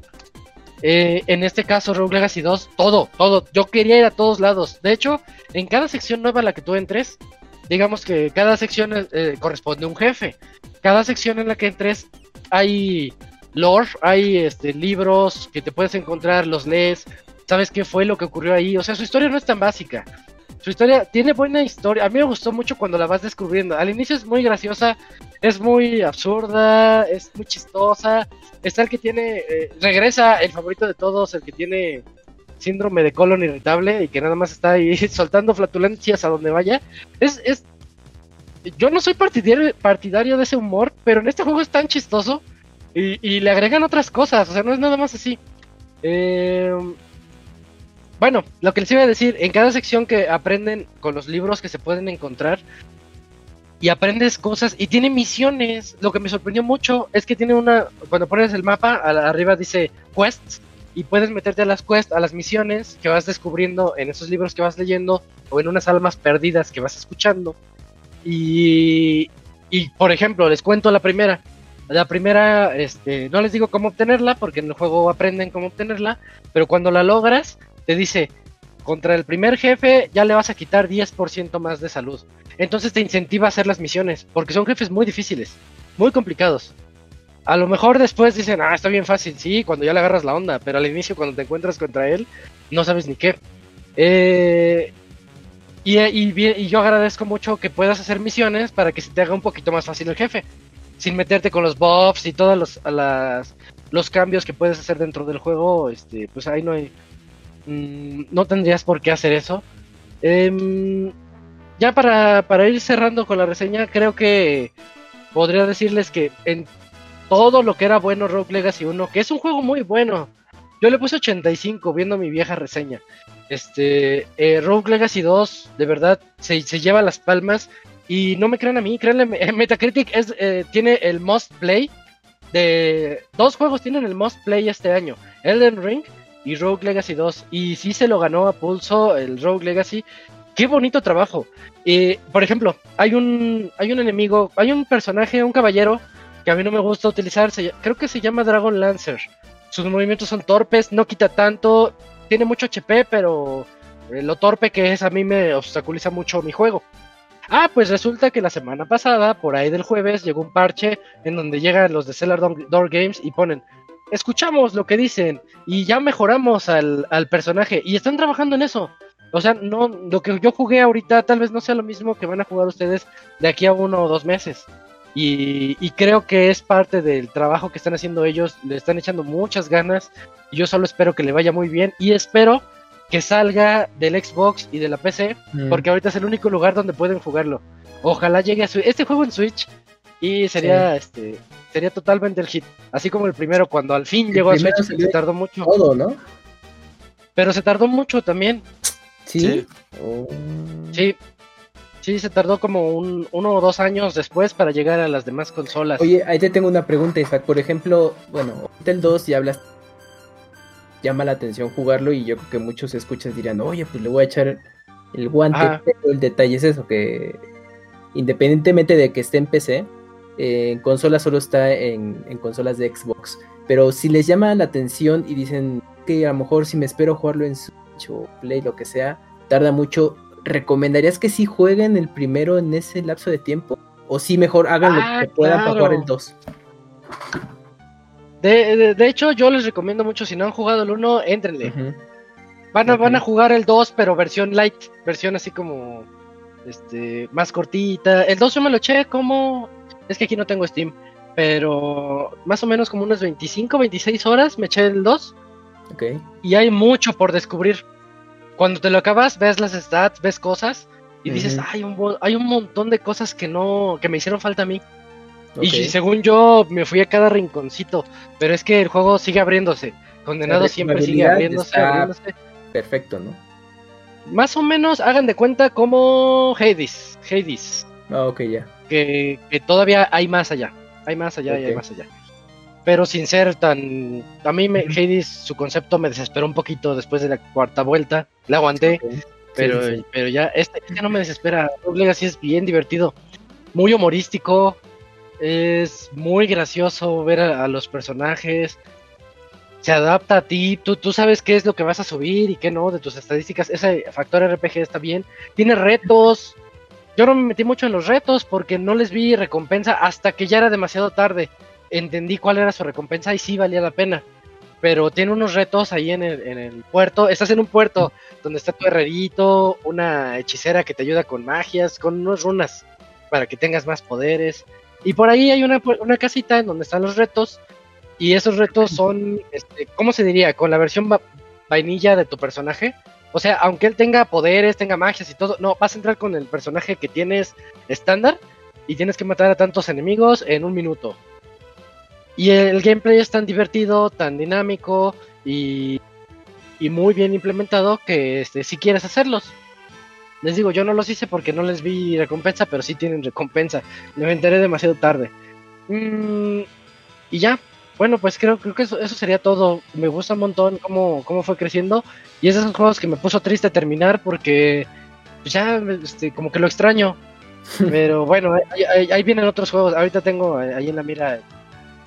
Eh, en este caso, Rogue Legacy 2, todo, todo. Yo quería ir a todos lados. De hecho, en cada sección nueva a la que tú entres, digamos que cada sección eh, corresponde a un jefe. Cada sección en la que entres hay lore, hay este, libros que te puedes encontrar, los lees, ¿sabes qué fue lo que ocurrió ahí? O sea, su historia no es tan básica. Su historia tiene buena historia. A mí me gustó mucho cuando la vas descubriendo. Al inicio es muy graciosa, es muy absurda, es muy chistosa. Está el que tiene, eh, regresa el favorito de todos, el que tiene síndrome de colon irritable y que nada más está ahí (laughs) soltando flatulencias a donde vaya. Es, es, yo no soy partidario, partidario de ese humor, pero en este juego es tan chistoso y, y le agregan otras cosas, o sea, no es nada más así. Eh, bueno, lo que les iba a decir, en cada sección que aprenden con los libros que se pueden encontrar y aprendes cosas y tiene misiones. Lo que me sorprendió mucho es que tiene una, cuando pones el mapa, arriba dice quests y puedes meterte a las quests, a las misiones que vas descubriendo en esos libros que vas leyendo o en unas almas perdidas que vas escuchando. Y, y por ejemplo, les cuento la primera. La primera, este, no les digo cómo obtenerla porque en el juego aprenden cómo obtenerla, pero cuando la logras, te dice, contra el primer jefe ya le vas a quitar 10% más de salud. Entonces te incentiva a hacer las misiones, porque son jefes muy difíciles, muy complicados. A lo mejor después dicen, ah, está bien fácil, sí, cuando ya le agarras la onda, pero al inicio cuando te encuentras contra él, no sabes ni qué. Eh, y, y, yo agradezco mucho que puedas hacer misiones para que se te haga un poquito más fácil el jefe, sin meterte con los buffs y todos los, los cambios que puedes hacer dentro del juego, este, pues ahí no hay, Mm, no tendrías por qué hacer eso. Em, ya para, ir cerrando con la reseña, creo que podría decirles que en todo lo que era bueno Rogue Legacy 1, que es un juego muy bueno, yo le puse 85 viendo mi vieja reseña. Este, eh, Rogue Legacy 2, de verdad, se, lleva las palmas. Y no me crean a mí, créanle, (laughs) Metacritic es, eh, tiene el Most Play. De, dos juegos tienen el Most Play este año: Elden Ring y Rogue Legacy 2. Y sí se lo ganó a pulso el Rogue Legacy. Qué bonito trabajo. Por ejemplo, hay un, hay un enemigo, hay un personaje, un caballero que a mí no me gusta utilizar. creo que se llama Dragon Lancer. Sus movimientos son torpes, no quita tanto. Tiene mucho HP, pero eh, lo torpe que es a mí me obstaculiza mucho mi juego. Ah, pues resulta que la semana pasada, por ahí del jueves, llegó un parche en donde llegan los de Cellar Door Games y ponen escuchamos lo que dicen y ya mejoramos al, personaje y están trabajando en eso. O sea, no, lo que yo jugué ahorita tal vez no sea lo mismo que van a jugar ustedes de aquí a uno o dos meses. Y, y, creo que es parte del trabajo que están haciendo ellos, le están echando muchas ganas. Y yo solo espero que le vaya muy bien y espero que salga del Xbox y de la PC, mm. porque ahorita es el único lugar donde pueden jugarlo. Ojalá llegue a su este juego en Switch y sería este sería totalmente el hit. Así como el primero, cuando al fin llegó a Switch, se tardó mucho. Todo, ¿no? Pero se tardó mucho también. Sí. Sí. Sí, se tardó como un, uno o dos años después para llegar a las demás consolas. Oye, ahí te tengo una pregunta, Isaac. Por ejemplo, bueno, el 2 ya hablas. Llama la atención jugarlo y yo creo que muchos escuchas dirán, oye, pues le voy a echar el guante. Pero el detalle es eso, que independientemente de que esté en PC, en consolas solo está en, consolas de Xbox. Pero si les llama la atención y dicen que a lo mejor si me espero jugarlo en Switch o Play, lo que sea, tarda mucho, ¿recomendarías que si jueguen el primero en ese lapso de tiempo? O si mejor hagan lo que ah, puedan para jugar el 2. De, hecho, yo les recomiendo mucho, si no han jugado el 1, éntrenle. van, a, van a jugar el 2, pero versión light, versión así como este más cortita. El 2 yo me lo eché como es que aquí no tengo Steam, pero más o menos como unas 25, 26 horas me eché el 2. Ok. Y hay mucho por descubrir. Cuando te lo acabas, ves las stats, ves cosas y dices, hay un, hay un montón de cosas que no, que me hicieron falta a mí. Y según yo me fui a cada rinconcito, pero es que el juego sigue abriéndose. Condenado siempre sigue abriéndose, abriéndose. Perfecto, ¿no? Más o menos hagan de cuenta como Hades. Hades. Ah, ok, ya que, todavía hay más allá. Hay más allá y hay más allá. Pero sin ser tan. A mí, me, Hades, su concepto me desesperó un poquito después de la cuarta vuelta. La aguanté. Pero, pero ya, este, ya no me desespera. Legacy es bien divertido. Muy humorístico. Es muy gracioso ver a, los personajes. Se adapta a ti. Tú, tú sabes qué es lo que vas a subir y qué no de tus estadísticas. Ese factor RPG está bien. Tiene retos yo no me metí mucho en los retos porque no les vi recompensa hasta que ya era demasiado tarde. Entendí cuál era su recompensa y sí valía la pena. pero tiene unos retos ahí en el, en el puerto. Estás en un puerto donde está tu herrerito, una hechicera que te ayuda con magias, con unas runas para que tengas más poderes. Y por ahí hay una, una casita en donde están los retos. Y esos retos son, este, ¿cómo se diría? Con la versión vainilla de tu personaje. O sea, aunque él tenga poderes, tenga magias y todo, no, vas a entrar con el personaje que tienes estándar y tienes que matar a tantos enemigos en un minuto. Y el gameplay es tan divertido, tan dinámico y, y muy bien implementado que este, si quieres hacerlos. Les digo, yo no los hice porque no les vi recompensa, pero sí tienen recompensa. Me enteré demasiado tarde. Mm, y ya, bueno, pues creo, creo que eso, eso, sería todo. Me gusta un montón cómo, cómo fue creciendo. Y es de esos juegos que me puso triste terminar porque pues ya este, como que lo extraño. (laughs) Pero bueno, ahí, ahí, vienen otros juegos. Ahorita tengo ahí en la mira.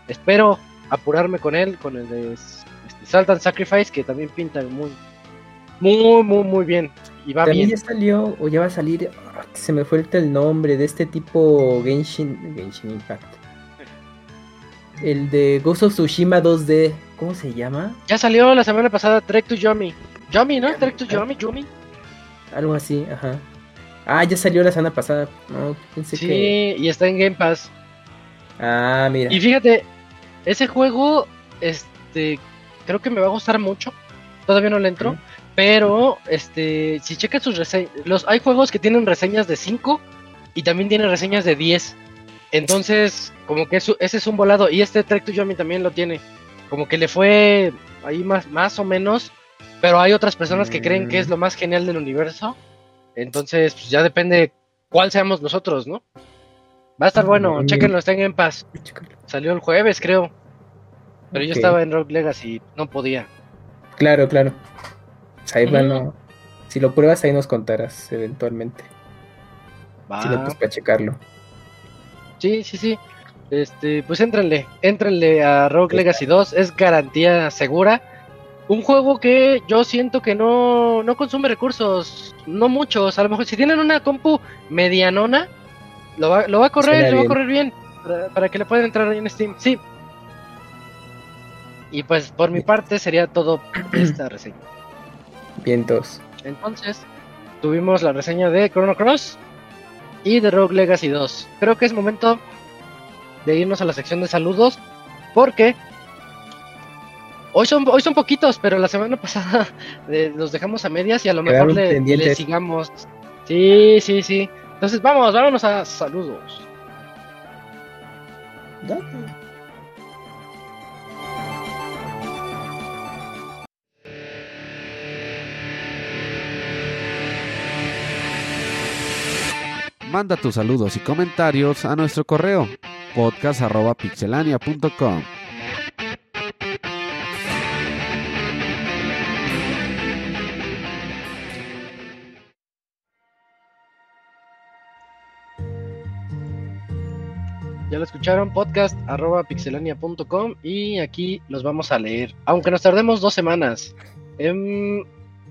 Espero apurarme con él, con el de este, Salt and Sacrifice, que también pinta muy, muy, muy, muy bien. Y va también bien. ya salió, o ya va a salir, se me fue el nombre de este tipo Genshin, Genshin Impact. El de Ghost of Tsushima 2D, ¿cómo se llama? Ya salió la semana pasada Trek to Yomi. Yomi, ¿no? Trek to Yomi, Yumi. Algo así, ajá. Ah, ya salió la semana pasada. No, pensé sí, que... y está en Game Pass. Ah, mira. Y fíjate, ese juego, este, creo que me va a gustar mucho. Todavía no le entro. Pero, este, si checas sus reseñas, los, hay juegos que tienen reseñas de 5 y también tienen reseñas de 10. Entonces, como que eso, ese es un volado. Y este Trek to Yomi también lo tiene. Como que le fue ahí más, más o menos. Pero hay otras personas que creen que es lo más genial del universo. Entonces, pues ya depende cuál seamos nosotros, ¿no? Va a estar bueno, chequenlo, está en Pass. Salió el jueves, creo. Pero okay. yo estaba en Rogue Legacy, no podía. Claro, claro. Ahí, bueno, si lo pruebas, ahí nos contarás eventualmente. Va. Si le pues para checarlo. Sí, sí, sí. Este, pues éntrenle, éntrenle a Rogue Legacy 2, es garantía segura. Un juego que yo siento que no, no consume recursos, no muchos. A lo mejor si tienen una compu medianona, lo va, lo va a correr, lo va a correr bien. Para, para, que le puedan entrar ahí en Steam. Sí. Y pues por mi parte sería todo esta reseña. Vientos. Entonces, tuvimos la reseña de Chrono Cross y de Rogue Legacy 2. Creo que es momento de irnos a la sección de saludos porque hoy son hoy son poquitos, pero la semana (laughs) pasada eh, los dejamos a medias y a lo mejor le, le, sigamos. Sí, sí, sí. Entonces vamos, vámonos a saludos. Manda tus saludos y comentarios a nuestro correo podcast.pixelania.com. Ya lo escucharon, podcast arroba pixelania.com y aquí los vamos a leer, aunque nos tardemos dos semanas. Eh,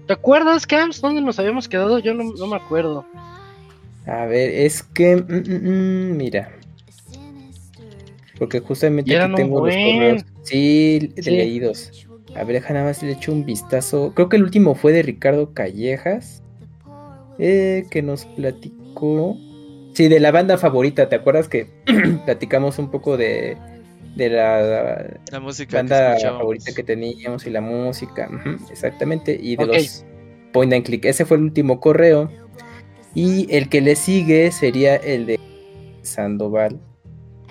¿Te acuerdas, Camps, dónde nos habíamos quedado? Yo no me acuerdo. A ver, es que. Mm, mm, mira. Porque justamente aquí tengo buen. los correos. Sí, sí, leídos. A ver, deja nada más le echo un vistazo. Creo que el último fue de Ricardo Callejas. Eh, que nos platicó. Sí, de la banda favorita. ¿Te acuerdas que (clears throat) platicamos un poco de, de la, la música banda que favorita que teníamos y la música? Uh -huh, exactamente. Y de okay. los point and click. Ese fue el último correo. Y el que le sigue sería el de Sandoval.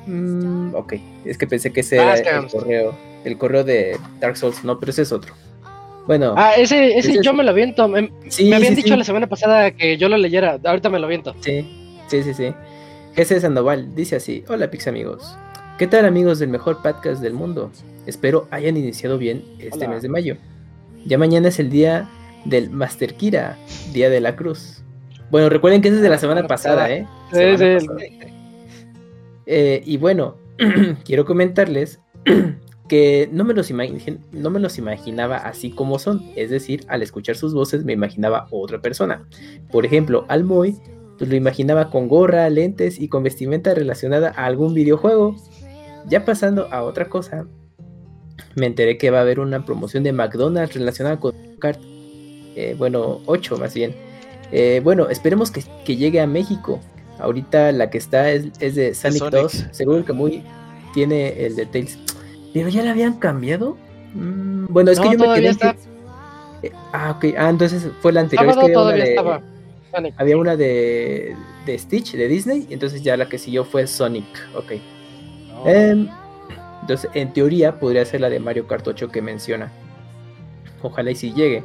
Mm, ok, es que pensé que ese ah, era el correo. El correo de Dark Souls, no, pero ese es otro. Bueno. Ah, ese, ese, ese yo me lo aviento. Me, sí, me habían sí, dicho sí. la semana pasada que yo lo leyera. Ahorita me lo aviento. Sí, sí, sí, sí. Ese es Sandoval. Dice así: Hola, Pix amigos. ¿Qué tal, amigos del mejor podcast del mundo? Espero hayan iniciado bien este Hola. mes de mayo. Ya mañana es el día del Master Kira, Día de la Cruz. Bueno, recuerden que ese es de la semana pasada, ¿eh? Sí, sí. Eh, y bueno, (clears throat) quiero comentarles (clears throat) que no me, los no me los imaginaba así como son. Es decir, al escuchar sus voces me imaginaba otra persona. Por ejemplo, al Moy, pues lo imaginaba con gorra, lentes y con vestimenta relacionada a algún videojuego. Ya pasando a otra cosa, me enteré que va a haber una promoción de McDonald's relacionada con Kart. Eh, bueno, 8 más bien. Eh, bueno, esperemos que, llegue a México. Ahorita la que está es, de Sonic, 2. Seguro que muy tiene el de Tails. Pero ya la habían cambiado. Mm, bueno, es que yo me quedé. Está... Eh, ah, ok. Ah, entonces fue la anterior. es que había, una de... había una de... de Stitch, de Disney. Entonces ya la que siguió fue Sonic. Ok. Em, entonces, en teoría, podría ser la de Mario Kart 8 que menciona. Ojalá y si llegue.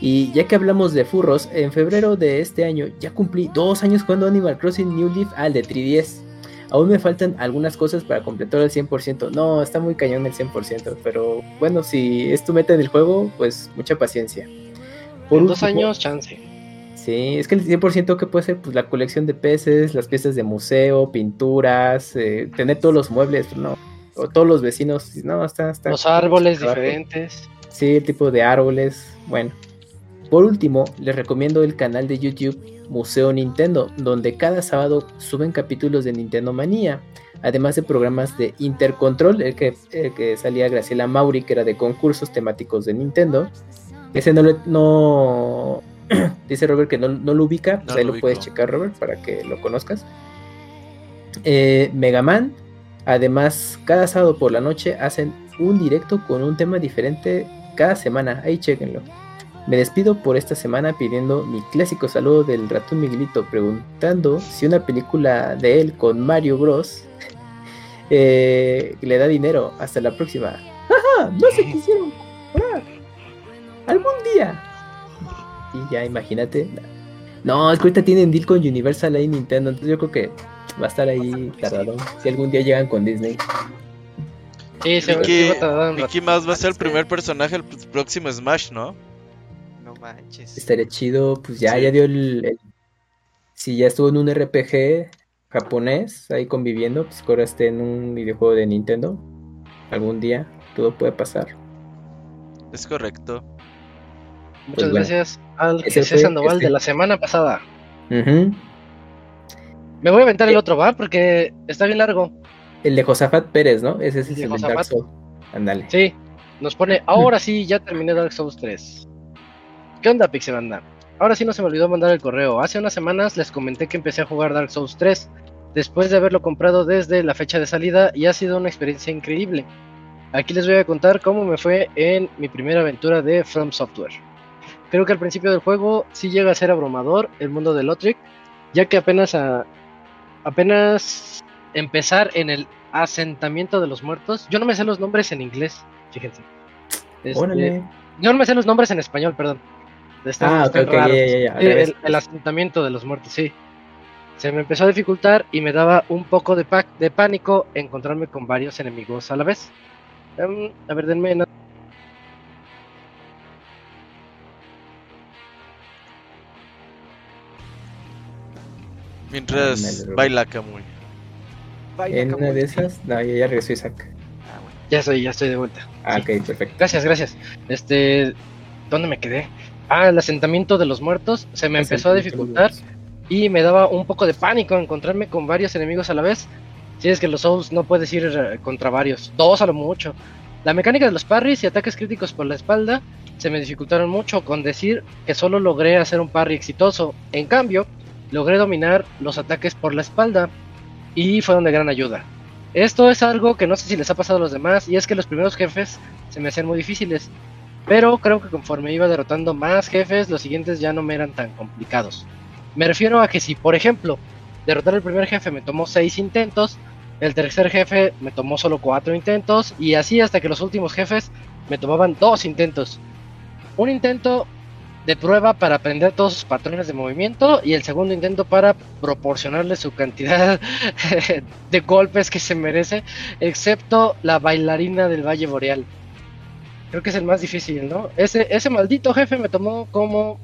Y ya que hablamos de furros, en febrero de este año ya cumplí dos años jugando Animal Crossing New Leaf al de 3DS. Aún me faltan algunas cosas para completar el 100%. No, está muy cañón el 100%. Pero bueno, si es tu meta en el juego, pues mucha paciencia. Por dos años, chance. Sí, es que el 100% que puede ser pues, la colección de peces, las piezas de museo, pinturas, eh, tener todos los muebles, no, o todos los vecinos, no, está, está. Los árboles diferentes. Sí, el tipo de árboles, bueno. Por último, les recomiendo el canal de YouTube Museo Nintendo, donde cada sábado suben capítulos de Nintendo Manía, además de programas de Intercontrol, el que, que salía Graciela Mauri, que era de concursos temáticos de Nintendo. Ese no, no (clears throat) dice Robert que no, lo ubica, pues ahí lo, puedes checar Robert para que lo conozcas. Eh, Mega Man, además cada sábado por la noche hacen un directo con un tema diferente cada semana, ahí chequenlo. Me despido por esta semana pidiendo mi clásico saludo del ratón Miguelito, preguntando si una película de él con Mario Bros. (laughs) Eh, le da dinero. Hasta la próxima. ¡Jaja! No se quisieron comprar. Algún día. Y ya, imagínate. No, es que ahorita tienen deal con Universal y Nintendo. Entonces yo creo que va a estar ahí tardado. Si algún día llegan con Disney. Sí, se Mickey Mouse va a ser el primer personaje del próximo Smash, ¿no? Estaría chido, pues ya, ya dio el, Si ya estuvo en un RPG japonés ahí conviviendo, pues ahora esté en un videojuego de Nintendo. Algún día todo puede pasar. Es correcto. Muchas pues gracias al Jesús Sandoval de la semana pasada. Me voy a aventar el otro, ¿va? Porque está bien largo. El de Josafat Pérez, ¿no? Ese es el, de Dark Souls. Ándale. Sí, nos pone, ahora (laughs) sí, ya terminé Dark Souls 3. ¿Qué onda, Pixebanda? Ahora sí no se me olvidó mandar el correo. Hace unas semanas les comenté que empecé a jugar Dark Souls 3 después de haberlo comprado desde la fecha de salida y ha sido una experiencia increíble. Aquí les voy a contar cómo me fue en mi primera aventura de From Software. Creo que al principio del juego sí llega a ser abrumador el mundo de Lotric, ya que apenas a, apenas empezar en el asentamiento de los muertos. Yo no me sé los nombres en inglés, fíjense. Este, yo no me sé los nombres en español, perdón ah, ok, el, asentamiento de los muertos, sí. Se me empezó a dificultar y me daba un poco de, de pánico encontrarme con varios enemigos a la vez. Em, a ver, denme. Mientras baila Kamui. En una de esas, no, ya, ya regresó Isaac. Ah, ya estoy, ya estoy de vuelta. Ah, ok, perfecto. Gracias, gracias. Este, ¿dónde me quedé? Ah, el asentamiento de los muertos se me empezó a dificultar y me daba un poco de pánico encontrarme con varios enemigos a la vez. Si es que los Souls no puedes ir eh, contra varios, dos a lo mucho. La mecánica de los parries y ataques críticos por la espalda se me dificultaron mucho con decir que solo logré hacer un parry exitoso. En cambio, logré dominar los ataques por la espalda y fueron de gran ayuda. Esto es algo que no sé si les ha pasado a los demás y es que los primeros jefes se me hacían muy difíciles pero creo que conforme iba derrotando más jefes, los siguientes ya no me eran tan complicados. Me refiero a que si, por ejemplo, derrotar el primer jefe me tomó 6 intentos, el tercer jefe me tomó solo 4 intentos, y así hasta que los últimos jefes me tomaban 2 intentos. Un intento de prueba para aprender todos sus patrones de movimiento y el segundo intento para proporcionarle su cantidad (laughs) de golpes que se merece, excepto la bailarina del Valle Boreal. Creo que es el más difícil, ¿no? Ese, ese maldito jefe me tomó como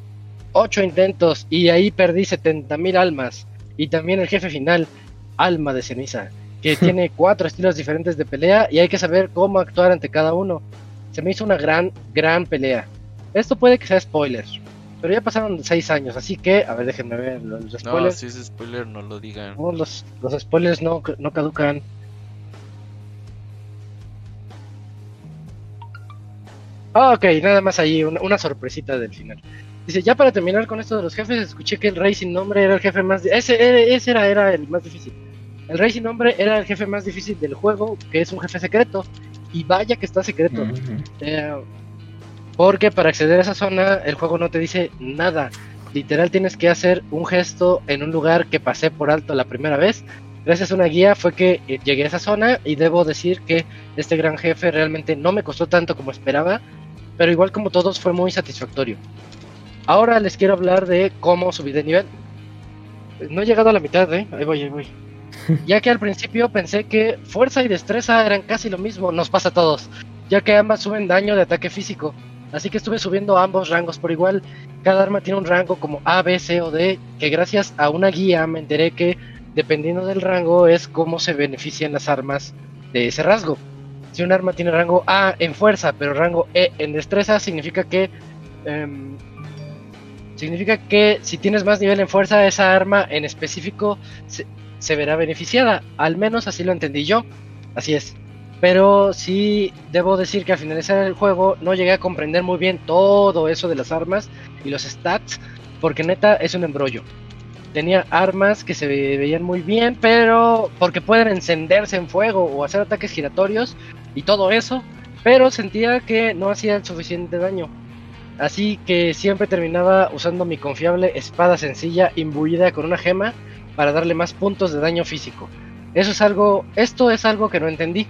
8 intentos y ahí perdí 70 mil almas. Y también el jefe final, Alma de Ceniza, que (laughs) tiene cuatro estilos diferentes de pelea y hay que saber cómo actuar ante cada uno. Se me hizo una gran, gran pelea. Esto puede que sea spoiler, pero ya pasaron 6 años, así que, a ver, déjenme ver los spoilers. No, si es spoiler, no lo digan. los, los spoilers no, no caducan. Ah, ok, nada más ahí, una, una, sorpresita del final. Dice, ya para terminar con esto de los jefes, escuché que el rey sin nombre era el jefe más... Ese, ese era, era el más difícil. El rey sin nombre era el jefe más difícil del juego, que es un jefe secreto. Y vaya que está secreto. eh, porque para acceder a esa zona, el juego no te dice nada. Literal tienes que hacer un gesto en un lugar que pasé por alto la primera vez. Gracias a una guía fue que eh, llegué a esa zona y debo decir que este gran jefe realmente no me costó tanto como esperaba, pero igual como todos fue muy satisfactorio. Ahora les quiero hablar de cómo subí de nivel. No he llegado a la mitad, ¿eh? Ahí voy, ahí voy. (laughs) Ya que al principio pensé que fuerza y destreza eran casi lo mismo, nos pasa a todos, ya que ambas suben daño de ataque físico. Así que estuve subiendo ambos rangos por igual. Cada arma tiene un rango como A, B, C o D, que gracias a una guía me enteré que dependiendo del rango es cómo se benefician las armas de ese rasgo. Si un arma tiene rango A en fuerza, pero rango E en destreza, significa que um, significa que si tienes más nivel en fuerza, esa arma en específico se verá beneficiada. Al menos así lo entendí yo. Así es. Pero sí debo decir que al finalizar el juego no llegué a comprender muy bien todo eso de las armas y los stats, porque neta es un embrollo. Tenía armas que se veían muy bien, pero porque pueden encenderse en fuego o hacer ataques giratorios y todo eso, pero sentía que no hacían suficiente daño. Así que siempre terminaba usando mi confiable espada sencilla imbuida con una gema para darle más puntos de daño físico. Eso es algo, esto es algo que no entendí.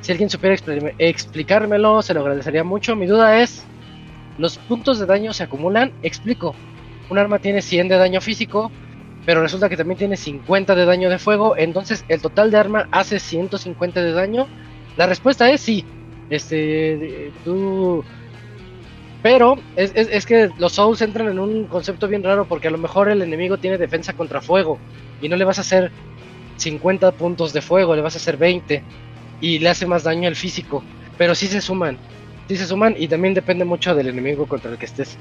Si alguien supiera explicármelo, se lo agradecería mucho. Mi duda es, ¿los puntos de daño se acumulan? Explico. Un arma tiene 100 de daño físico, pero resulta que también tiene 50 de daño de fuego, entonces el total de arma hace 150 de daño. La respuesta es sí. Este, tú... Pero es, es, que los Souls entran en un concepto bien raro porque a lo mejor el enemigo tiene defensa contra fuego y no le vas a hacer 50 puntos de fuego, le vas a hacer 20 y le hace más daño al físico. Pero sí se suman, sí se suman y también depende mucho del enemigo contra el que estés.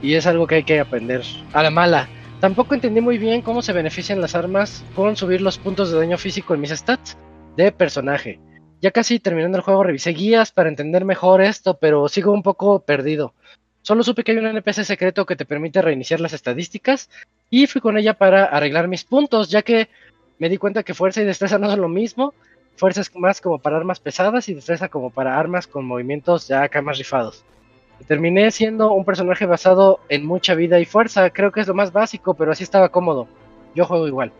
Y es algo que hay que aprender a la mala. Tampoco entendí muy bien cómo se benefician las armas con subir los puntos de daño físico en mis stats de personaje. Ya casi terminando el juego revisé guías para entender mejor esto, pero sigo un poco perdido. Solo supe que hay un NPC secreto que te permite reiniciar las estadísticas y fui con ella para arreglar mis puntos, ya que me di cuenta que fuerza y destreza (laughs) no son lo mismo. Fuerza es más como para armas pesadas y destreza como para armas con movimientos ya acá más rifados. Terminé siendo un personaje basado en mucha vida y fuerza, creo que es lo más básico, pero así estaba cómodo. Yo juego igual.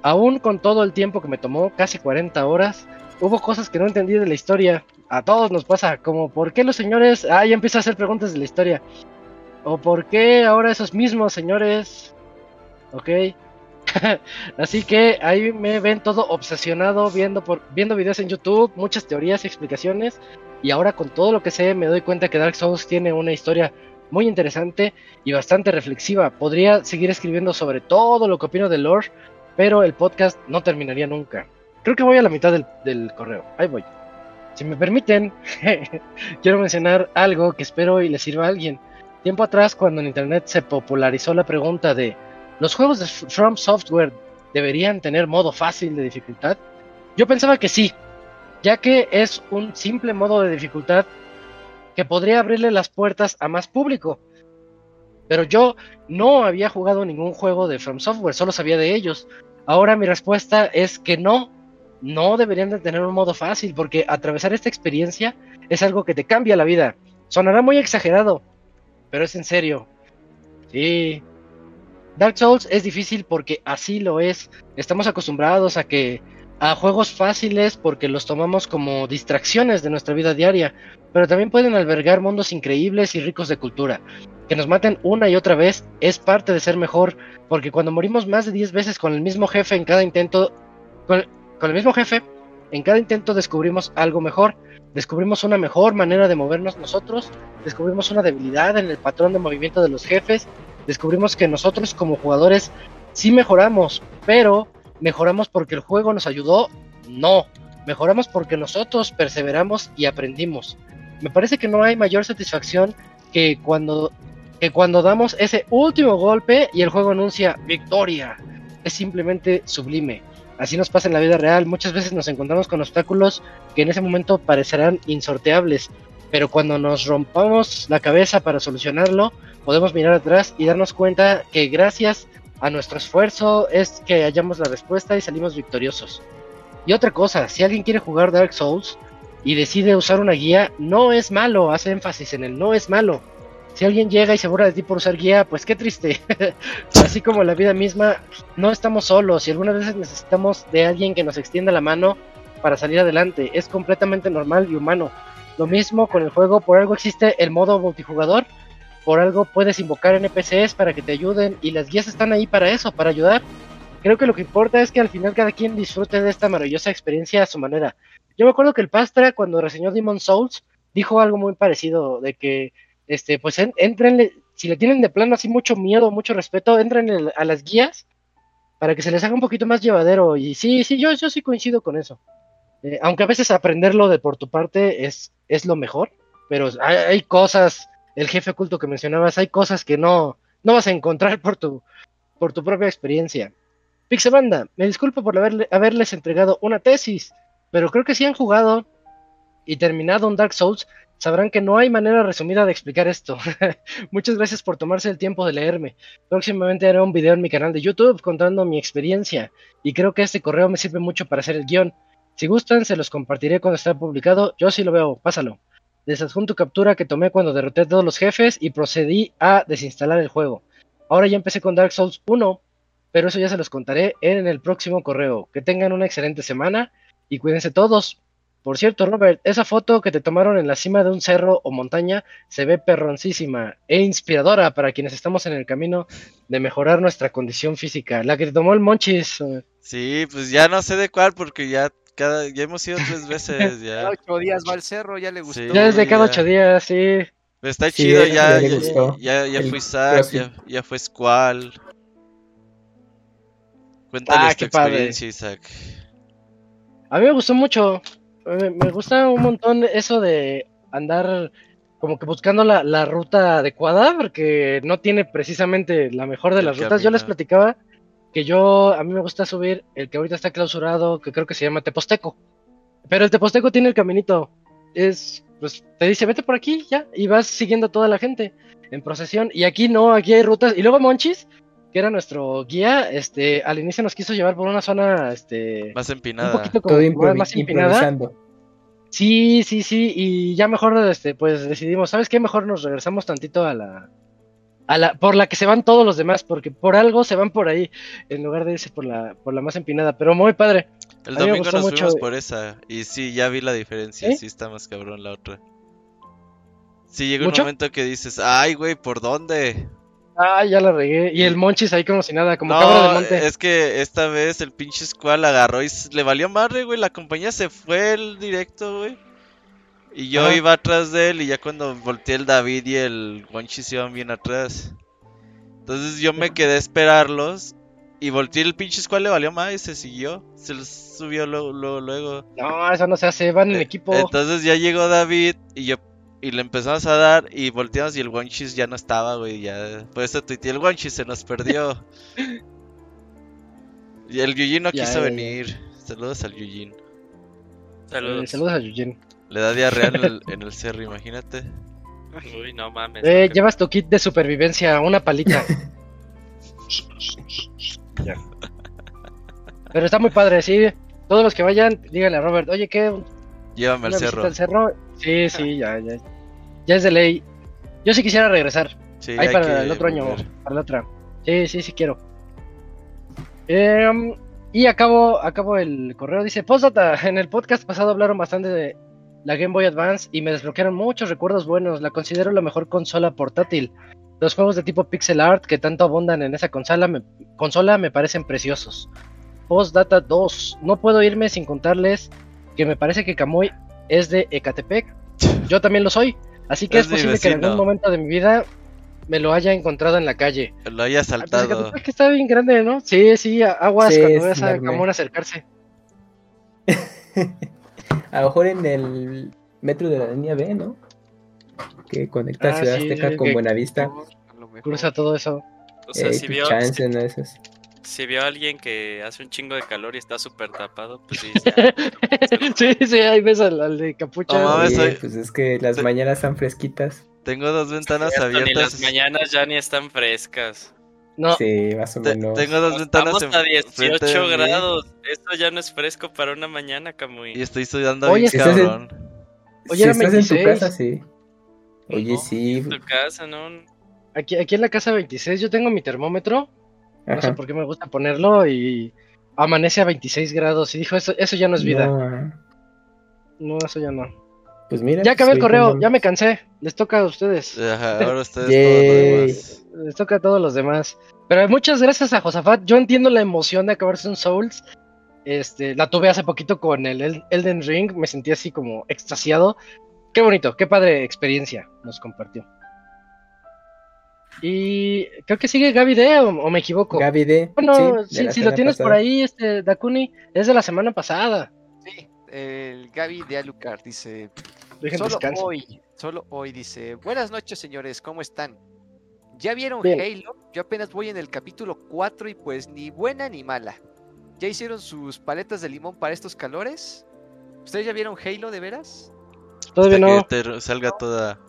Aún con todo el tiempo que me tomó, casi 40 horas, hubo cosas que no entendí de la historia. A todos nos pasa, como por qué los señores... Ah, ya empiezo a hacer preguntas de la historia. O por qué ahora esos mismos señores... Ok. (laughs) Así que ahí me ven todo obsesionado viendo, por, viendo videos en YouTube, muchas teorías y explicaciones. Y ahora con todo lo que sé me doy cuenta que Dark Souls tiene una historia muy interesante y bastante reflexiva. Podría seguir escribiendo sobre todo lo que opino del lore, pero el podcast no terminaría nunca. Creo que voy a la mitad del, correo. Ahí voy. Si me permiten, (laughs) quiero mencionar algo que espero y le sirva a alguien. Tiempo atrás, cuando en internet se popularizó la pregunta de ¿los juegos de From Software deberían tener modo fácil de dificultad? Yo pensaba que sí, ya que es un simple modo de dificultad que podría abrirle las puertas a más público. Pero yo no había jugado ningún juego de From Software, solo sabía de ellos. Ahora mi respuesta es que no, no deberían de tener un modo fácil, porque atravesar esta experiencia es algo que te cambia la vida. Sonará muy exagerado, pero es en serio. Sí. Dark Souls es difícil porque así lo es. Estamos acostumbrados a que a juegos fáciles porque los tomamos como distracciones de nuestra vida diaria, pero también pueden albergar mundos increíbles y ricos de cultura. Que nos maten una y otra vez es parte de ser mejor, porque cuando morimos más de 10 veces con el mismo jefe en cada intento, con el mismo jefe, en cada intento descubrimos algo mejor, descubrimos una mejor manera de movernos nosotros, descubrimos una debilidad en el patrón de movimiento de los jefes, descubrimos que nosotros como jugadores sí mejoramos, pero mejoramos porque el juego nos ayudó, no, mejoramos porque nosotros perseveramos y aprendimos. Me parece que no hay mayor satisfacción que cuando, que cuando damos ese último golpe y el juego anuncia victoria. Es simplemente sublime. Así nos pasa en la vida real. Muchas veces nos encontramos con obstáculos que en ese momento parecerán insorteables, pero cuando nos rompamos la cabeza para solucionarlo, podemos mirar atrás y darnos cuenta que gracias a nuestro esfuerzo es que hallamos la respuesta y salimos victoriosos. Y otra cosa, si alguien quiere jugar Dark Souls y decide usar una guía, no es malo, hace énfasis en el no es malo. Si alguien llega y se burla de ti por usar guía, pues qué triste. (laughs) Así como la vida misma, no estamos solos y algunas veces necesitamos de alguien que nos extienda la mano para salir adelante. Es completamente normal y humano. Lo mismo con el juego, por algo existe el modo multijugador, por algo puedes invocar NPCs para que te ayuden y las guías están ahí para eso, para ayudar. Creo que lo que importa es que al final cada quien disfrute de esta maravillosa experiencia a su manera. Yo me acuerdo que el Pastra cuando reseñó Demon Souls dijo algo muy parecido de que este pues entren si le tienen de plano así mucho miedo, mucho respeto, entren a las guías para que se les haga un poquito más llevadero y sí, sí, yo yo sí coincido con eso. Eh, aunque a veces aprenderlo de por tu parte es, es lo mejor, pero hay, cosas, el jefe oculto que mencionabas, hay cosas que no, no vas a encontrar por tu, por tu propia experiencia. Pixebanda, me disculpo por haberles entregado una tesis, pero creo que si han jugado y terminado un Dark Souls, sabrán que no hay manera resumida de explicar esto. (laughs) Muchas gracias por tomarse el tiempo de leerme. Próximamente haré un video en mi canal de YouTube contando mi experiencia, y creo que este correo me sirve mucho para hacer el guion. Si gustan, se los compartiré cuando esté publicado. Yo sí lo veo, pásalo. Les adjunto captura que tomé cuando derroté a todos los jefes y procedí a desinstalar el juego. Ahora ya empecé con Dark Souls 1, pero eso ya se los contaré en el próximo correo. Que tengan una excelente semana y cuídense todos. Por cierto, Robert, esa foto que te tomaron en la cima de un cerro o montaña se ve perroncísima e inspiradora para quienes estamos en el camino de mejorar nuestra condición física. La que te tomó el Monchis. Sí, pues ya no sé de cuál porque ya cada, ya hemos ido tres (laughs) veces. Ya. Cada ocho días va al cerro, ya le gustó. ya desde cada ocho días, sí. Está chido, ya, ya, ya, fui Zack, ya, ya fue Squall. Cuéntales ah, tu experiencia, Isaac. A mí me gustó mucho. Me, gusta un montón eso de andar como que buscando la, la, ruta adecuada, porque no tiene precisamente la mejor de las rutas. Yo les platicaba que yo, a mí me gusta subir el que ahorita está clausurado, que creo que se llama Teposteco. Pero el Teposteco tiene el caminito. Es, pues te dice, vete por aquí, ya, y vas siguiendo a toda la gente en procesión. Y aquí no, aquí hay rutas. Y luego Monchis, que era nuestro guía, este, al inicio nos quiso llevar por una zona, este... Más empinada. Un poquito como más empinada. Sí, sí, sí, y ya mejor, este, pues decidimos, ¿sabes qué? Mejor nos regresamos tantito a la, por la que se van todos los demás, porque por algo se van por ahí, en lugar de irse por la, por la más empinada, pero muy padre. El domingo nos fuimos por esa, y sí, ya vi la diferencia, ¿Eh? sí está más cabrón la otra. Sí, llega un momento que dices, ay, güey, ¿por dónde? Ah, ya la regué. Y el Monchis ahí como si nada, como cabra de monte. Es que esta vez el pinche Squall agarró y le valió madre, güey. La compañía se fue el directo, güey. Y yo iba atrás de él y ya cuando volteé el David y el Gonchi se iban bien atrás. Entonces yo me quedé a esperarlos y volteé el pinche squad le valió más y se siguió. Se los subió luego, luego, No, eso no se hace, van en eh, equipo. Entonces ya llegó David y yo y le empezamos a dar y volteamos y el Wonchis ya no estaba, güey, ya. Por eso tuiteé el Wonchis se nos perdió. (laughs) y el Yujin no quiso venir. Saludos al Yujin. Saludos. Eh, saludos al Yujin. Le da diarrea en el, (laughs) en el cerro, imagínate. Uy, no mames. Eh, llevas tu kit de supervivencia, una palita. (laughs) Pero está muy padre, sí. Todos los que vayan, díganle a Robert, oye, ¿qué? Llévame al cerro. al cerro. Sí, sí, ya, ya. Ya es de ley. Yo sí quisiera regresar. Sí, Ahí para el otro año, para la otra. Sí, sí, sí quiero. Eh, y acabo, acabo el correo. Dice, postdata, en el podcast pasado hablaron bastante de la Game Boy Advance y me desbloquearon muchos recuerdos buenos. La considero la mejor consola portátil. Los juegos de tipo pixel art que tanto abundan en esa consola me, consola me parecen preciosos. Postdata 2. No puedo irme sin contarles que me parece que Kamui es de Ecatepec. Yo también lo soy. Así que es, posible que en algún momento de mi vida me lo haya encontrado en la calle. Lo haya ah, pues saltado. es que está bien grande, ¿no? Sí, sí, aguas cuando veas a Kamui acercarse. (laughs) A lo mejor en el metro de la línea B, ¿no? Que conecta ah, Ciudad Azteca con Buenavista. Cruza todo eso. O sea, si vio, chance, ¿no? Si vio a alguien que hace un chingo de calor y está súper tapado, pues sí, (laughs) ya. sí, sí, ahí ves al, al de capucha. No mames, soy- pues es que las Te- mañanas están fresquitas. Tengo dos ventanas Cierto, ni abiertas. las mañanas ya ni están frescas. No, Sí, más o Te- menos. tengo dos ventanas Estamos a enfrente de 18 mí grados. Esto ya no es fresco para una mañana, Camuy. Y estoy sudando Oye, bien ¿estás en- cabrón. Oye, si estás 26. en tu casa, sí. Oye, No, sí. En tu casa, ¿no? aquí, aquí en la casa 26 yo tengo mi termómetro. No sé por qué me gusta ponerlo y amanece a 26 grados. Y dijo, eso, eso ya no es vida. No, ah, No, eso ya no. pues mira. Ya acabé el correo, ya me cansé. Les toca a ustedes. Ajá, ahora (laughs) ustedes Yay. todo lo demás. Les toca a todos los demás. Pero muchas gracias a Josafat. Yo entiendo la emoción de acabarse un Souls. Este, la tuve hace poquito con el El- Elden Ring. Me sentí así como extasiado. Qué bonito, qué padre experiencia nos compartió. Y creo que sigue Gaby D o, o me equivoco. Gaby D. bueno, sí, si, lo tienes por ahí, este Dakuni, es de la semana pasada. Sí, el Gaby de Alucard dice, Dejen solo descanso. hoy, solo hoy dice, buenas noches señores, ¿cómo están? ¿Ya vieron Bien. Halo? Yo apenas voy en el capítulo 4 y pues ni buena ni mala. ¿Ya hicieron sus paletas de limón para estos calores? ¿Ustedes ya vieron Halo de veras? Todavía Hasta no. que te salga toda.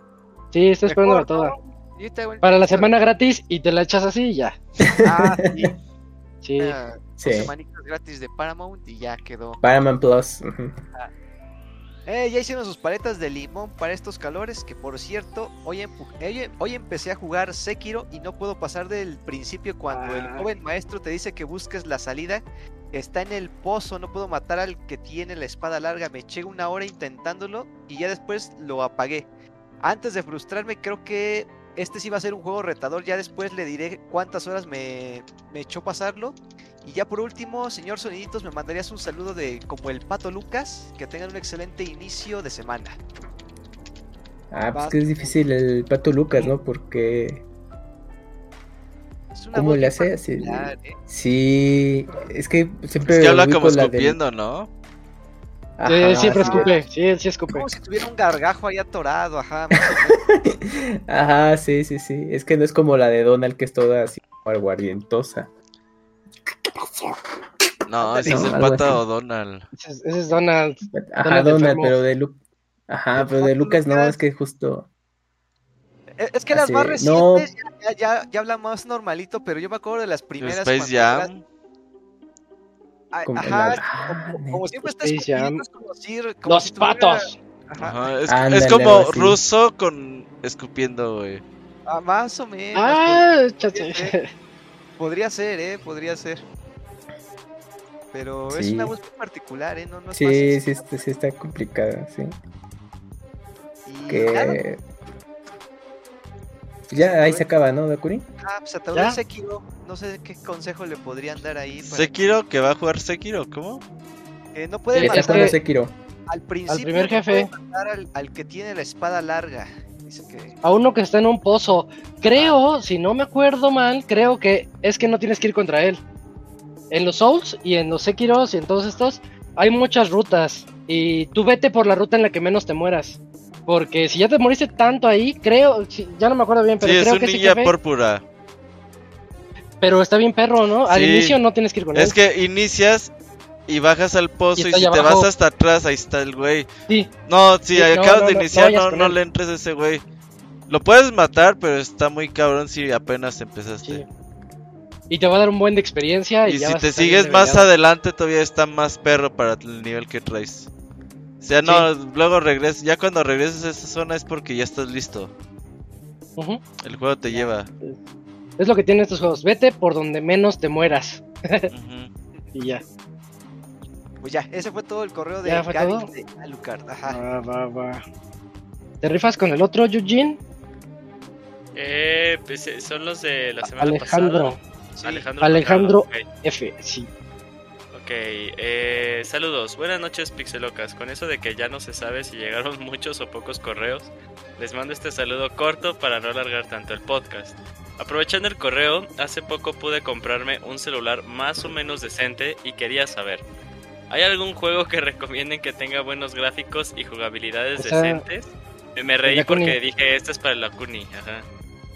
Sí, estoy esperando toda. ¿no? Para la semana gratis y te la echas así y ya. Ah, sí, Sí. una- Sí. semanitas gratis de Paramount y ya quedó. Paramount Plus. ujú. Eh, ya hicieron sus paletas de limón para estos calores, que por cierto, hoy, hoy, hoy empecé a jugar Sekiro y no puedo pasar del principio cuando el Ah. joven maestro te dice que busques la salida. Está en el pozo, no puedo matar al que tiene la espada larga. Me eché una hora intentándolo y ya después lo apagué. Antes de frustrarme, creo que este sí va a ser un juego retador. Ya después le diré cuántas horas me, me echó pasarlo. Y ya por último, señor Soniditos, me mandarías un saludo de como el Pato Lucas. Que tengan un excelente inicio de semana. Ah, pues que es difícil el Pato Lucas, ¿no? Porque. Es una ¿Cómo le hace? Así- ¿eh? Sí, es que siempre. Es que habla como escupiendo, ¿no? Sí, Ajá, siempre sí. escupe. Sí, él sí escupe. Como si tuviera un gargajo ahí atorado, ajá. (laughs) Ajá, sí, sí, sí. Es que no es como la de Donald, que es toda así como aguardientosa. No, ese No, es el pata o Donald. Ese es, ese es Donald. Ajá, Donald pero de Lu- Ajá, pero de Lucas no, es que justo. Es que las más recientes ya, ya, ya, ya habla más normalito, pero yo me acuerdo de las primeras. Space Jam. a- Como Ajá, Ah, como, como siempre está Space escupiendo, Jam. es como decir- como Los si tuviera- patos. Ajá, Ajá, es, Ándale, es como así. ruso con escupiendo, güey. ah, más o menos. Ah, podría ser, (laughs) podría ser, eh, podría ser. Pero es una voz muy particular, eh, no, no es Sí, fácil. sí, está- sí está complicada, sí. Y Que. Ya ahí se acaba, ¿no, Dakuri? ah, pues el Sekiro. No sé qué consejo le podrían dar ahí. para Sekiro, que va a jugar Sekiro, ¿cómo? que no puede Sí, ¿Hasta es matar Sekiro? al principio. primer no jefe. puede matar al, al que tiene la espada larga. Dice que. A uno que está en un pozo. Creo, si no me acuerdo mal, creo que es que no tienes que ir contra él. En los Souls y en los Sekiros y en todos estos hay muchas rutas. Y tú vete por la ruta en la que menos te mueras. Porque si ya te moriste tanto ahí, creo, ya no me acuerdo bien, pero Sí, es creo un que ese ninja jefe- púrpura. Pero está bien perro, ¿no? Al Sí. inicio no tienes que ir con Es él. que inicias y bajas al pozo Y si te vas hasta atrás, ahí está el güey. Sí, No, si Sí, acabas no, de no, iniciar, no, no le entres a ese güey. Lo puedes matar, pero está muy cabrón si apenas empezaste. sí. Y te va a dar un buen de experiencia. Y, Y ya si te sigues más adelante, todavía está más perro para el nivel que traes. O sea, no, luego regresas. Ya cuando regreses a esa zona es porque ya estás listo. El juego te lleva. Es lo que tienen estos juegos. Vete por donde menos te mueras. (laughs) Y ya. Pues ya, ese fue todo el correo de ¿Ya fue Gaby todo? de Alucard. Ajá. Va, va, va. ¿Te rifas con el otro, Eugene? Eh, pues eh, son los de la semana Alejandro. pasada. Sí. Alejandro. Alejandro. F, sí. Ok, eh, saludos, buenas noches Pixelocas. Con eso de que ya no se sabe si llegaron (laughs) muchos o pocos correos, les mando este saludo corto para no alargar tanto el podcast. Aprovechando el correo, hace poco pude comprarme un celular más o menos decente y quería saber, ¿hay algún juego que recomienden que tenga buenos gráficos y jugabilidades O sea, decentes? Me reí porque dije, este es para la Kuni, ajá.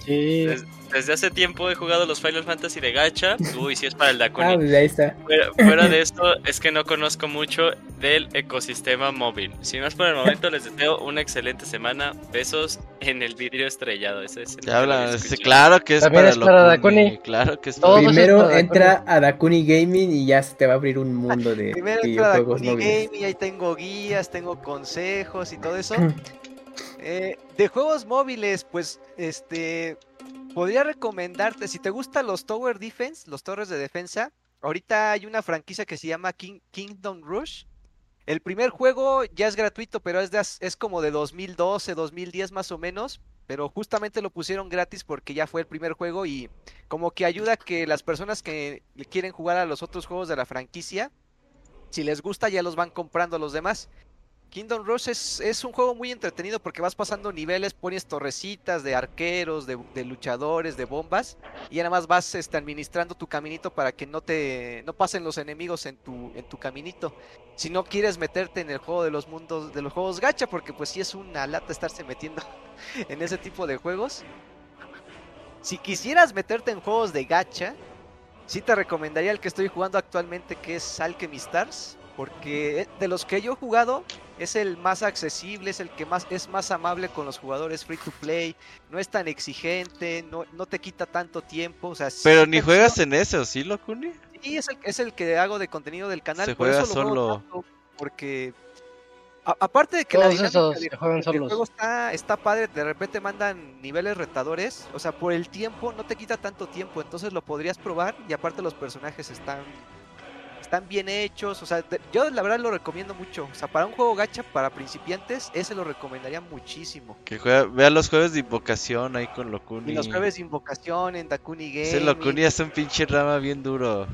Sí. Des- desde hace tiempo he jugado los Final Fantasy de Gacha. Uy, sí es para el (laughs) Dakuni. Ah, pues ahí está. Fuera, fuera de (laughs) esto, es que no conozco mucho del ecosistema móvil. Si más por el momento, les deseo una excelente semana. Besos en el vidrio estrellado. Ese es el Ya habla, escuché. claro que es También para es para Dakuni. Claro que es Todo para- Primero para entra a Dakuni Gaming y ya se te va a abrir un mundo de Primero entra videojuegos Dakuni móviles. Y ahí tengo guías, tengo consejos y todo eso. (clears throat) Eh, de juegos móviles, pues, este, podría recomendarte, si te gustan los Tower Defense, los torres de defensa, ahorita hay una franquicia que se llama King- Kingdom Rush. El primer juego ya es gratuito, pero es, de es como de 2012, 2010 más o menos, pero justamente lo pusieron gratis porque ya fue el primer juego y como que ayuda a que las personas que quieren jugar a los otros juegos de la franquicia, si les gusta ya los van comprando a los demás. Kingdom Rush es, es un juego muy entretenido porque vas pasando niveles, pones torrecitas de arqueros, de, luchadores, de bombas, y nada más vas este, administrando tu caminito para que no te no pasen los enemigos en tu, en tu caminito. Si no quieres meterte en el juego de los mundos, de los juegos gacha, porque pues sí es una lata estarse metiendo (laughs) en ese tipo de juegos. Si quisieras meterte en juegos de gacha, sí te recomendaría el que estoy jugando actualmente, que es Alchemy Stars, porque de los que yo he jugado es el más accesible, es el que más es más amable con los jugadores free to play, no es tan exigente, no, no te quita tanto tiempo, o sea, Pero ni juegas en ese, ¿o sí, Locuni? Sí, es el, es el que hago de contenido del canal. Se por juega eso lo juego solo. tanto, porque a- aparte de que la Todos dinámica de- se juegan del juego está, está padre, de repente mandan niveles retadores, o sea, por el tiempo no te quita tanto tiempo, entonces lo podrías probar y aparte los personajes están están bien hechos, o sea, de- yo la verdad lo recomiendo mucho, o sea, para un juego gacha para principiantes, ese lo recomendaría muchísimo. Que juega, vea los jueves de invocación ahí con Locuni. Y los jueves de invocación en Dakuni Game. Ese Locuni es un pinche rama bien duro.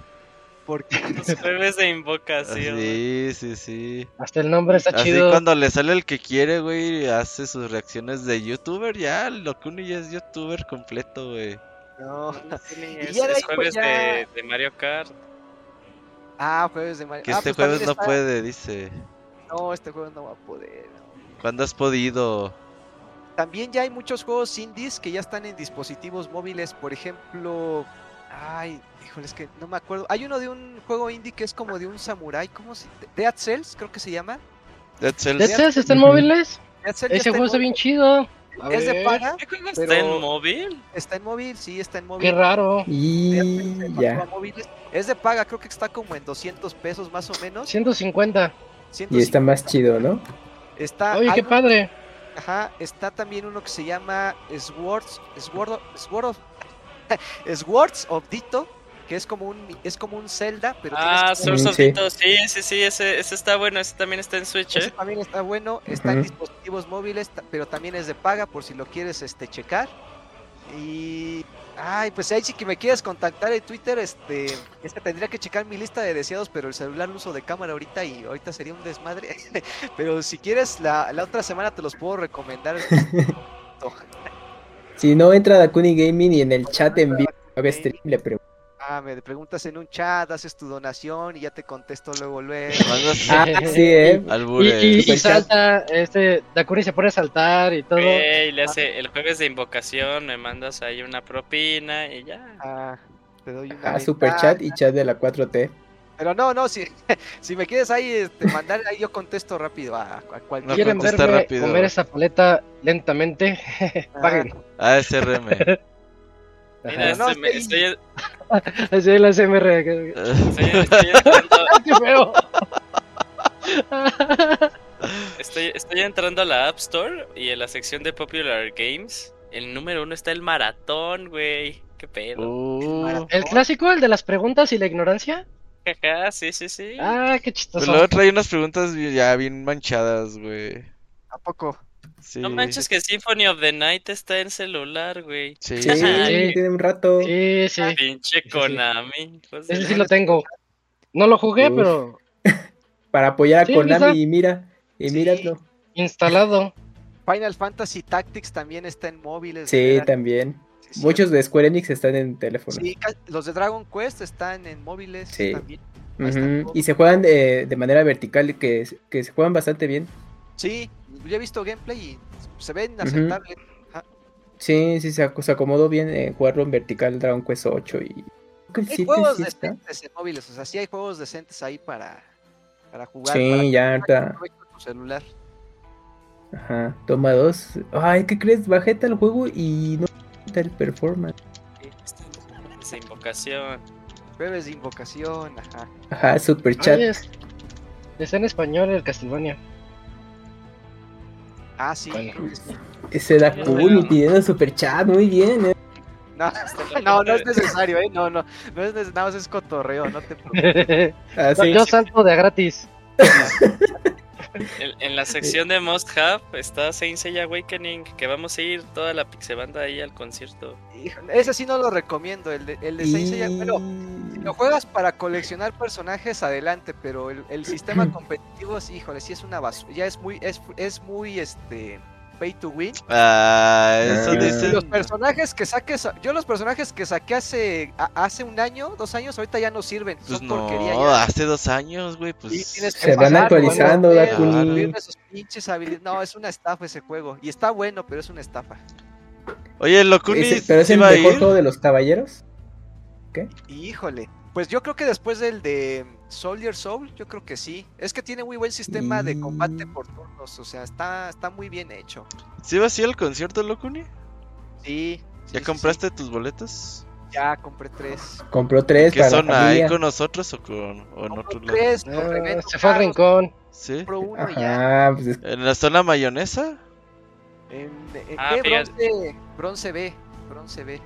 porque (laughs) Los jueves de invocación. Sí, sí, sí. Hasta el nombre está Así chido. cuando le sale el que quiere, güey, hace sus reacciones de youtuber, ya, Locuni ya es youtuber completo, güey. no. Es, ya de es pues, jueves ya- de, de Mario Kart. Ah, jueves de Mario. Que Ah, este pues jueves no está- puede, dice. No, este jueves no va a poder. no. ¿Cuándo has podido? También ya hay muchos juegos indies que ya están en dispositivos móviles. Por ejemplo, ay, híjole, es que no me acuerdo. Hay uno de un juego indie que es como de un samurai, ¿cómo se? Dead Cells, creo que se llama. Dead Cells. ¿Dead Cells está en móviles? Dead Cells ya Ese juego está bien chido. A Es de paga, ¿Qué juego Pero- está en móvil? está en móvil, sí, está en móvil. Qué raro. Y ya. móviles. Es de paga, creo que está como en 200 pesos más o menos. 150. Y 150. está más chido, ¿no? Está, Oye, qué padre. Ajá, está también uno que se llama Swords, Sword of, Sword of, (laughs) Swords of Dito, que es como un es como un Zelda, pero Ah, que- Source Mm, of sí. Dito, sí, sí, sí, ese, ese está bueno, ese también está en Switch, ese ¿eh? también está bueno, está en dispositivos móviles, pero también es de paga por si lo quieres este checar. Y ay, pues ahí sí que me quieres contactar en Twitter, este, es que tendría que checar mi lista de deseados, pero el celular lo uso de cámara ahorita y ahorita sería un desmadre. (laughs) pero si quieres la, la otra semana te los puedo recomendar. (laughs) Si no entra a Dakuni Gaming y en el chat en vivo haga stream, le pregunto. Ah, me preguntas en un chat, haces tu donación y ya te contesto luego, luego. (laughs) Mandas Ah, sí, eh. Y, y- chat. salta, este, Dakuni se pone a saltar y todo. Güey, le hace el jueves de invocación, me mandas ahí una propina y ya. Ah, te doy una Ah, super chat y chat de la 4T. Pero no, no, si, (laughs) si me quieres ahí este, mandar, ahí yo contesto rápido a, a cualquier. No ¿Quieren verme rápido. comer esa paleta lentamente? (laughs) Ah, Paguen. ASRM. Mira. No, estoy- estoy, (laughs) Así es la SMR. que- (laughs) estoy- estoy entrando, (laughs) estoy, estoy entrando a la App Store y en la sección de Popular Games, el número uno está el maratón, güey. ¿Qué pedo? Uh, ¿El clásico, el de las preguntas y la ignorancia? Sí, sí, sí. Ah, qué pues chistoso. luego trae unas preguntas ya bien manchadas, güey. ¿A poco? Sí. No manches que Symphony of the Night está en celular, güey. Sí. Sí, (laughs) Sí. tiene un rato. Sí, sí. Pinche Konami. Ese sí lo tengo. No lo jugué, Uf. pero (laughs) Para apoyar a Sí, Konami quizá. y mira, y Sí. míralo. instalado. Final Fantasy Tactics también está en móviles. Sí, también. Sí. Muchos de Square Enix están en teléfono. Sí, los de Dragon Quest están en móviles Sí. también. Todos. Y se juegan de, de manera vertical, que, que se juegan bastante bien. Sí, yo he visto gameplay y se ven aceptables. Ajá. Sí, sí, se, ac- se acomodó bien eh, jugarlo en vertical Dragon Quest 8 y... Hay 7 juegos decentes en móviles, o sea, sí hay juegos decentes ahí para, para jugar. Sí, para ya ahorita- tu celular. Ajá, toma dos. Ay, ¿qué crees? Bajé el juego y no está el performance. Esa invocación. Jueves de invocación, ajá. Ajá, super chat. Oye, está en español el Castlevania. Ah, sí. Bueno. Ese da cool y pidiendo super chat, muy bien. eh. No, (laughs) no, no es necesario, ¿eh? No, no, no es necesario, nada más es cotorreo, no te preocupes. (laughs) Ah, sí. Yo salto de gratis. (laughs) En, en la (laughs) sección de Must Have está Saint Seiya Awakening, que vamos a ir toda la pixebanda ahí al concierto. Híjole, Ese sí no lo recomiendo, el de, el de Saint Seiya, Bueno, si lo juegas para coleccionar personajes, adelante, pero el, el sistema (clears throat) competitivo, sí, híjole, sí es una basura, ya es muy, es, es muy, este, pay to win. Ah, eso Ah. Y dicen. los personajes que saques, yo los personajes que saqué hace, a- hace un año, dos años, ahorita ya no sirven, Pues son no, porquería ya. hace dos años, güey, pues. Se van pasar actualizando, Dakuni. No, es una estafa ese juego. Y está bueno, pero es una estafa. Oye, Locuni, pero es ¿sí el mejor juego de los caballeros. Y híjole. Pues yo creo que después del de Soldier Soul, yo creo que sí. Es que tiene muy buen sistema de combate Mm. por turnos. O sea, está, está muy bien hecho. ¿Sí vas a ir al concierto, Locuni? Sí. sí, ¿Ya sí, compraste tus boletos? Ya compré tres. Compró tres ¿Qué para son? la ¿Ahí con nosotros o, con, o en otro lado? tres. los Ah, revendo se fue al rincón. ¿Sí? Compro uno y ya. Pues es- ¿En la zona mayonesa? En, en- Ah, ¿qué? fíjate. Bronce, bronce B. Bronce B.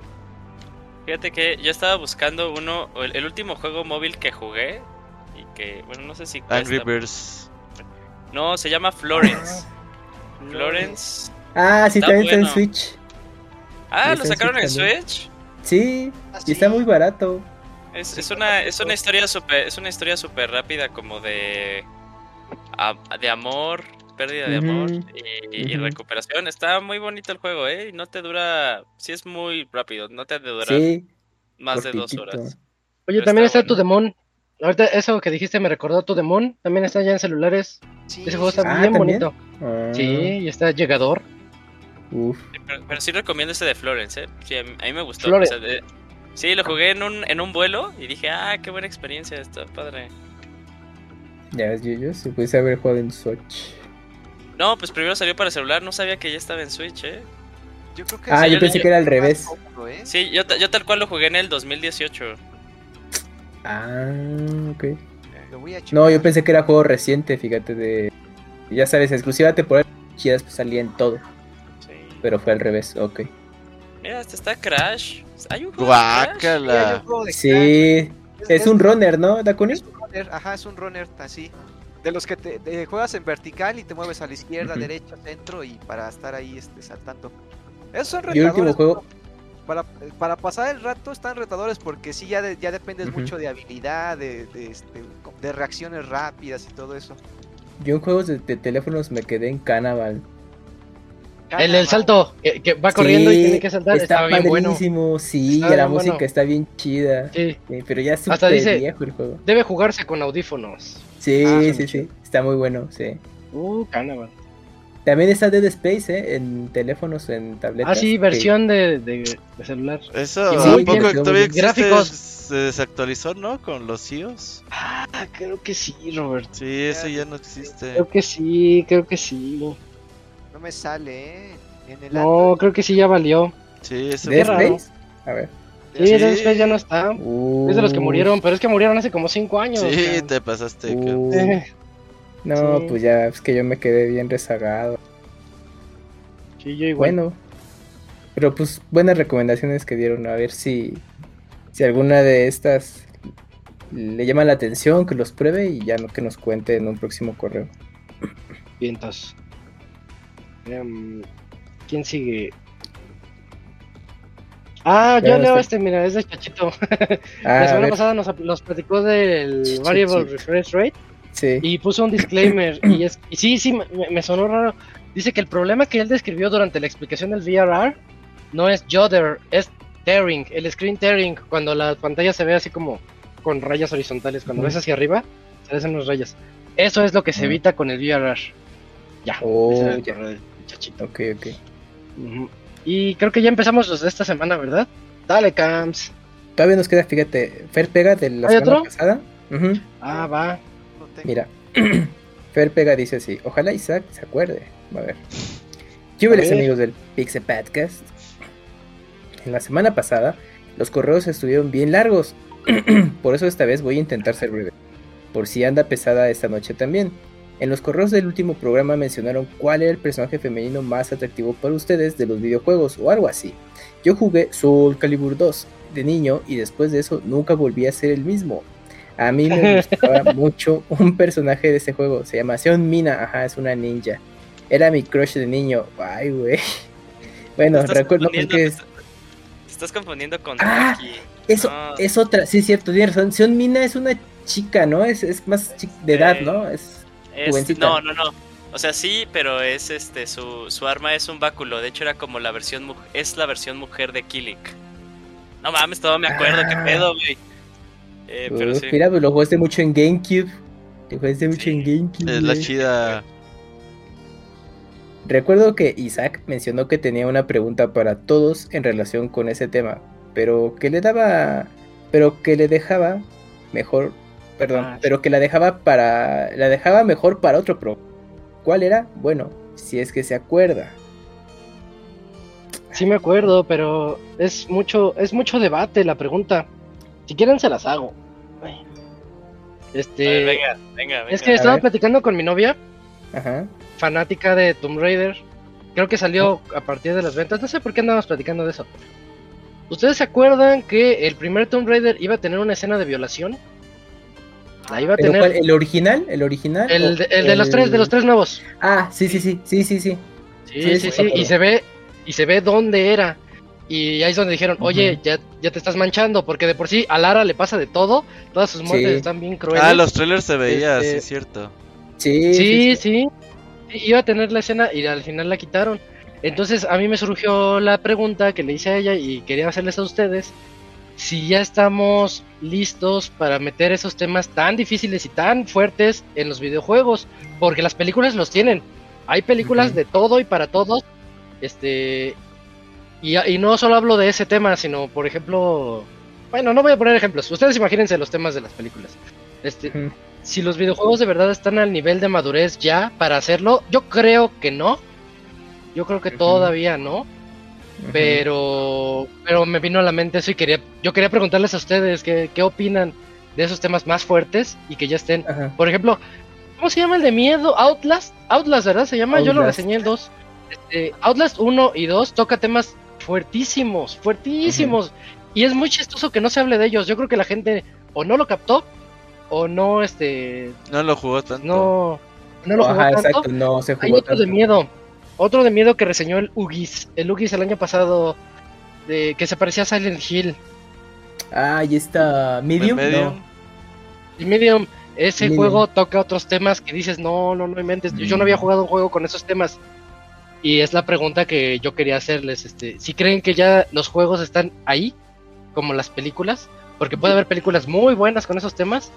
Fíjate que yo estaba buscando uno, el, el último juego móvil que jugué y que, bueno, no sé si Angry cuesta. Birds. No, se llama Florence. Florence. Ah, sí, Está también está en bueno. Switch. Ah, lo en sacaron en Switch. Sí, Ah, y está muy barato. Es, es una es una historia super es una historia súper rápida como de a- de amor, pérdida de amor y, recuperación. Está muy bonito el juego, ¿eh? Y no te dura, sí es muy rápido, no te ha de durar Sí, más de dos horas. Oye, Pero también está está To bueno. The Moon. Ahorita eso que dijiste me recordó To The Moon. También está ya en celulares. Sí, Ese juego está Ah, bien ¿también? bonito. Ah, Sí, y está llegador. Uf. Pero, pero sí recomiendo ese de Florence, ¿eh? Sí, a mí, a mí me gustó. Florence. o sea, de- sí, lo jugué en un, en un vuelo y dije, ah, qué buena experiencia, está padre. Ya ves, yo, yo si pudiese haber jugado en Switch. No, pues primero salió para celular, no sabía que ya estaba en Switch, ¿eh? Yo creo que Ah, sí, yo yo pensé que era al revés. cómodo, ¿eh? Sí, yo, yo tal cual lo jugué en el 2018. Ah, ok. Lo voy a checar. No, yo pensé que era juego reciente, fíjate, de... Ya sabes, exclusiva temporal chidas pues salía en todo, Sí. pero fue al revés, ok. Mira, este está Crash. Hay un juego de Crash. Sí, hay un Guácala. juego de Sí, Crash. es un runner, ¿no, Dakuni? Es un runner, ajá, es un runner así. De los que te, te juegas en vertical y te mueves a la izquierda, derecha, centro y para estar ahí este, saltando. Esos son Y el último retadores. juego- Para, para pasar el rato están retadores porque sí, ya, de- ya dependes mucho de habilidad, de, de, este, de reacciones rápidas y todo eso. Yo en juegos de, de teléfonos me quedé en Cannibal. El del salto, que, que va corriendo y tiene que saltar, Está estaba bien bueno. sí, Está la música bueno. está bien chida. Sí, Sí, pero ya es súper viejo el juego. debe jugarse con audífonos. Sí, Ah, sí, sí, está muy bueno, sí. Uh, Cannibal. También está Dead Space, ¿eh? En teléfonos, en tabletas. Ah, sí, que- versión de, de, de celular. Eso, Y ¿a muy poco bien, todavía muy existe? Gráficos. Se desactualizó, ¿no? Con los iOS. Ah, creo que sí, Robert. Sí, eso ya no existe. Creo que sí, creo que sí. No me sale, ¿eh? En el No, Android. creo que sí ya valió. Sí, eso Dead raro. Space. A ver. Sí, Sí. Dead Space ya no está. Uh, Es de los que murieron, pero es que murieron hace como 5 años. Sí, te pasaste. Uh, No, Sí. pues ya, es que yo me quedé bien rezagado. Sí, yo igual. Bueno, pero pues buenas recomendaciones que dieron. A ver si, si alguna de estas le llama la atención, que los pruebe y ya no que nos cuente en un próximo correo. Vientos. Em, ¿Quién sigue? Ah, yo leo este, mira, es de Chachito. (laughs) Ah, la a semana pasada nos, nos platicó del Chachito. Variable Refresh Rate sí. y puso un disclaimer. y, es, y sí, sí, me, me sonó raro. Dice que el problema que él describió durante la explicación del VRR no es judder, es tearing, el screen tearing, cuando la pantalla se ve así como con rayas horizontales. Cuando ves hacia arriba, se ven unas rayas. Eso es lo que se evita con el VRR. Ya. Oh, ya. Chachito. Ok, ok. Y creo que ya empezamos los de esta semana, ¿verdad? Dale, Camps. Todavía nos queda, fíjate, Fer Pega de la ¿Hay semana otro? pasada. Ah, va. Mira, (clears throat) Fer Pega dice así, ojalá Isaac se acuerde. A ver. Yo A les ver. amigos del Pixel Podcast. En la semana pasada, los correos estuvieron bien largos. (clears throat) Por eso esta vez voy a intentar ser breve. Por si anda pesada esta noche también. En los correos del último programa mencionaron cuál era el personaje femenino más atractivo para ustedes de los videojuegos o algo así. Yo jugué Soul Calibur 2 de niño y después de eso nunca volví a ser el mismo. A mí me (laughs) gustaba mucho un personaje de ese juego. Se llama Seon Mina. Ajá, es una ninja. Era mi crush de niño. Ay, güey. (laughs) Bueno, recuerdo porque es... Te estás confundiendo con Ah, Taki. Eso No. es otra. Sí, cierto, tienes razón. Seon Mina es una chica, ¿no? Es, es más de edad, ¿no? Es... Es- Jovencita. no, no, no. O sea, sí, pero es este su, su arma es un báculo. De hecho, era como la versión es la versión mujer de Killik. No mames, todo me acuerdo, qué Ah. pedo, güey. Eh, pero sí. Mira, pues lo jugaste mucho en GameCube. Lo jugaste mucho Sí. en GameCube. Es la güey. chida. Recuerdo que Isaac mencionó que tenía una pregunta para todos en relación con ese tema, pero que le daba, pero que le dejaba mejor, perdón, Ah, sí. pero que la dejaba para, la dejaba mejor para otro pro. ¿Cuál era? Bueno, si es que se acuerda. Sí me acuerdo, pero es mucho, es mucho debate la pregunta. Si quieren se las hago. Ver, Este, venga, venga, venga. es que estaba platicando con mi novia, Ajá. fanática de Tomb Raider. Creo que salió a partir de las ventas. No sé por qué andábamos platicando de eso. ¿Ustedes se acuerdan que el primer Tomb Raider iba a tener una escena de violación? La iba a ¿Pero tener cuál? ¿El original? ¿El original? el, ¿O de, el de los tres, de los tres nuevos. Ah, sí, sí, sí, sí, sí, sí. Sí, Sí, sí, y se ve, y se ve dónde era. Y ahí es donde dijeron, oye, ya, ya te estás manchando, porque de por sí a Lara le pasa de todo, todas sus muertes Sí. están bien crueles. Ah, los trailers se veía, Este- sí, es cierto. Sí, Sí, sí, sí, iba a tener la escena y al final la quitaron. Entonces a mí me surgió la pregunta que le hice a ella y quería hacerles a ustedes si ya estamos listos para meter esos temas tan difíciles y tan fuertes en los videojuegos, porque las películas los tienen. Hay películas de todo y para todos. Este y, y no solo hablo de ese tema, sino por ejemplo, bueno, no voy a poner ejemplos. Ustedes imagínense los temas de las películas. Este, si los videojuegos de verdad están al nivel de madurez ya para hacerlo, yo creo que no. Yo creo que todavía no. Pero pero me vino a la mente eso y quería yo quería preguntarles a ustedes qué, qué opinan de esos temas más fuertes y que ya estén. Ajá. Por ejemplo, ¿cómo se llama el de miedo? Outlast, Outlast, ¿verdad? Se llama, yo lo reseñé el 2. Este, Outlast 1 y 2 toca temas fuertísimos, fuertísimos. Y es muy chistoso que no se hable de ellos. Yo creo que la gente o no lo captó o no este No lo jugó tanto. no, no lo jugó tanto. exacto, no se Hay jugó otro de tanto. miedo. Otro de miedo que reseñó el Ugis. El Ugis el año pasado. De, que se parecía a Silent Hill. Ah, ahí está Medium. Medium. No. Y Medium. Ese Medium. juego toca otros temas que dices, no, no, no inventes. Yo no había Mm. jugado un juego con esos temas. Y es la pregunta que yo quería hacerles. Este, si creen que ya los juegos están ahí, como las películas, porque puede haber películas muy buenas con esos temas,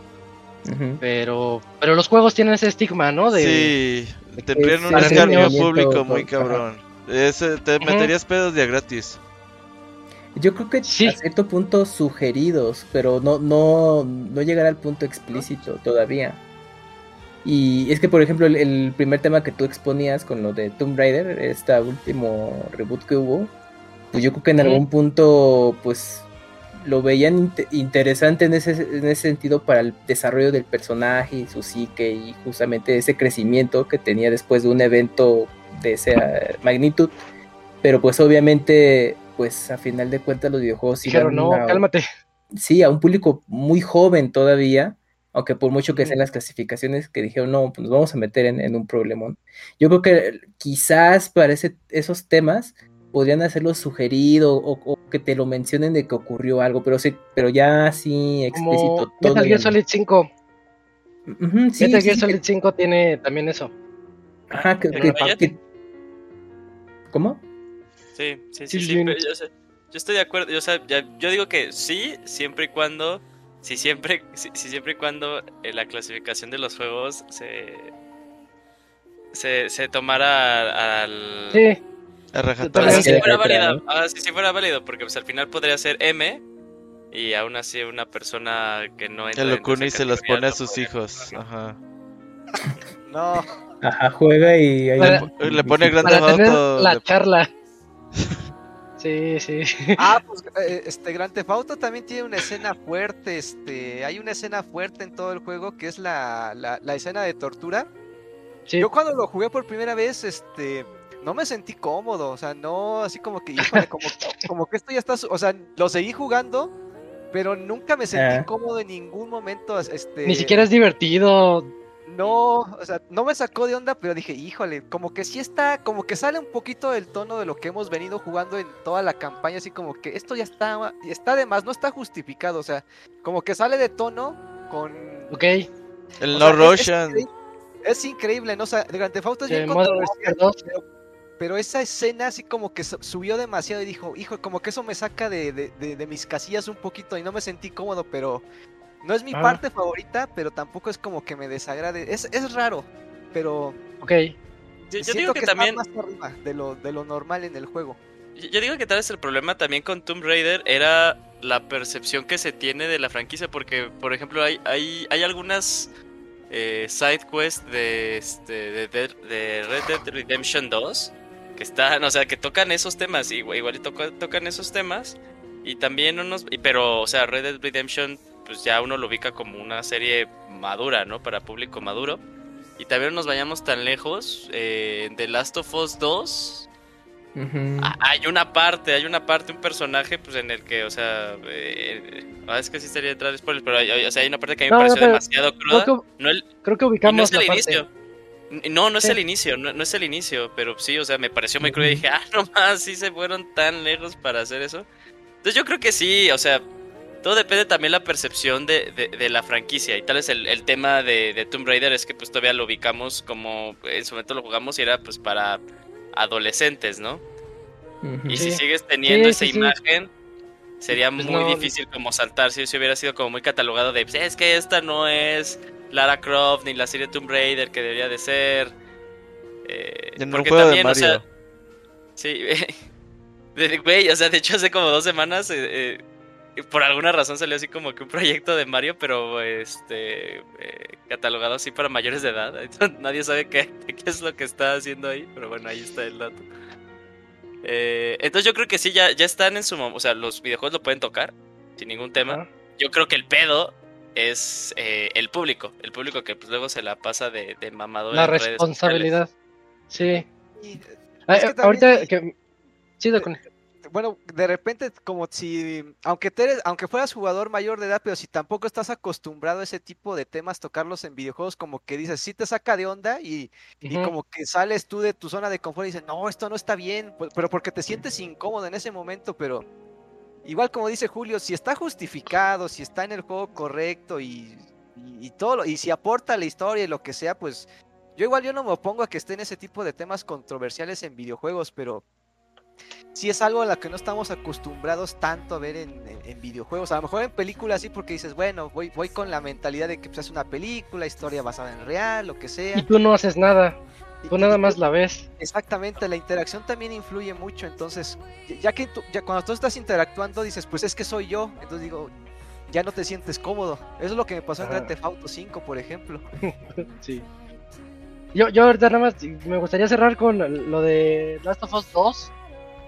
Pero, pero los juegos tienen ese estigma, ¿no? De, Sí, de te pierden un es escarnio público muy cabrón. Ese, te meterías pedos de a gratis. Yo creo que Sí. a cierto punto sugeridos, pero no, no, no llegar al punto explícito todavía. Y es que, por ejemplo, el, el primer tema que tú exponías con lo de Tomb Raider, este último reboot que hubo, pues yo creo que en algún punto, pues lo veían inte- interesante en ese, en ese sentido para el desarrollo del personaje y su psique y justamente ese crecimiento que tenía después de un evento de esa magnitud. Pero pues obviamente, pues a final de cuentas los videojuegos iban no, a- cálmate. sí, a un público muy joven todavía, aunque por mucho que sean las clasificaciones que dijeron, no, pues nos vamos a meter en, en un problemón. Yo creo que quizás para ese- esos temas podrían hacerlo sugerido o, o que te lo mencionen de que ocurrió algo, pero sí, pero ya así Como explícito. Metal Gear. Solid 5. Ujú, sí, Metal sí, Gear Solid 5 tiene también eso. Ajá, que- que- que- ¿Cómo? Sí, sí, Sí, sí, sí. sí, pero yo, sé- yo estoy de acuerdo, yo, o sea, ya- yo digo que sí, siempre y cuando, si siempre, (laughs) si, si siempre y cuando eh, la clasificación de los juegos se, se, se tomara al, Sí, Ahora sí, si fuera válido, ahora sí, si fuera válido, porque pues al final podría ser M y aún así una persona que no entra El en Okuni se los pone a sus hijos. Ajá. No, Ajá, juega y ahí Para- Le pone Grand Para Theft tener Auto. la le- charla. (laughs) Sí, sí. Ah, pues eh, este Grand Theft Auto también tiene una escena fuerte, este, hay una escena fuerte en todo el juego que es la, la, la escena de tortura. Sí. Yo cuando lo jugué por primera vez, este, no me sentí cómodo, o sea, no así como que, híjole, como, como que esto ya está, su- o sea, lo seguí jugando, pero nunca me sentí Ah. cómodo en ningún momento, este, Ni siquiera es divertido. no, o sea, no me sacó de onda, pero dije, híjole, como que sí está, como que sale un poquito del tono de lo que hemos venido jugando en toda la campaña, así como que esto ya está, está de más, no está justificado, o sea, como que sale de tono con... Ok. El No sea, es- es Russian. increíble- Es, increíble, ¿no? O sea, Grand Theft Auto es bien Modern controversial, Warfare 2. pero, esa escena así como que su- subió demasiado y dijo, hijo, como que eso me saca de, de- de- de mis casillas un poquito y no me sentí cómodo, pero no es mi Ah. parte favorita, pero tampoco es como que me desagrade. Es, es raro, pero Ok. Yo, yo siento digo que, está también, más arriba de lo, de lo normal en el juego. yo yo digo que tal vez el problema también con Tomb Raider era la percepción que se tiene de la franquicia, porque por ejemplo hay, hay, hay algunas eh, side quests de, este, de, Dead- de Red Dead Redemption 2 que están, o sea, que tocan esos temas, igual, igual y toca- tocan esos temas y también unos, y- pero, o sea, Red Dead Redemption pues ya uno lo ubica como una serie madura, ¿no? Para público maduro. Y también no nos vayamos tan lejos, eh, The Last of Us 2 Ujú. Ah, Hay una parte, hay una parte, un personaje, pues en el que, o sea, eh, ah, es que sí detrás de spoilers, pero hay, o sea, hay una parte que a mí No, me no, pareció pero demasiado cruda. Creo que, No, el, creo que y no ubicamos es el parte. inicio. No, no es Sí. el inicio, no, no es el inicio, pero sí, o sea, me pareció muy cruda y dije, ah, no más, sí se fueron tan lejos para hacer eso. Entonces yo creo que sí, o sea, todo depende también la percepción de, de, de la franquicia. Y tal vez el, el tema de, de Tomb Raider es que pues todavía lo ubicamos como en su momento lo jugamos y era pues para adolescentes, ¿no? Y si sigues teniendo Sí, esa sí, imagen, sería Pues muy no. difícil como saltar si si hubiera sido como muy catalogado de, "Pues, es que esta no es Lara Croft ni la serie Tomb Raider que debería de ser. Eh, En porque también, o sea, sí, (laughs) güey, o sea, de hecho hace como dos semanas, eh, eh, por alguna razón salió así como que un proyecto de Mario, pero este eh, catalogado así para mayores de edad. (laughs) Entonces, nadie sabe qué, qué es lo que está haciendo ahí, pero bueno, ahí está el dato. Eh, entonces yo creo que sí, ya, ya están en su momento, o sea, los videojuegos lo pueden tocar sin ningún tema. Yo creo que el pedo es eh, el público, el público que pues, luego se la pasa de, de mamador. La en redes responsabilidad. Sí. Y, Ah, Es que eh, también ahorita que. Sí, Docone. bueno, de repente como si, aunque te eres, aunque fueras jugador mayor de edad, pero si tampoco estás acostumbrado a ese tipo de temas, tocarlos en videojuegos, como que dices, sí te saca de onda y, y como que sales tú de tu zona de confort y dices, no, esto no está bien, pu- pero porque te sientes incómodo en ese momento, pero igual como dice Julio, si está justificado, si está en el juego correcto y, y, todo, lo- y si aporta la historia y lo que sea, pues yo igual yo no me opongo a que estén ese tipo de temas controversiales en videojuegos, pero sí es algo a lo que no estamos acostumbrados tanto a ver en, en- en videojuegos. A lo mejor en películas sí, porque dices, bueno, voy, voy con la mentalidad de que pues, es una película, historia basada en real, lo que sea. Y tú no haces nada. Y- Tú nada más la ves. Exactamente, la interacción también influye mucho, entonces, ya- que tú- ya cuando tú estás interactuando dices, pues es que soy yo, entonces digo, ya no te sientes cómodo. Eso es lo que me pasó en Ajá. Grand Theft Auto 5, por ejemplo. (laughs) Sí. Yo, yo ahorita nada más me gustaría cerrar con lo de Last of Us 2.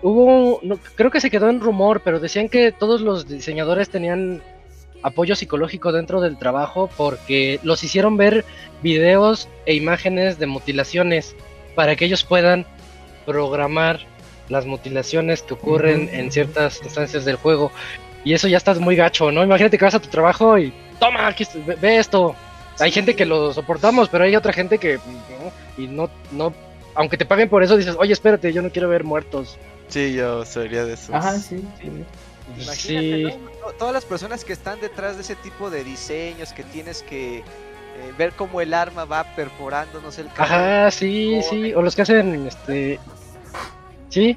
Hubo, no, creo que se quedó en rumor, pero decían que todos los diseñadores tenían apoyo psicológico dentro del trabajo porque los hicieron ver videos e imágenes de mutilaciones para que ellos puedan programar las mutilaciones que ocurren en ciertas instancias del juego. Y eso ya estás muy gacho, ¿no? Imagínate que vas a tu trabajo y toma, aquí ve, ve esto. Hay gente que lo soportamos, pero hay otra gente que no, y no, no, aunque te paguen por eso, dices, oye, espérate, yo no quiero ver muertos. Sí, yo sería de esos. Ajá, sí. sí. Imagínate, Sí, ¿no? To- Todas las personas que están detrás de ese tipo de diseños, que tienes que eh, ver cómo el arma va perforando, no sé, el cable ajá, sí, sí, o los que hacen, este, sí,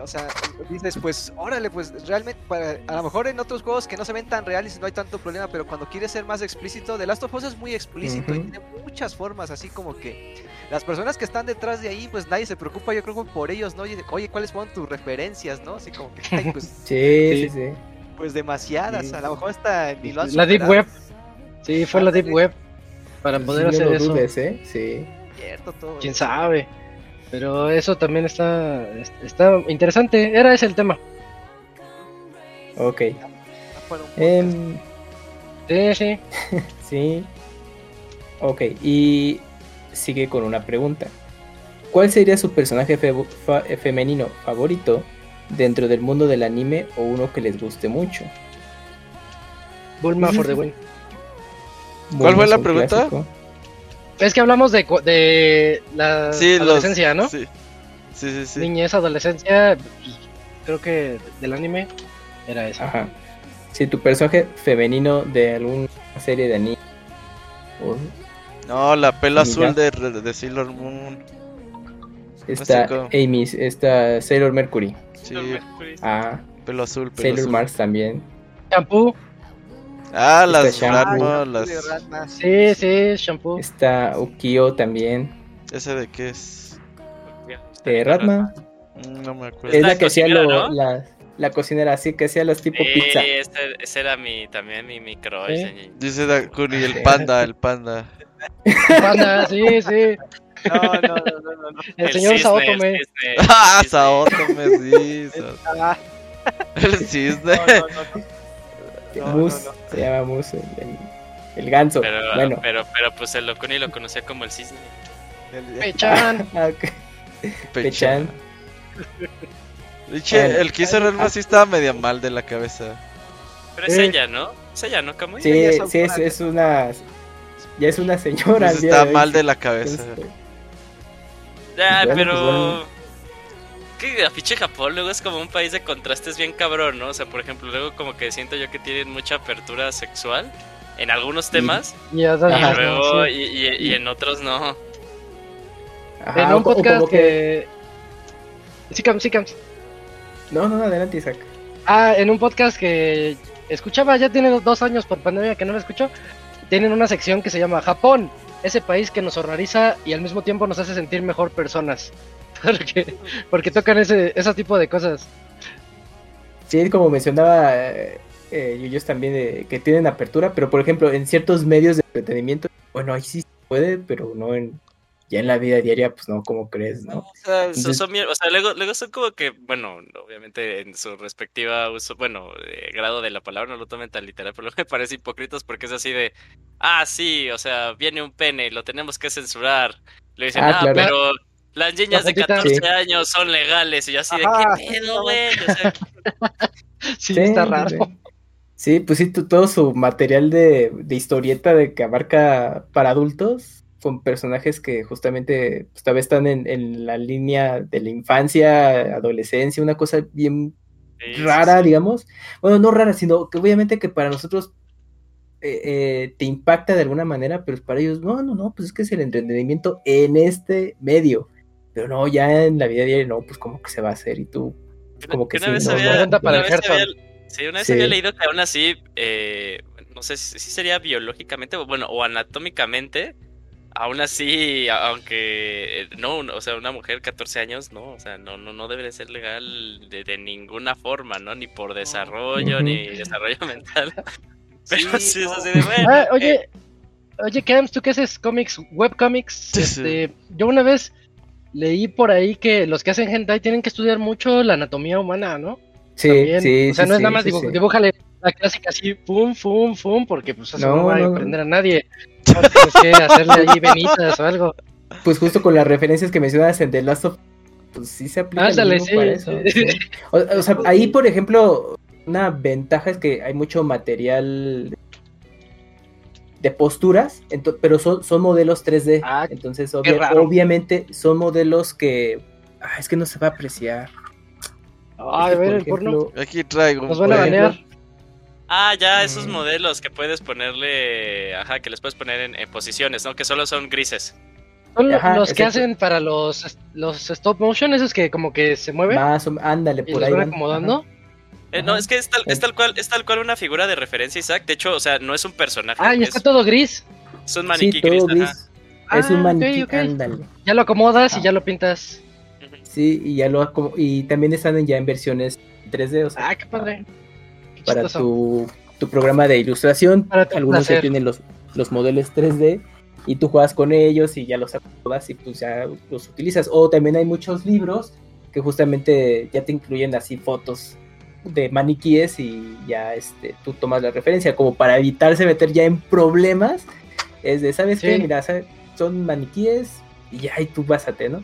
O sea, dices, pues, órale, pues realmente, para- a lo mejor en otros juegos que no se ven tan reales no hay tanto problema, pero cuando quieres ser más explícito, The Last of Us es muy explícito y tiene muchas formas, así como que las personas que están detrás de ahí, pues nadie se preocupa, yo creo que por ellos, ¿no? Oye, ¿cuáles fueron tus referencias, no? Así como que, pues, (laughs) Sí, sí, sí. Pues demasiadas, Sí. a lo mejor hasta ni lo han La Deep Web. Sí, fue la Deep. Web. Para poder no hacer lo eso. dudes, ¿eh? Sí. cierto, todo. Quién sabe. Pero eso también está, está interesante. Era ese el tema. Ok. Em, Sí, (laughs) sí. sí. Ok, y sigue con una pregunta. ¿Cuál sería su personaje fe- fa- femenino favorito dentro del mundo del anime o uno que les guste mucho? Bulma for the win. ¿Cuál fue la un pregunta? clásico. Es que hablamos de, de la Sí, los- adolescencia, ¿no? Sí, sí, sí. sí. Niñez, adolescencia. creo que del anime era esa. Ajá. Si tu personaje femenino de alguna serie de anime. o- No, la pelo Mira. azul de, de Sailor Moon. Está. Amy, está Sailor Mercury. Sí, Ah, pelo azul, pelo Sailor azul. Mars también. Shampoo. Ah, las Está las... Sí, sí, shampoo. Está Ukio también. ¿Ese de qué es? De Ratma. Mm, No me acuerdo. Es la la que hacía ¿no? la, la cocinera, así que hacía los tipo pizza. Sí, ese, ese era mi, también mi, mi crush. ¿Sí? eh. Dice Dakuni, el panda, el panda. (laughs) Panda, sí, sí. No, no, no, no, no, no. El, señor cisne, Saotome. (laughs) el cisne, ¡Ah, el cisne. Saotome, sí! (laughs) Sa- El cisne. no, no, no. Mus, (laughs) no, no. se llama Mus, el, el- el ganso. Pero, bueno, pero, pero pues el Locuni lo conocía como el cisne. El- Pechan. Ah, ok. Pechan. Diche, Bueno. el que hizo sí estaba media mal de la cabeza. Pero es Eh. ella, ¿no? Es ella, ¿no, Kamui? Sí, sí, es, es una. Ya es una señora. Pues está de mal de la cabeza. Entonces, Ya, pero... Que a pinche Japón luego es como un país de contrastes bien cabrón, ¿no? O sea, por ejemplo, luego como que siento yo que tienen mucha apertura sexual en algunos temas Y, luego sí. y, y- y en otros no. ajá, En un podcast como que. Sí, Cam, sí, Cam. No, no, adelante, Isaac. Ah, en un podcast que escuchaba, ya tiene dos- dos años por pandemia que no lo escucho. Tienen una sección que se llama Japón, ese país que nos horroriza y al mismo tiempo nos hace sentir mejor personas. (laughs) Porque, porque tocan ese, ese tipo de cosas. Sí, como mencionaba eh, eh, Yuyos también, de que tienen apertura, pero por ejemplo, en ciertos medios de entretenimiento, bueno, ahí sí se puede, pero no en. Ya en la vida diaria, pues no, como crees, ¿no? O sea, son, Entonces- son mier- o sea, luego, luego son como que, bueno, obviamente en su respectiva uso, bueno, eh, grado de la palabra, no lo tomen tan literal, pero (laughs) me parece hipócritas porque es así de, ah, sí, o sea, viene un pene, lo tenemos que censurar. Le dicen, Ah, ah, claro. pero las niñas de fotita. 14 Sí. años son legales. Y yo así de, Ajá. ¿qué (laughs) pedo, güey? O sea, (laughs) Sí, está sí, raro. sí. Sí, pues sí, tu- todo su material de, de historieta de que abarca para adultos, con personajes que justamente pues, tal vez están en, en la línea de la infancia, adolescencia, una cosa bien sí, rara, sí. digamos. Bueno, no rara, sino que obviamente que para nosotros eh, eh, te impacta de alguna manera, pero para ellos, no, no, no, pues es que es el entretenimiento en este medio. Pero no, ya en la vida diaria, no, pues como que se va a hacer y tú, como que una sí, vez no, había, no, Pregunta para una el vez Gerson. había- sí, una vez Sí. había leído que aún así, eh, no sé si si sería biológicamente, o bueno, o anatómicamente, aún así, aunque eh, no, o sea, una mujer 14 años, no, o sea, no, no, no debería ser legal de, de ninguna forma, ¿no? Ni por desarrollo, ni desarrollo (laughs) mental. Pero Sí, sí, es así de bueno. Ah, eh, oye, oye, Cams, ¿tú qué haces cómics, webcomics? Sí, sí. Este, yo una vez leí por ahí que los que hacen hentai tienen que estudiar mucho la anatomía humana, ¿no? Sí, También. sí, o sea, sí, no es sí, nada más sí, dibu- sí. dibújale la clásica así, pum, pum, pum, porque pues eso No, no, va a no, aprender a nadie. Tienes que hacerle allí venitas o algo. Pues justo con las referencias que mencionas en The Last of pues sí se aplica Ándale, sí, para eso. sí. O, o sea, ahí por ejemplo, una ventaja es que hay mucho material de posturas, pero son, son modelos 3D. Ah, entonces, obvia- obviamente, son modelos que ah, es que no se va a apreciar. Ay, a ver, el Por porno. Aquí traigo Nos van a banear. Ah, ya, esos Mm. modelos que puedes ponerle, ajá, que les puedes poner en, en posiciones, ¿no? Que solo son grises. Son Ajá, los que hacen para los, los stop motion, esos que como que se mueven Más ándale, y por los ahí van van. acomodando. Ajá. Eh, no, es que es tal, es tal cual, es tal cual una figura de referencia, Isaac. De hecho, o sea, no es un personaje. Ah, y es, está todo gris. es un Sí, maniquí todo gris. ajá. Es Ah, un maniquí, ándale. Ya lo acomodas y Ah. ya lo pintas. Sí, y ya lo y también están en- ya en versiones 3D, o sea, Ah, qué padre. Qué para tu, tu programa de ilustración. Para Algunos ya placer. tienen los, los modelos 3D y tú juegas con ellos y ya los acomodas y pues ya los utilizas. O también hay muchos libros que justamente ya te incluyen así fotos de maniquíes y ya este tú tomas la referencia como para evitarse meter ya en problemas. Es de, ¿sabes qué? Sí. Mira, sa- son maniquíes y ya y tú básate, ¿no?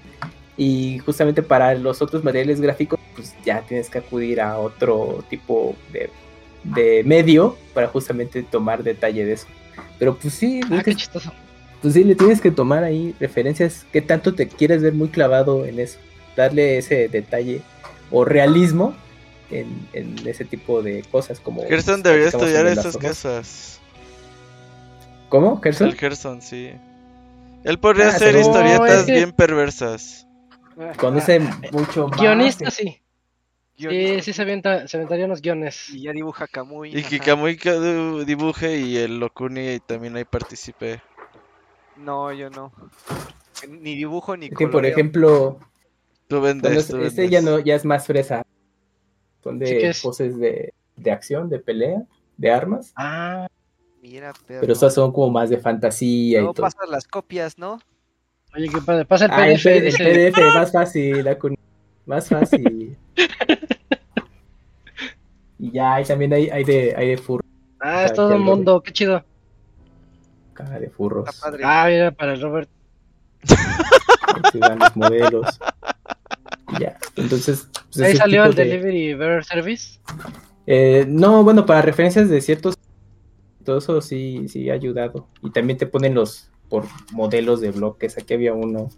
Y justamente para los otros materiales gráficos, pues ya tienes que acudir a otro tipo de, de medio para justamente tomar detalle de eso. Pero pues sí, Ah, qué chistoso. pues sí, le tienes que tomar ahí referencias. ¿Qué tanto te quieres ver muy clavado en eso? Darle ese detalle o realismo en, en ese tipo de cosas como... Gerson pues, debería estudiar esas cosas. ¿Cómo, Gerson? El Gerson, sí. Él podría Ah, hacer no, historietas es que- bien perversas. Conoce mucho más. Guionista, sí. Sí, Guionista, sí se, avienta, se aventarían los guiones. Y ya dibuja Kamui. Y que ajá. Kamui dibuje y el Lokuni también ahí participe. No, yo no. Ni dibujo ni Es que, por coloreo. ejemplo, Tú vendes, tú este vendes. ya, no, ya es más fresa. Son Sí de que es. poses de, de acción, de pelea, de armas. Ah, Mira, perro. Pero estas son como más de fantasía Luego y todo. pasas las copias, ¿no? oye, qué padre. Pasa el Ah, el PDF, el. PDF, más fácil, Akuni, más fácil. y ya, y también hay, hay de, hay de furros, Ah, es todo el mundo, qué chido. caja de furros. Padre. Ah, mira, para el Robert. Ahí van los modelos. Y ya, entonces. pues, Ahí salió tipo el de- Delivery Better Service. Eh, no, bueno, para referencias de ciertos. Todo eso sí, sí ha ayudado. Y también te ponen los por modelos de bloques. Aquí había uno,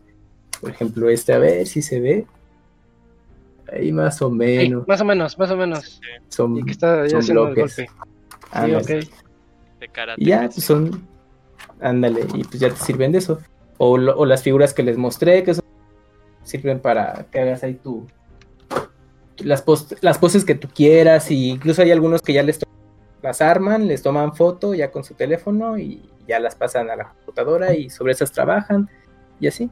por ejemplo, este, a ver si se ve. Ahí más o Sí, menos. más o menos, más o menos. Son, Y que está ya son haciendo bloques. el golpe. ah, Sí, no, ok. De karate. Y ya, pues son. Ándale, y pues ya te sirven de eso. O, lo- o las figuras que les mostré, que son- sirven para que hagas ahí tu. Las, pos- las poses que tú quieras, y incluso hay algunos que ya les to- las arman, les toman foto ya con su teléfono y ya las pasan a la computadora y sobre esas trabajan y así.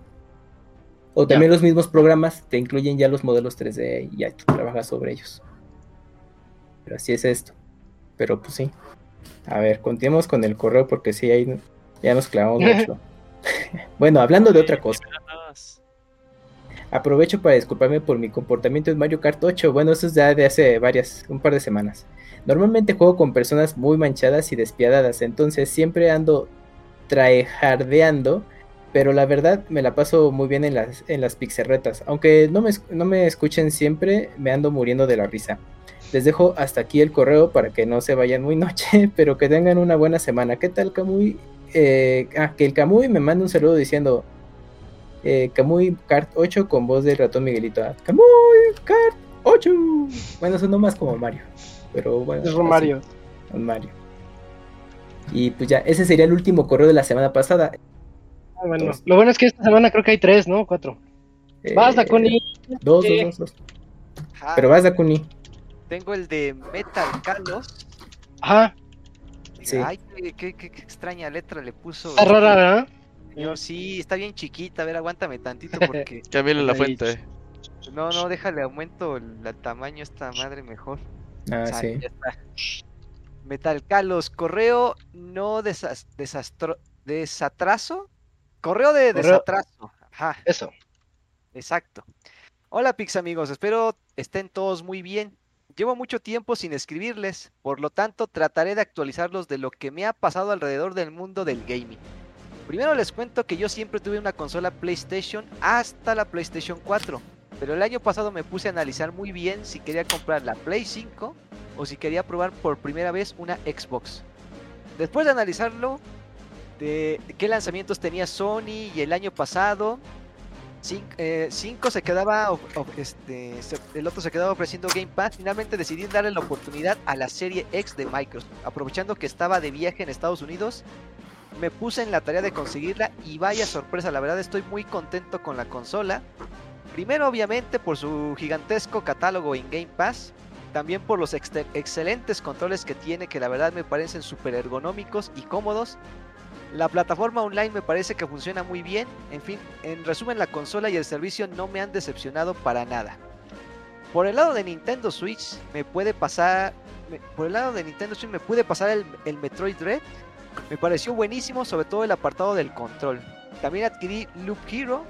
O también los mismos programas te incluyen ya los modelos 3D y ya tú trabajas sobre ellos. Pero así es esto. Pero pues sí. A ver, continuemos con el correo porque sí, ahí ya nos clavamos (laughs) mucho. (laughs) bueno, hablando de otra cosa. Aprovecho para disculparme por mi comportamiento en Mario Kart 8. Bueno, eso es ya de hace varias, un par de semanas. Normalmente juego con personas muy manchadas y despiadadas, entonces siempre ando traejardeando, pero la verdad me la paso muy bien en las, en las pixerretas. Aunque no me, no me escuchen siempre, me ando muriendo de la risa. Les dejo hasta aquí el correo para que no se vayan muy noche, (laughs) pero que tengan una buena semana. ¿Qué tal, Camuy? Eh, ah, que el Camuy me manda un saludo diciendo eh, Camuy Kart 8 con voz del ratón Miguelito. Ah, Camuy Kart 8. Bueno, sonó más como Mario. Pero bueno. Es con Mario. Y pues ya, ese sería el último correo de la semana pasada. Ah, bueno. Lo bueno es que esta semana creo que hay tres, ¿no? Cuatro. Eh, Vas, Dakuni. Dos, Sí. dos, dos, dos. Ajá. Pero vas, Dakuni. Tengo el de Metal Carlos. Ajá. Sí. Ay, qué, qué- extraña letra le puso. Está rara, ¿verdad? Señor, sí, está bien chiquita. A ver, aguántame tantito (laughs) porque. Camilo La. Fuente. No, no, déjale aumento el, el tamaño a esta madre mejor. Ah, Sale, sí. ya está. Metal Carlos, correo no desas- desastro- desatraso. Correo de Correo- desatraso. Ajá, Eso. exacto. Hola Pix amigos, espero estén todos muy bien. Llevo mucho tiempo sin escribirles, por lo tanto trataré de actualizarlos de lo que me ha pasado alrededor del mundo del gaming. Primero les cuento que yo siempre tuve una consola PlayStation hasta la PlayStation 4, pero el año pasado me puse a analizar muy bien si quería comprar la Play 5 o si quería probar por primera vez una Xbox. Después de analizarlo, de, qué lanzamientos tenía Sony y el año pasado, 5 se quedaba, este, se- el otro se quedaba ofreciendo Game Pass, finalmente decidí darle la oportunidad a la serie X de Microsoft, aprovechando que estaba de viaje en Estados Unidos me puse en la tarea de conseguirla y vaya sorpresa, la verdad estoy muy contento con la consola. Primero obviamente por su gigantesco catálogo en Game Pass, también por los excelentes controles que tiene que la verdad me parecen súper ergonómicos y cómodos. La plataforma online me parece que funciona muy bien. En fin, en resumen la consola y el servicio no me han decepcionado para nada. Por el lado de Nintendo Switch me puede pasar... por el lado de Nintendo Switch me puede pasar el, Metroid Dread. Me pareció buenísimo, sobre todo el apartado del control. También adquirí Loop Hero,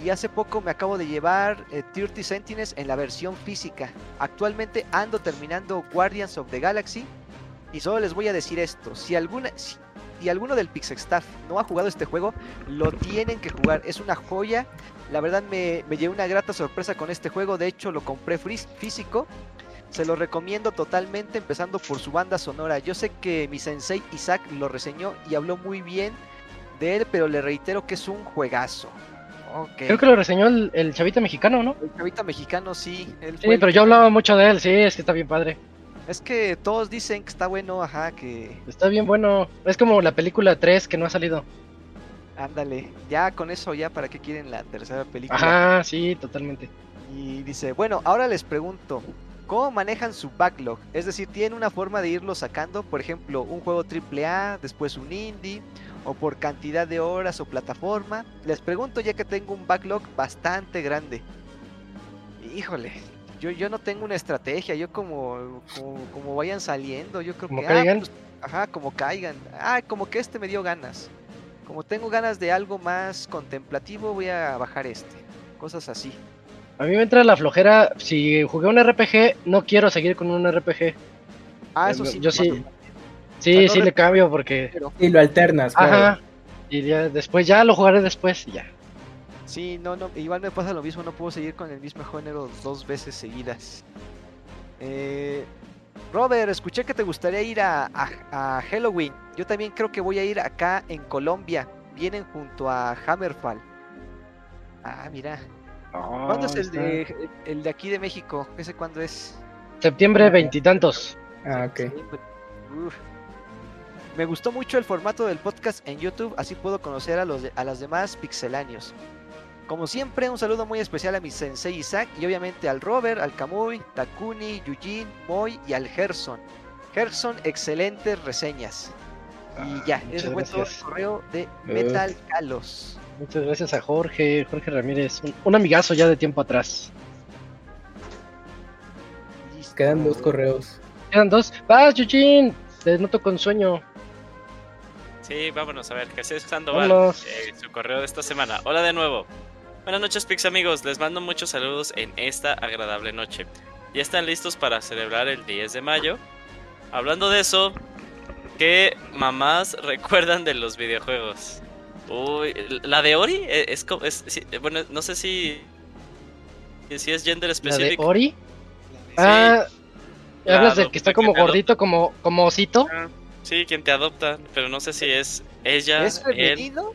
y hace poco me acabo de llevar 30 eh, Sentinels en la versión física. Actualmente ando terminando Guardians of the Galaxy y solo les voy a decir esto, si alguna alguno del Pixel Staff no ha jugado este juego, lo tienen que jugar, es una joya. La verdad me, me llevé una grata sorpresa con este juego, de hecho lo compré físico. Se lo recomiendo totalmente, empezando por su banda sonora. Yo sé que mi sensei Isaac lo reseñó y habló muy bien de él, pero le reitero que es un juegazo. Creo que lo reseñó el, chavita mexicano, ¿no? El chavita mexicano, sí. sí, pero yo hablaba mucho de él, sí, es que está bien padre. Es que todos dicen que está bueno, ajá, que... Está bien bueno. Es como la película 3 que no ha salido. Ándale, ya con eso, ya para qué quieren la tercera película. Ajá, sí, totalmente. Y dice, bueno, ahora les pregunto, ¿cómo manejan su backlog? Es decir, ¿tienen una forma de irlo sacando? Por ejemplo, un juego AAA, después un indie, o por cantidad de horas o plataforma. Les pregunto ya que tengo un backlog bastante grande. Híjole, yo, yo no tengo una estrategia, yo como, como, vayan saliendo, yo creo que... Ah, caigan? Pues, ajá, como caigan. Ah, como que este me dio ganas. Como tengo ganas de algo más contemplativo, voy a bajar este. Cosas así. A mí me entra la flojera, si jugué un RPG, no quiero seguir con un RPG. Ah, eso sí. Yo sí, Sí, sí le cambio porque... Y lo alternas. Ajá. Y ya, después ya lo jugaré después y ya. Sí, no, no, igual me pasa lo mismo, no puedo seguir con el mismo género dos veces seguidas. Eh, Robert, escuché que te gustaría ir a, Halloween. Yo también creo que voy a ir acá en Colombia. Vienen junto a Hammerfall. Ah, mira. ¿Cuándo es el de, el de aquí de México? ¿Ese cuándo es? Septiembre veintitantos. Ah, ok. Me gustó mucho el formato del podcast en YouTube, así puedo conocer a los a las demás pixelanios. Como siempre, un saludo muy especial a mi sensei Isaac y obviamente al Robert, al Kamui, Takuni, Yujin, Moy y al Gerson. Gerson, excelentes reseñas. Y ya, ah, ese fue todo el correo de Metal Kalos. Muchas gracias a Jorge, Jorge Ramírez, un, amigazo ya de tiempo atrás. Quedan dos correos. Quedan dos. ¡Vas, Yujin! Te noto con sueño. Sí, vámonos a ver. Jesús Sandoval, eh, su correo de esta semana. Hola de nuevo. Buenas noches, Pix amigos. Les mando muchos saludos en esta agradable noche. Ya están listos para celebrar el 10 de mayo. Hablando de eso, ¿qué mamás (laughs) recuerdan de los videojuegos? Uy, la de Ori eh, es, bueno, no sé si si es gender específico. ¿La de Ori? Ah, hablas del que está como gordito, como como osito. Ah. Sí, quien te adopta, pero no sé si es ella, ¿Es femenino?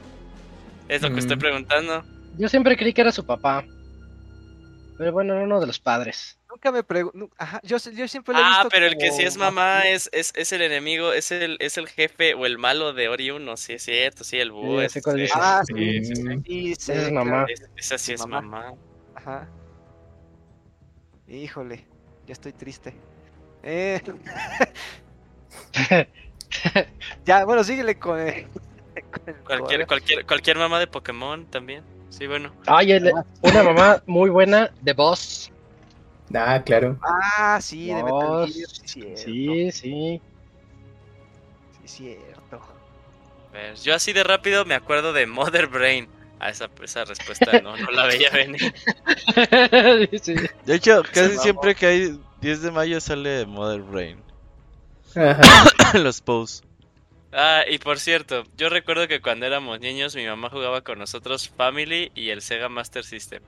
Es lo que estoy mm. preguntando. Yo siempre creí que era su papá. Pero bueno, era uno de los padres. Nunca me pregunto. Yo, yo, siempre lo he Ah, pero el que sí es mamá es, es, es, el enemigo, es el, es el jefe o el malo de Ori 1. Sí, es cierto, sí, el búho. Sí, ah, sí, sí, sí. sí es mamá. esa sí es mamá. Ajá. Híjole, ya estoy triste. Eh. (laughs) ya, bueno, síguele con, cualquier, cualquier, cualquier mamá de Pokémon también. Sí, bueno. Ay, una mamá muy buena de Boss. Ah, claro. Ah, sí, de Metal Gear. Sí, sí. Sí, cierto. ver, yo así de rápido me acuerdo de Mother Brain. A esa, esa respuesta no, no la veía venir. (laughs) De hecho, casi siempre que hay 10 de mayo sale Mother Brain. (coughs) Los posts. Ah, y por cierto, yo recuerdo que cuando éramos niños mi mamá jugaba con nosotros Family y el Sega Master System.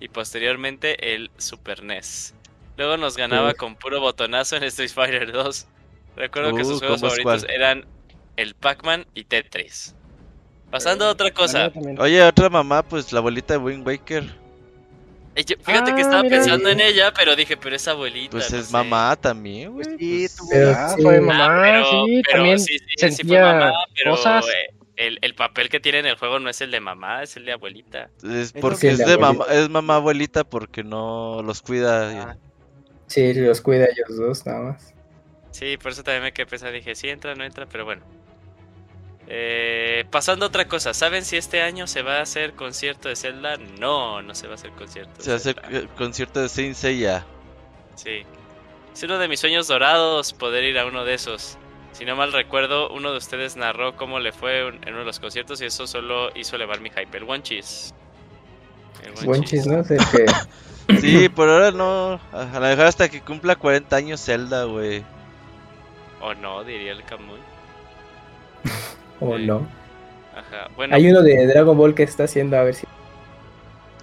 Y posteriormente el Super NES. Luego nos ganaba con puro botonazo en Street Fighter 2. Recuerdo que sus uh, juegos favoritos eran el Pac-Man y Tetris. Pasando a otra cosa. Oye, otra mamá, pues la abuelita de Wind Waker. Fíjate que ah, estaba pensando en ella, pero dije, pero es abuelita. Pues es mamá también, güey. Sí, pues. fue mamá, sí, también sentía cosas. el, el papel que tiene en el juego no es el de mamá, es el de abuelita. Es porque es de mamá, abuelita. es mamá abuelita porque no los cuida. Ah, Sí, los cuida a ellos dos nada más. Sí, por eso también me quedé pensando, dije, sí entra, no entra, pero bueno. Eh, pasando a otra cosa, ¿saben si este año se va a hacer concierto de Zelda? No, no se va a hacer concierto. de Se hace Zelda. el concierto de Saint Seiya. Sí. Es uno de mis sueños dorados poder ir a uno de esos. Si no mal recuerdo, uno de ustedes narró cómo le fue en uno de los conciertos y eso solo hizo elevar mi hype. El One-Cheese. El One Cheese. ¿no? El que... (laughs) Sí, por ahora no. A a lo mejor hasta que cumpla 40 años Zelda, güey. O no, diría el Kamui. (laughs) o no. Ajá. Bueno, Hay uno de Dragon Ball que está haciendo a ver si...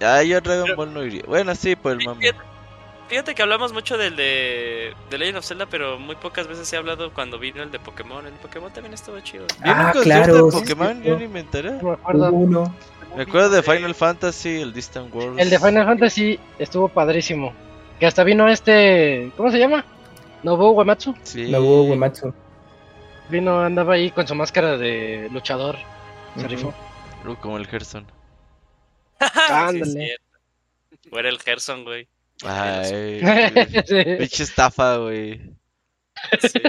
Ah, yo Dragon Ball no iría. Bueno, sí, por el mame. Fíjate, que hablamos mucho del de, de Legend of Zelda, pero muy pocas veces he hablado cuando vino el de Pokémon. El de Pokémon también estuvo chido. ¿Viene Ah, claro, de Pokémon? sí, Yo sí. ni me enteré. No me acuerdo. Hubo uno. Me acuerdo de. Final Fantasy, el Distant Worlds. El de Final Fantasy estuvo padrísimo. Que hasta vino este. ¿Cómo se llama? Nobuo Uematsu. Sí. Nobuo Uematsu. Vino, andaba ahí con su máscara de luchador. Se rifó. Uh, como el Gerson. Sí, Ándale. es cierto. O era el Gerson, güey. Ay, (laughs) Sí. pinche estafa, güey. Sí.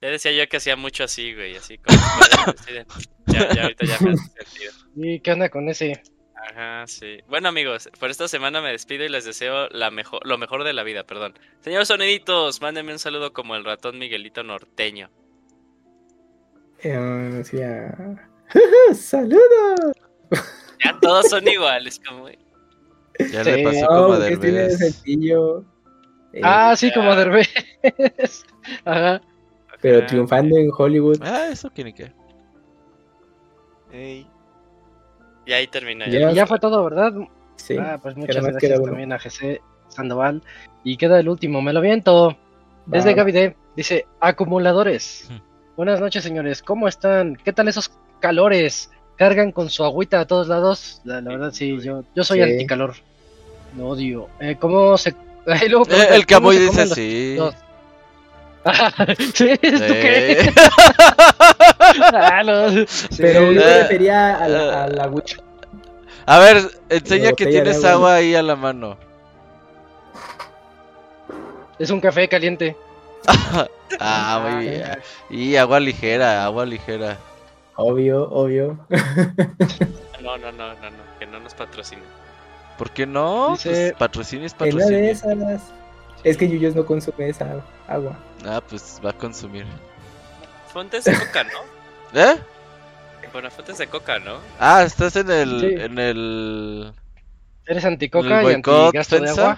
Ya decía yo que hacía mucho así, güey, así como... (laughs) ya, ya ahorita ya me hace sentido. ¿Y qué onda con ese? Ajá, sí. Bueno, amigos, por esta semana me despido y les deseo la mejor, lo mejor de la vida, perdón. Señor Soniditos, mándenme un saludo como el ratón Miguelito norteño. Eh, decía... (laughs) ¡Saludos! Ya todos son iguales, como... Ya Sí, le pasó No, como a porque tiene Derbez. sencillo. Eh, Ah, sí, como Derbez. (laughs) Ajá. pero triunfando en Hollywood. Ah, eso qué. ey. Y ahí termina. Ya. Y ya fue todo, ¿verdad? Sí. Ah, pues que muchas gracias también a GC Sandoval. Y queda el último, me lo viento. Es de Va. Gaby D. Dice, acumuladores. Hmm. Buenas noches, señores. ¿Cómo están? ¿Qué tal esos calores? ¿Cargan con su agüita a todos lados? La, la verdad, sí, yo, yo soy Sí. anticalor. Lo odio. Eh, ¿Cómo se...? (laughs) Luego Eh, el ¿cómo Camuy dice comen los sí. (laughs) sí, ¿esto qué? (laughs) Ah, no, sí. Pero yo me Eh, refería a la, eh. a la Wii. A ver, enseña que tienes agua ahí a la mano. Es un café caliente. (laughs) Ah, muy bien. Y agua ligera, agua ligera. Obvio, obvio. (laughs) No, no, no, no, no, que no nos patrocinen. ¿Por qué no? Dice- Pues patrocinio es una de patrocinio. esas. Es que Yuyos no consume esa agua. Ah, pues va a consumir. Fuentes de coca, ¿no? (laughs) ¿Eh? Bueno, fuentes de coca, ¿no? Ah, estás en el. Sí. En el. Eres en anticoca y antigasto de agua.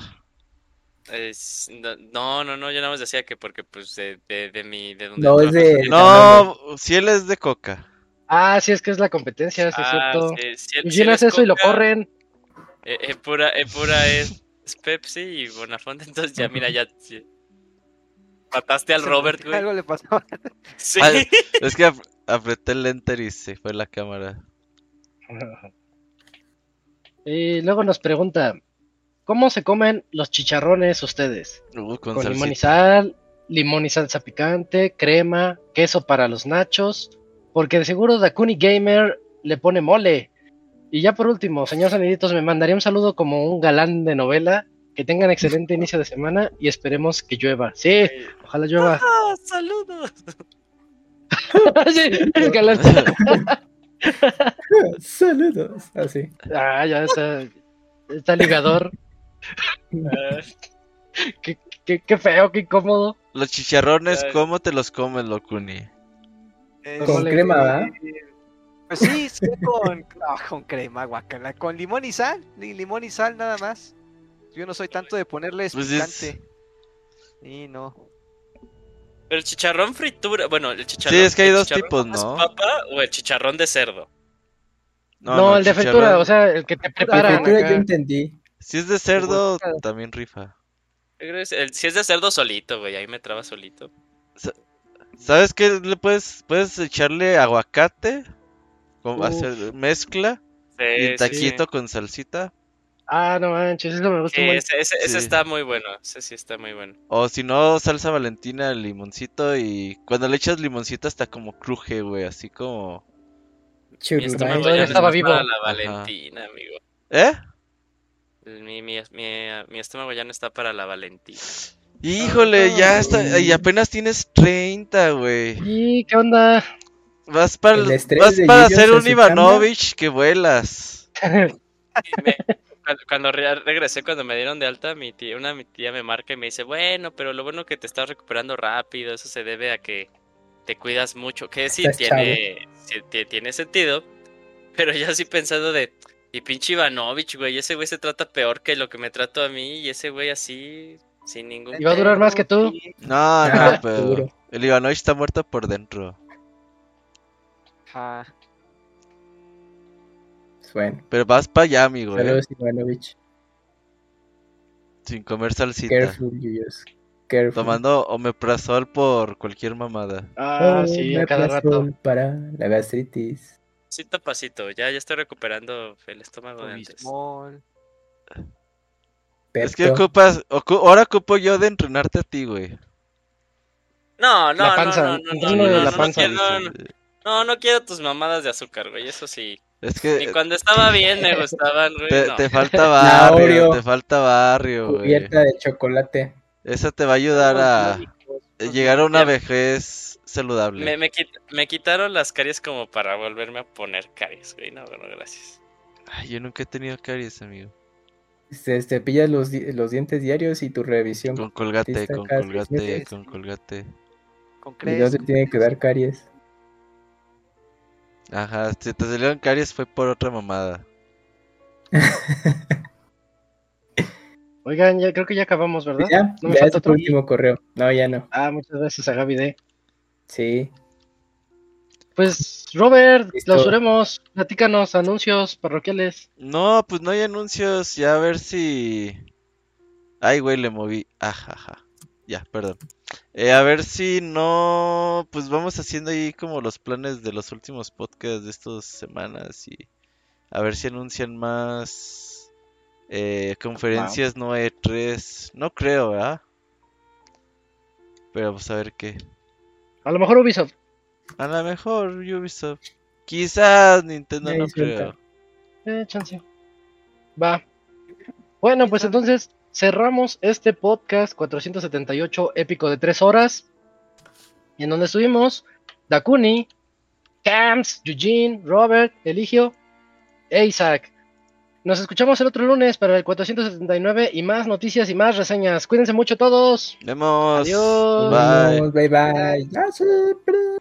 Es- no, no, no, yo nada más decía que porque pues de, de, de mi... De donde No, es de- No, si él es de coca. Ah, sí, es que es la competencia, sí es Ah, cierto. sí, si él- Y si llenas él es eso y lo corren. eh, eh, pura, eh, pura es, es Pepsi y Bonafonte, (laughs) entonces ya mira, ya... sí. Mataste al Robert, (laughs) güey. Algo le pasó. Sí. Ah, (laughs) Es que ap- apreté el enter y se fue la cámara. Y luego nos pregunta, ¿cómo se comen los chicharrones ustedes? Uh, con, Con limón y sal, limón y salsa picante, crema, queso para los nachos, porque de seguro Dakuni Gamer le pone mole. Y ya por último, señor Soniditos, me mandaría un saludo como un galán de novela. Que tengan excelente inicio de semana y esperemos que llueva. Sí, ojalá llueva. (laughs) Ah, saludos. (laughs) Sí, el galán. (laughs) Saludos. Así. Ah, ya está. Está ligador. Ah, (laughs) Qué, qué, qué feo, qué incómodo. Los chicharrones. ¿cómo te los comes, Locuni? Con Mole. crema, ¿verdad? Pues sí, sí, con, ah, con crema, guacala. Con limón y sal. li- Limón y sal nada más. Yo no soy tanto de ponerles Pues es- picante. Y no. Pero el chicharrón fritura, bueno, el chicharrón... Sí, es que hay ¿el dos chicharrón tipos, con ¿no? papa o el chicharrón de cerdo? No, el de fritura, o sea, el que te preparan. fritura yo entendí. Si es de cerdo, también rifa. El- si es de cerdo solito, güey, ahí me traba solito. ¿Sabes qué? Le puedes, puedes echarle aguacate, hacer mezcla, Sí, y taquito sí. con salsita. Ah, no manches, eso me gusta Sí, ese, ese- ese Sí. está muy bueno, ese sí está muy bueno. O si no, salsa valentina, limoncito y cuando le echas limoncito hasta como cruje, güey, así como... Ya no estaba está vivo. la Ajá. Valentina, amigo. ¿Eh? Mi, mi, mi, mi estómago ya no está para la Valentina. Híjole, ya está. Y apenas tienes 30, güey. ¿Y qué onda? Vas para, vas para ser un Ivanovich que vuelas. Me- cuando, cuando re- regresé, cuando me dieron de alta, mi tía, una mi tía me marca y me dice, bueno, pero lo bueno que te estás recuperando rápido, eso se debe a que te cuidas mucho, que sí Estás tiene, sí ti- tiene sentido, pero yo así pensando de, y pinche Ivanovich, güey, ese güey se trata peor que lo que me trato a mí, y ese güey así, sin ningún... ¿Y va a durar más que tú? No, Ah, no, (laughs) pero el Ivanovich está muerto por dentro. Ajá. Bueno, Pero vas para allá, amigo, eh, saludos Ivanovich. sin comer salsita. Careful, Yuyos. Careful. Tomando omeprazol por cualquier mamada. Ah, sí, a cada rato. Para la gastritis. Pasito a pasito, ya, ya estoy recuperando el estómago de antes. Es que ocupas, ocu- ahora ocupo yo de entrenarte a ti, güey. No, no, La panza, no, no, no, no, la no, panza, quiero- no, no, no, no quiero tus mamadas de azúcar, güey, eso sí. Es Ni que cuando estaba bien me gustaban, güey. te, no. te (laughs) falta barrio, te falta barrio, güey. Cubierta de chocolate. Eso te va a ayudar a llegar a una vejez saludable. Me, me, quit- me quitaron las caries como para volverme a poner caries, güey. No, no, gracias. Ay, yo nunca he tenido caries, amigo. Este, te pillas los, di- los dientes diarios y tu revisión. Con colgate, con colgate, con colgate. Con Y no se tiene que dar caries. Ajá, si te salieron caries fue por otra mamada. (laughs) Oigan, ya creo que ya acabamos, ¿verdad? ya, ¿No me ya falta es tu último correo. No, ya no. Ah, muchas gracias a Gaby D. Sí. Pues, Robert, Listo. clausuremos. Platícanos anuncios parroquiales. No, pues no hay anuncios. Ya a ver si. Ay, güey, le moví. Ajaja. Ya, perdón. Eh, a ver si no. Pues vamos haciendo ahí como los planes de los últimos podcasts de estas semanas. Y a ver si anuncian más. eh, conferencias no E3. No creo, ¿verdad? Pero pues a ver qué. A lo mejor Ubisoft. A lo mejor Ubisoft. Quizás Nintendo no creo. Eh, chance. Va. Bueno, pues entonces cerramos este podcast 478 épico de 3 horas. En donde estuvimos Dakuni, Cams, Eugene, Robert, Eligio e Isaac. Nos escuchamos el otro lunes para el 479 y más noticias y más reseñas. Cuídense mucho todos. Vemos. Adiós. Bye. Bye bye.